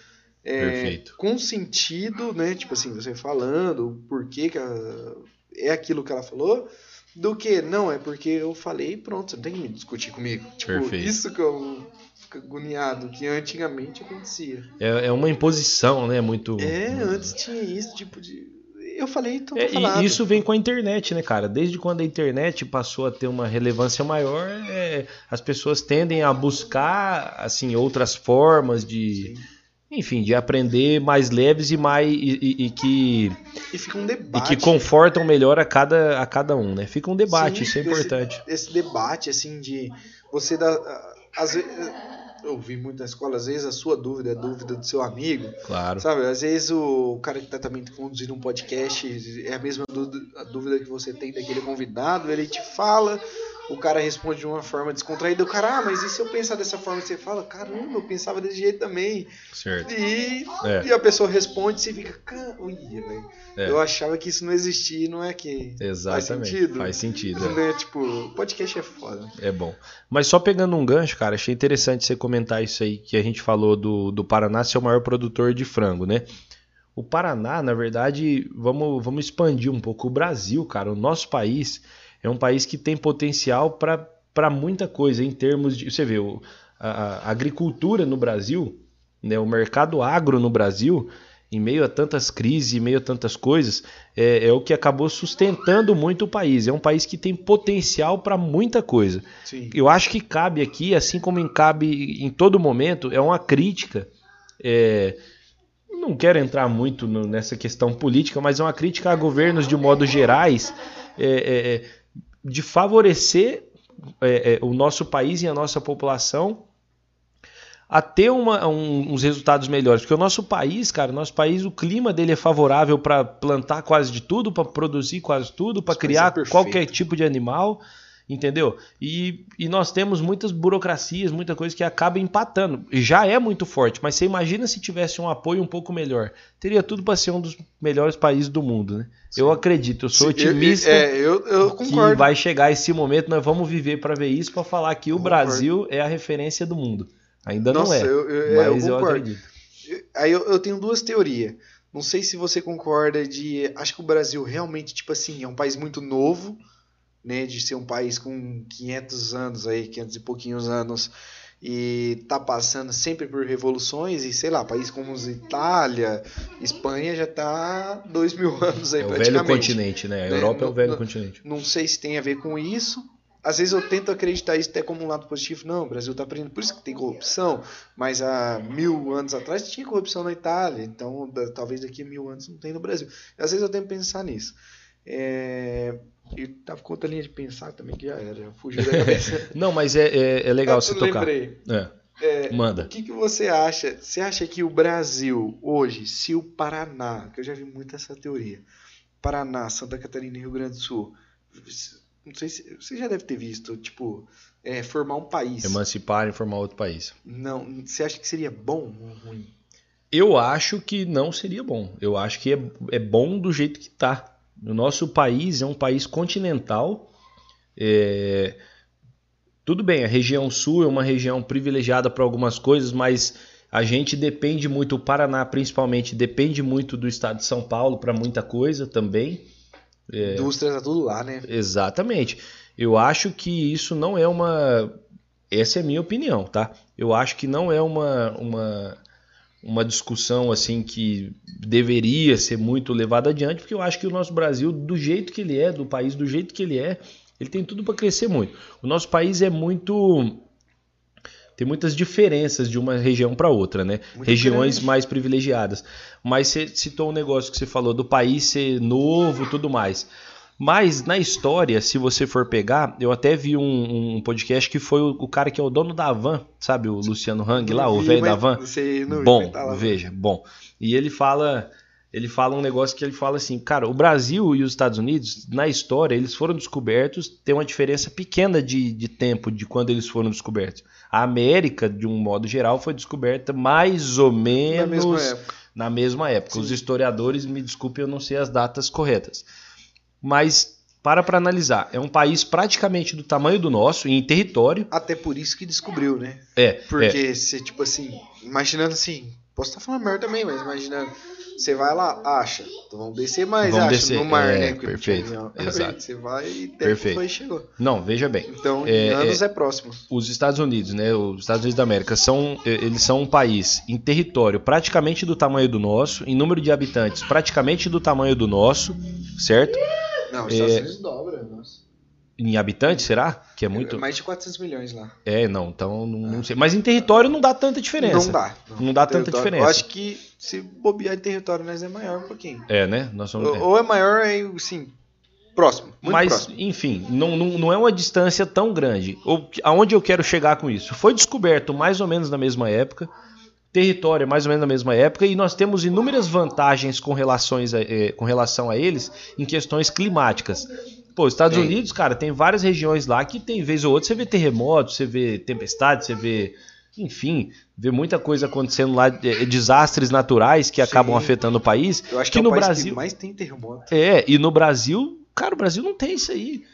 é, com sentido, né? Tipo assim, você falando o porquê que ela- é aquilo que ela falou, do que não é porque eu falei e pronto, você não tem que me discutir comigo. Tipo, Perfeito. isso que eu fico agoniado, que antigamente acontecia. É, é uma imposição, né? Muito. É, antes tinha isso, tipo de. Eu falei, então É, falado. e isso vem com a internet, né, cara? Desde quando a internet passou a ter uma relevância maior, é, as pessoas tendem a buscar assim outras formas de, Sim. Enfim, de aprender mais leves e mais e, e- e que E fica um e debate. que confortam melhor a cada a cada um, né? Fica um debate, Sim, isso é esse- importante. esse debate, assim, de você dar. Às vezes, eu vi muito na escola, às vezes a sua dúvida é a dúvida do seu amigo, Claro. sabe? Às vezes o cara que tá também conduzindo um podcast é a mesma dúvida que você tem daquele convidado, ele te fala, o cara responde de uma forma descontraída, o cara, ah, mas e se eu pensar dessa forma? Você fala, caramba, eu pensava desse jeito também. Certo. E, É. e a pessoa responde e você fica, "Ca- ui, velho. É. Eu achava que isso não existia e não é que. Exatamente. sentido? Faz sentido. é. Né? Tipo, podcast é foda. É bom. Mas só pegando um gancho, cara, achei interessante você comentar isso aí que a gente falou do, do Paraná ser o maior produtor de frango, né? O Paraná, na verdade, vamos, vamos expandir um pouco. O Brasil, cara, o nosso país é um país que tem potencial para muita coisa em termos de. Você vê, a, a agricultura no Brasil, né, o mercado agro no Brasil, em meio a tantas crises, em meio a tantas coisas, é, é o que acabou sustentando muito o país. É um país que tem potencial para muita coisa. Sim. Eu acho que cabe aqui, assim como cabe em todo momento, é uma crítica. é, não quero entrar muito no, nessa questão política, mas é uma crítica a governos de modo gerais é, é, é de favorecer é, é, o nosso país e a nossa população a ter uma, um, uns resultados melhores. Porque o nosso país, cara, nosso país, o clima dele é favorável para plantar quase de tudo, para produzir quase tudo, para criar qualquer tipo de animal entendeu? E, e nós temos muitas burocracias, muita coisa que acaba empatando. Já é muito forte, mas você imagina se tivesse um apoio um pouco melhor. Teria tudo para ser um dos melhores países do mundo, né? Sim. Eu acredito, eu sou Sim, otimista. Eu, é, eu, eu concordo. Que vai chegar esse momento, nós vamos viver para ver isso, para falar que o Brasil é a referência do mundo. Ainda Nossa, não é, eu, eu, mas eu, acredito. Aí eu, tenho duas teorias. Não sei se você concorda de. Acho que o Brasil realmente, tipo assim, é um país muito novo né, de ser um país com 500 anos aí, 500 e pouquinhos anos e tá passando sempre por revoluções e sei lá, países como Itália, Espanha já tá dois mil anos aí é o velho continente, né? A né? Europa é o velho não, continente. Não sei se tem a ver com isso. Às vezes eu tento acreditar isso até como um lado positivo. Não, o Brasil está aprendendo, por isso que tem corrupção. Mas há mil anos atrás tinha corrupção na Itália, então talvez daqui a mil anos não tem no Brasil. Às vezes eu tento pensar nisso. É, e tava com outra linha de pensar também que já era, já fugiu da cabeça. Não, mas é, é, é legal você tocar. Lembrei. É. É, Manda. O que, que você acha? Você acha que o Brasil, hoje, se o Paraná, que eu já vi muito essa teoria, Paraná, Santa Catarina e Rio Grande do Sul, não sei se você já deve ter visto, tipo, é, formar um país. Emancipar e formar outro país. Não, você acha que seria bom ou ruim? Eu acho que não seria bom. Eu acho que é, é bom do jeito que tá. O nosso país é um país continental. É... Tudo bem, a região sul é uma região privilegiada para algumas coisas, mas a gente depende muito, o Paraná principalmente, depende muito do estado de São Paulo para muita coisa também. É... Indústria tá tudo lá, né? Exatamente. Eu acho que isso não é uma. Essa é a minha opinião, tá? Eu acho que não é uma, uma uma discussão assim que deveria ser muito levada adiante, porque eu acho que o nosso Brasil, do jeito que ele é, do país do jeito que ele é, ele tem tudo para crescer muito. O nosso país é muito tem muitas diferenças de uma região para outra, né? Muito Regiões grande. mais privilegiadas. Mas você citou um negócio que você falou do país ser novo, tudo mais. Mas na história, se você for pegar, eu até vi um, um podcast que foi o, o, cara que é o dono da van, sabe? O Luciano Hang lá, o velho da van. Bom, veja, bom. E ele fala, ele fala um negócio que ele fala assim, cara, o Brasil e os Estados Unidos, na história, eles foram descobertos, tem uma diferença pequena de, de tempo de quando eles foram descobertos. A América, de um modo geral, foi descoberta mais ou menos na mesma época. Na mesma época. Os historiadores, me desculpem, eu não sei as datas corretas mas para para analisar, é um país praticamente do tamanho do nosso, em território. Até por isso que descobriu, né? É. Porque é. você, tipo assim, imaginando assim, posso estar falando merda também, mas imaginando, você vai lá, acha, então vamos descer mais, vamos acha, descer. no mar, é, né? Perfeito, exato. Você vai e perfeito. foi chegou. Não, veja bem. Então, é, anos é, é, próximo. Os Estados Unidos, né, os Estados Unidos da América, são, eles são um país em território praticamente do tamanho do nosso, em número de habitantes praticamente do tamanho do nosso, certo? Não, os Estados é... Unidos dobra, nossa. Em habitantes, será? Que é muito. É mais de 400 milhões lá. É, não, então não, não sei. Mas em território não dá tanta diferença. Não dá. Não, não dá tanta diferença. Eu acho que se bobear em território, nós é maior um pouquinho. É, né? Nós somos, ou, é. ou é maior, é, sim, próximo. Mas, próximo. enfim, não, não, não é uma distância tão grande. Ou, aonde eu quero chegar com isso? Foi descoberto mais ou menos na mesma época território mais ou menos na mesma época e nós temos inúmeras vantagens com, relações a, eh, com relação a eles em questões climáticas. Pô, Estados Sim. Unidos, cara, tem várias regiões lá que tem vez ou outra você vê terremotos, você vê tempestade, você vê, enfim, vê muita coisa acontecendo lá, eh, desastres naturais que Sim. acabam afetando o país. Eu acho que, que é no Brasil que mais tem terremoto. É, e no Brasil, cara, o Brasil não tem isso aí.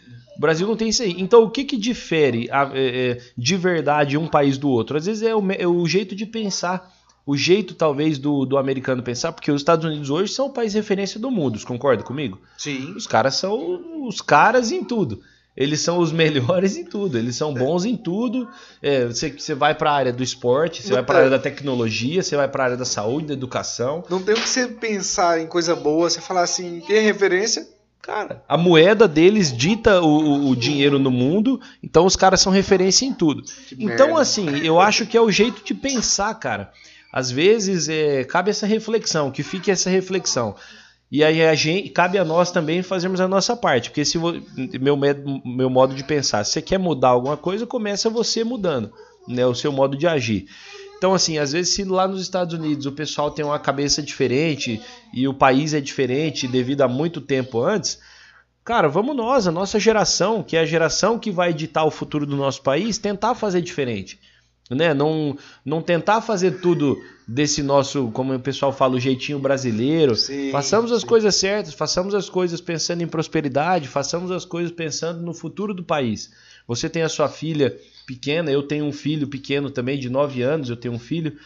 O Brasil não tem isso aí. Então, o que, que difere a, é, é, de verdade um país do outro? Às vezes é o, é o jeito de pensar, o jeito talvez do, do americano pensar, porque os Estados Unidos hoje são o país referência do mundo, você concorda comigo? Sim. Os caras são os caras em tudo. Eles são os melhores em tudo, eles são bons em tudo. É, você, você vai para a área do esporte, você não vai para a área da tecnologia, você vai para a área da saúde, da educação. Não tem o que você pensar em coisa boa, você falar assim, quem é referência? Cara, a moeda deles dita o, o, dinheiro no mundo, então os caras são referência em tudo. Que então, merda. assim, eu acho que é o jeito de pensar, cara. Às vezes é, cabe essa reflexão, que fique essa reflexão. E aí a gente, cabe a nós também fazermos a nossa parte, porque se meu, meu modo de pensar, se você quer mudar alguma coisa, começa você mudando, né, o seu modo de agir. Então, assim, às vezes, se lá nos Estados Unidos o pessoal tem uma cabeça diferente e o país é diferente devido a muito tempo antes, cara, vamos nós, a nossa geração, que é a geração que vai editar o futuro do nosso país, tentar fazer diferente né? Não, não tentar fazer tudo desse nosso, como o pessoal fala, o jeitinho brasileiro. Sim, façamos as sim. coisas certas, façamos as coisas pensando em prosperidade, façamos as coisas pensando no futuro do país. Você tem a sua filha pequena, eu tenho um filho pequeno também, de 9 anos, eu tenho um filho.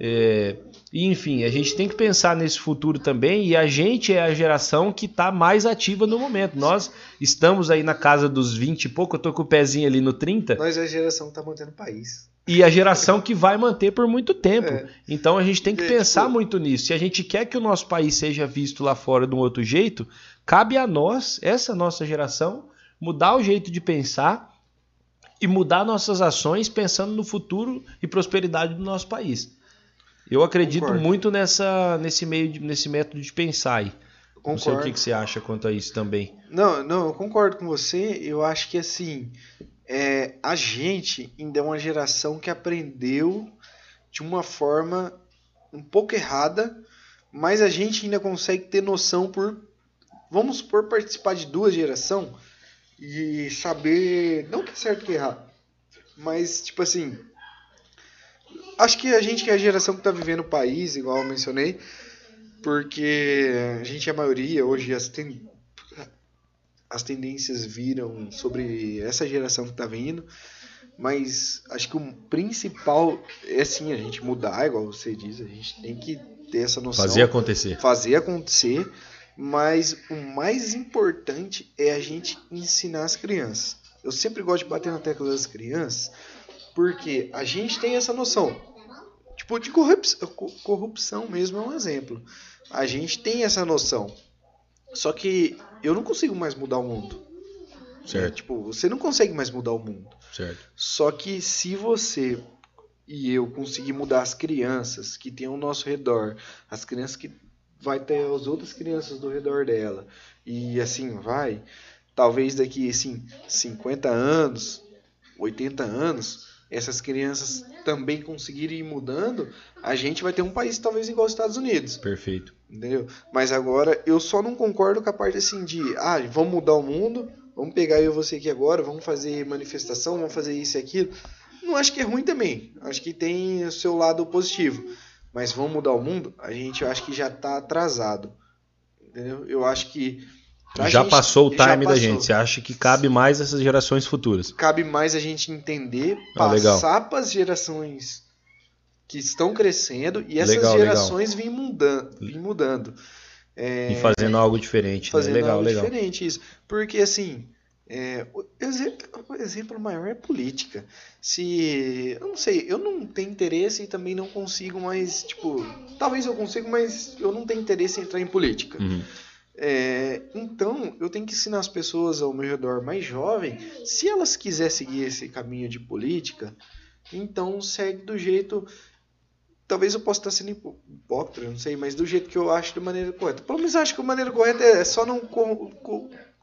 É, e enfim, a gente tem que pensar nesse futuro também, e a gente é a geração que está mais ativa no momento. Nós estamos aí na casa dos 20 e pouco, eu tô com o pezinho ali no 30. Nós é a geração que está mantendo o país e a geração que vai manter por muito tempo. É. Então a gente tem que é, pensar tipo... muito nisso. Se a gente quer que o nosso país seja visto lá fora de um outro jeito, cabe a nós, essa nossa geração, mudar o jeito de pensar e mudar nossas ações pensando no futuro e prosperidade do nosso país. Eu acredito Concordo. muito nessa, nesse meio, de, nesse método de pensar aí. Concordo. Não sei o que, que você acha quanto a isso também. Não, não, eu concordo com você. Eu acho que assim, é, a gente ainda é uma geração que aprendeu de uma forma um pouco errada, mas a gente ainda consegue ter noção por, vamos supor, participar de duas gerações e saber, não que é certo que é errado, mas tipo assim, acho que a gente que é a geração que está vivendo o país, igual eu mencionei, porque a gente é a maioria, hoje as tem, as tendências viram sobre essa geração que está vindo, mas acho que o principal é sim a gente mudar, igual você diz, a gente tem que ter essa noção. Fazer acontecer. Fazer acontecer, mas o mais importante é a gente ensinar as crianças. Eu sempre gosto de bater na tecla das crianças, porque a gente tem essa noção. Tipo, de corrupção, corrupção mesmo é um exemplo. A gente tem essa noção. Só que eu não consigo mais mudar o mundo. Certo. É, tipo, você não consegue mais mudar o mundo. Certo. Só que se você e eu conseguir mudar as crianças que tem ao nosso redor, as crianças que vai ter as outras crianças do redor dela, e assim vai, talvez daqui assim 50 anos, 80 anos, essas crianças também conseguirem ir mudando, a gente vai ter um país talvez igual aos Estados Unidos. Perfeito. Entendeu? Mas agora eu só não concordo com a parte assim de, ah, vamos mudar o mundo, vamos pegar eu e você aqui agora, vamos fazer manifestação, vamos fazer isso e aquilo. Não acho que é ruim também. Acho que tem o seu lado positivo. Mas vamos mudar o mundo? A gente eu acho que já está atrasado. Entendeu? Eu acho que já gente, passou o time da gente. Você acha que cabe mais essas gerações futuras? Cabe mais a gente entender, ah, passar para as gerações que estão crescendo e essas legal, gerações legal. Vêm mudando, vêm mudando. É, e fazendo algo diferente. Né? Fazendo né? legal, algo legal. diferente isso. Porque assim, é, o, exemplo, o, exemplo, maior é política. Se. Eu não sei, eu não tenho interesse e também não consigo mais. Tipo, talvez eu consiga, mas eu não tenho interesse em entrar em política. Uhum. É, então, eu tenho que ensinar as pessoas ao meu redor mais jovem, se elas quiserem seguir esse caminho de política, então segue do jeito Talvez eu possa estar sendo hipócrita, não sei, mas do jeito que eu acho de maneira correta. Pelo menos acho que a maneira correta é só não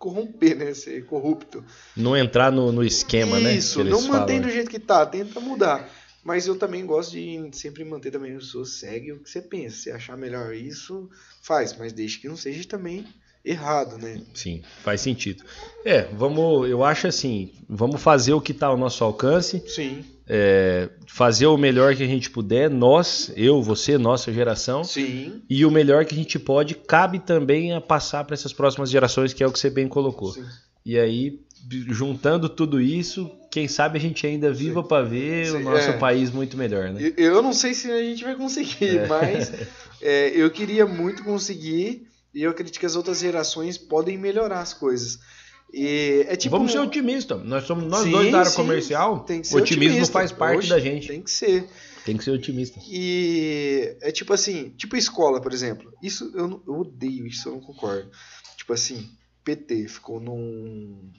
corromper, né? Ser corrupto. Não entrar no, no esquema, Isso, né? Isso, não mantém do jeito que tá, tenta mudar. Mas eu também gosto de sempre manter também as pessoas segue o que você pensa. Se achar melhor isso, faz, mas deixe que não seja também errado, né? Sim, faz sentido. É, vamos, eu acho assim, vamos fazer o que está ao nosso alcance. Sim. É, fazer o melhor que a gente puder, nós, eu, você, nossa geração. Sim. E o melhor que a gente pode cabe também a passar para essas próximas gerações, que é o que você bem colocou. Sim. E aí, juntando tudo isso, quem sabe a gente ainda viva para ver Sim, o nosso é. país muito melhor, né? Eu não sei se a gente vai conseguir, é. mas é, eu queria muito conseguir e eu acredito que as outras gerações podem melhorar as coisas. E é tipo Vamos ser otimistas. Nós somos nós sim, dois da área sim, comercial. Tem que ser otimismo otimista. faz parte Oxe, da gente. Tem que ser. Tem que ser otimista. E é tipo assim, tipo escola, por exemplo. Isso eu, não, eu odeio isso, eu não concordo. Tipo assim, PT ficou num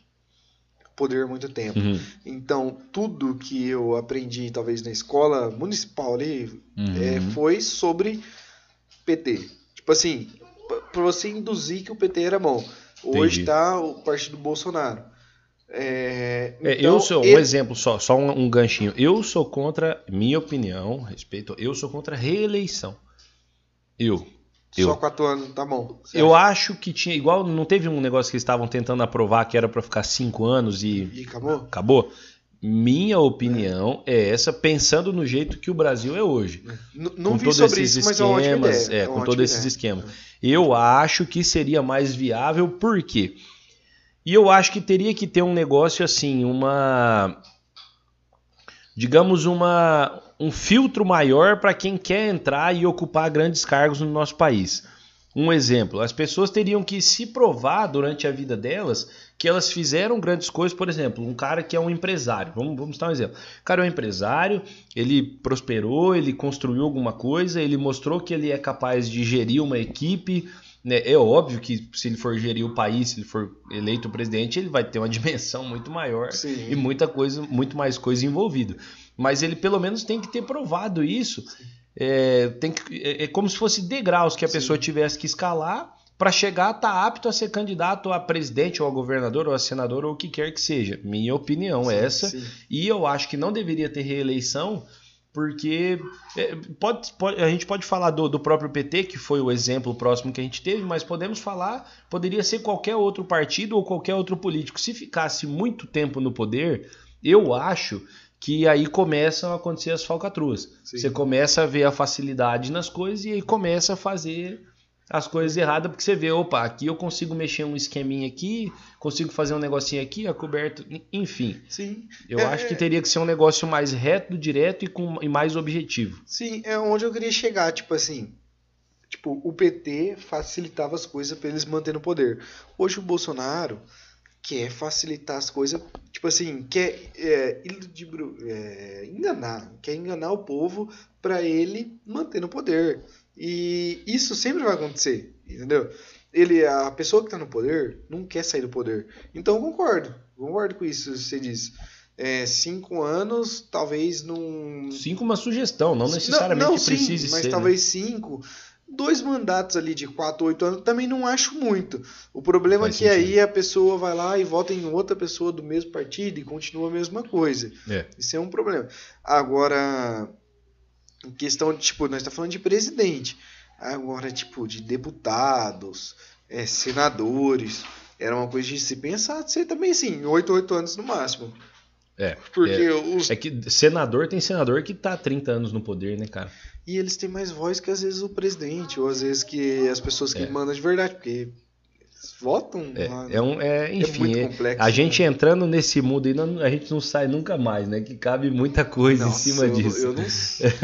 poder muito tempo. Uhum. Então, tudo que eu aprendi, talvez na escola municipal ali, Uhum. é, foi sobre PT. Tipo assim, p- pra você induzir que o PT era bom. Hoje Entendi. tá o partido Bolsonaro. É, É, então, eu sou, um ele- exemplo só, só um, um ganchinho. Eu sou contra, minha opinião, respeito, eu sou contra reeleição. Eu. Só eu. quatro anos, tá bom. Eu acha? acho que tinha, igual, não teve um negócio que eles estavam tentando aprovar que era pra ficar cinco anos e E acabou? acabou? Minha opinião é essa, pensando no jeito que o Brasil é hoje. N- Não com vi todos sobre esses isso, mas é uma ótima esquemas, ideia. é, É com todos esses esquemas. Eu acho que seria mais viável, por quê? E eu acho que teria que ter um negócio assim, uma. Digamos, uma, um filtro maior para quem quer entrar e ocupar grandes cargos no nosso país. Um exemplo, as pessoas teriam que se provar durante a vida delas que elas fizeram grandes coisas. Por exemplo, um cara que é um empresário, vamos, vamos dar um exemplo. O cara é um empresário, ele prosperou, ele construiu alguma coisa, ele mostrou que ele é capaz de gerir uma equipe. né? É óbvio que se ele for gerir o país, se ele for eleito presidente, ele vai ter uma dimensão muito maior Sim. e muita coisa, muito mais coisa envolvida. Mas ele pelo menos tem que ter provado isso. É, tem que- é- é como se fosse degraus que a Sim. pessoa tivesse que escalar para chegar a estar apto a ser candidato a presidente ou a governador ou a senador ou o que quer que seja. Minha opinião é Sim, essa. sim. E eu acho que não deveria ter reeleição, porque é, pode, pode- a gente pode falar do, do próprio PT, que foi o exemplo próximo que a gente teve, mas podemos falar, poderia ser qualquer outro partido ou qualquer outro político. Se ficasse muito tempo no poder, eu acho que aí começam a acontecer as falcatruas. Sim. Você começa a ver a facilidade nas coisas e aí começa a fazer as coisas erradas, porque você vê, opa, aqui eu consigo mexer um esqueminha aqui, consigo fazer um negocinho aqui, a coberto, enfim. Sim. Eu É, acho que teria que ser um negócio mais reto, direto e, com, e mais objetivo. Sim, é onde eu queria chegar, tipo assim. Tipo, o PT facilitava as coisas pra eles manterem o poder. Hoje o Bolsonaro quer facilitar as coisas, tipo assim, quer é, iludibro- é, enganar, quer enganar o povo pra ele manter no poder. E isso sempre vai acontecer, entendeu? Ele, a pessoa que tá no poder não quer sair do poder. Então eu concordo, concordo com isso que você diz. É, cinco anos, talvez não Cinco, uma sugestão, não necessariamente não, sim, precise mas ser. né? talvez cinco. Dois mandatos ali de 4, 8 anos também não acho muito. O problema Faz é que aí sentido. a pessoa vai lá e vota em outra pessoa do mesmo partido e continua a mesma coisa. É. Isso é um problema. Agora, em questão de, tipo, nós estamos falando de presidente. Agora, tipo, de deputados, é, senadores. Era uma coisa de se pensar, de ser também assim, 8, 8 anos no máximo. É, Porque os É que senador tem senador que tá há 30 anos no poder, né, cara? E eles têm mais voz que às vezes o presidente, ou às vezes que as pessoas que É. mandam de verdade, porque votam né? É, um, é enfim, muito é- complexo, a né? gente entrando nesse mundo aí, não- a gente não sai nunca mais, né? Que cabe muita coisa Nossa, em cima eu, disso. Eu não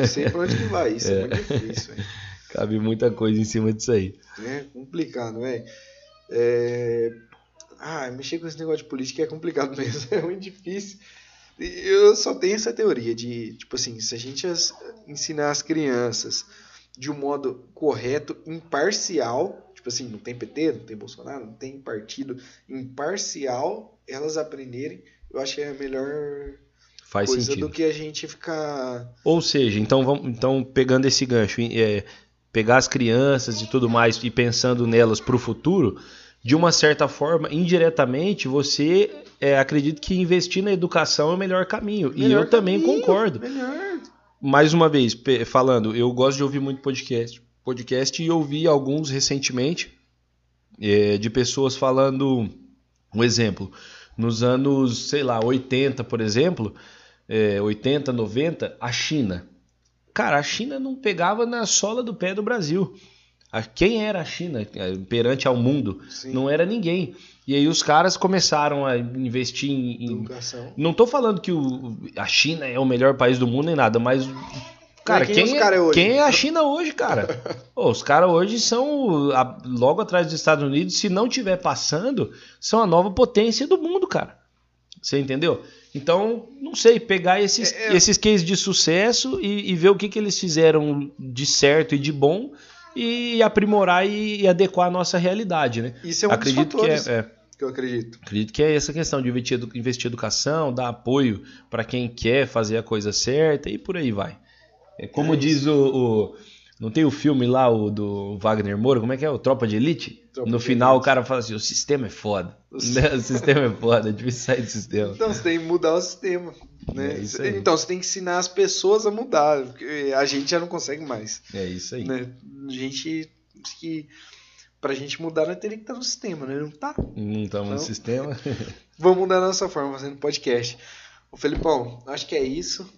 sei pra onde que vai, isso é, muito difícil, velho. Cabe muita coisa em cima disso aí. É complicado, velho. É... Ah, mexer com esse negócio de política é complicado mesmo, é muito difícil. Eu só tenho essa teoria de, tipo assim, se a gente as- ensinar as crianças de um modo correto, imparcial, tipo assim, não tem PT, não tem Bolsonaro, não tem partido, imparcial, elas aprenderem, eu acho que é a melhor Faz coisa sentido. do que a gente ficar. Ou seja, então vamos, então pegando esse gancho, é, pegar as crianças e tudo mais e pensando nelas para o futuro, de uma certa forma, indiretamente, você é, acredita que investir na educação é o melhor caminho. e Melhor eu também caminho, concordo. Melhor. Mais uma vez, falando, eu gosto de ouvir muito podcast. Podcast e ouvi alguns recentemente é, de pessoas falando, um exemplo, nos anos, sei lá, 80, por exemplo, é, 80, 90, a China. Cara, a China não pegava na sola do pé do Brasil. A- Quem era a China é, perante ao mundo? Sim. Não era ninguém. E aí os caras começaram a investir em, em Educação. não tô falando que o- a China é o melhor país do mundo nem nada, mas. Cara, quem quem, é, cara é quem é a China hoje, cara? Pô, os caras hoje são a- logo atrás dos Estados Unidos, se não tiver passando, são a nova potência do mundo, cara. Você entendeu? Então, não sei, pegar esses, É, é. esses cases de sucesso e, e ver o que, que eles fizeram de certo e de bom e aprimorar e, e adequar a nossa realidade, né? Isso é um Acredito dos fatores. que é, é. que eu acredito. Acredito que é essa questão de investir, investir em educação, dar apoio para quem quer fazer a coisa certa e por aí vai. É como É diz o, o- Não tem o filme lá, o do Wagner Moura, como é que é? O Tropa de Elite? Tropa no de final Elite. o cara fala assim: o sistema é foda. O O sistema é foda, é difícil sair do sistema. Então você tem que mudar o sistema. Né? É então você tem que ensinar as pessoas a mudar, porque a gente já não consegue mais. É isso aí. Né? A gente que pra gente mudar nós teria que estar no sistema, né? Não tá. Não estamos no Não. sistema. Vamos mudar a nossa forma fazendo podcast. Ô Felipão, acho que é isso.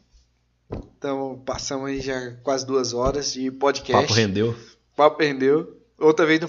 Então passamos aí já quase duas horas de podcast. Papo rendeu. Papo rendeu. Outra vez no,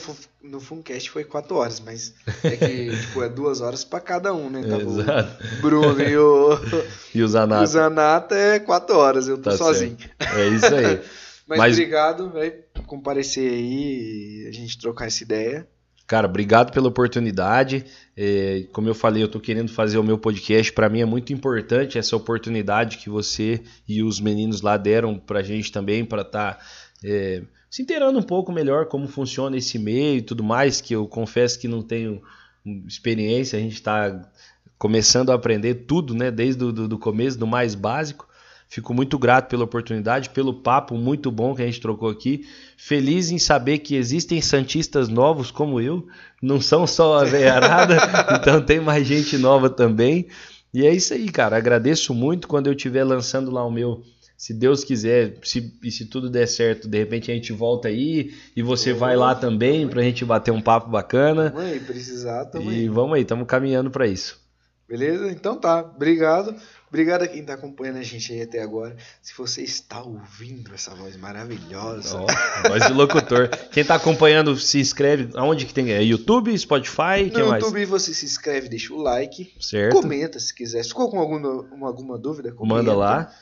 no Funcast foi quatro horas, mas é que tipo, é duas horas pra cada um, né? Tava Exato. o Bruno e o, E os e o. Zanata é quatro horas, eu tô Tá sozinho. É isso aí. Mas, Mas- obrigado, velho, por comparecer aí e a gente trocar essa ideia. Cara, obrigado pela oportunidade. É, como eu falei, eu tô querendo fazer o meu podcast. Para mim é muito importante essa oportunidade que você e os meninos lá deram pra gente também, para estar se inteirando um pouco melhor como funciona esse meio e tudo mais. Que eu confesso que não tenho experiência, a gente está começando a aprender tudo, né? Desde o do, do começo, do mais básico. Fico muito grato pela oportunidade, pelo papo muito bom que a gente trocou aqui. Feliz em saber que existem santistas novos como eu, não são só a veiarada, então tem mais gente nova também. E é isso aí, cara. Agradeço muito quando eu estiver lançando lá o meu. Se Deus quiser, se, e se tudo der certo, de repente a gente volta aí e você vai lá também pra gente bater um papo bacana. Tamo aí, precisar, tamo E vamos aí, estamos caminhando para isso. Beleza? Então tá. Obrigado. Obrigado a quem tá acompanhando a gente aí até agora. Se você está ouvindo essa voz maravilhosa. Ó, voz de locutor. Quem tá acompanhando, se inscreve. Aonde que tem? É YouTube, Spotify, que no mais? YouTube você se inscreve, deixa o like, Certo? comenta se quiser. Se ficou com alguma, uma- alguma dúvida, comenta. Manda lá.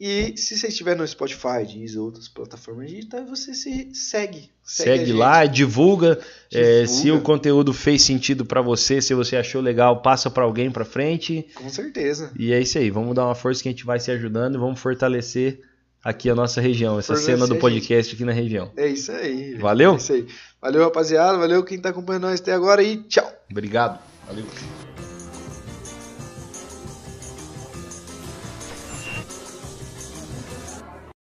E se você estiver no Spotify, Deezer, outras plataformas digitais, você se segue. Segue, gente. lá, divulga. É, Divulga. se o conteúdo fez sentido para você, se você achou legal, passa para alguém para frente. Com certeza. E é isso aí. Vamos dar uma força que a gente vai se ajudando e vamos fortalecer aqui a nossa região, essa Fortalecer cena do podcast aqui na região. É isso aí. Valeu? É isso aí. Valeu, rapaziada. Valeu quem tá acompanhando nós até agora e tchau. Obrigado. Valeu.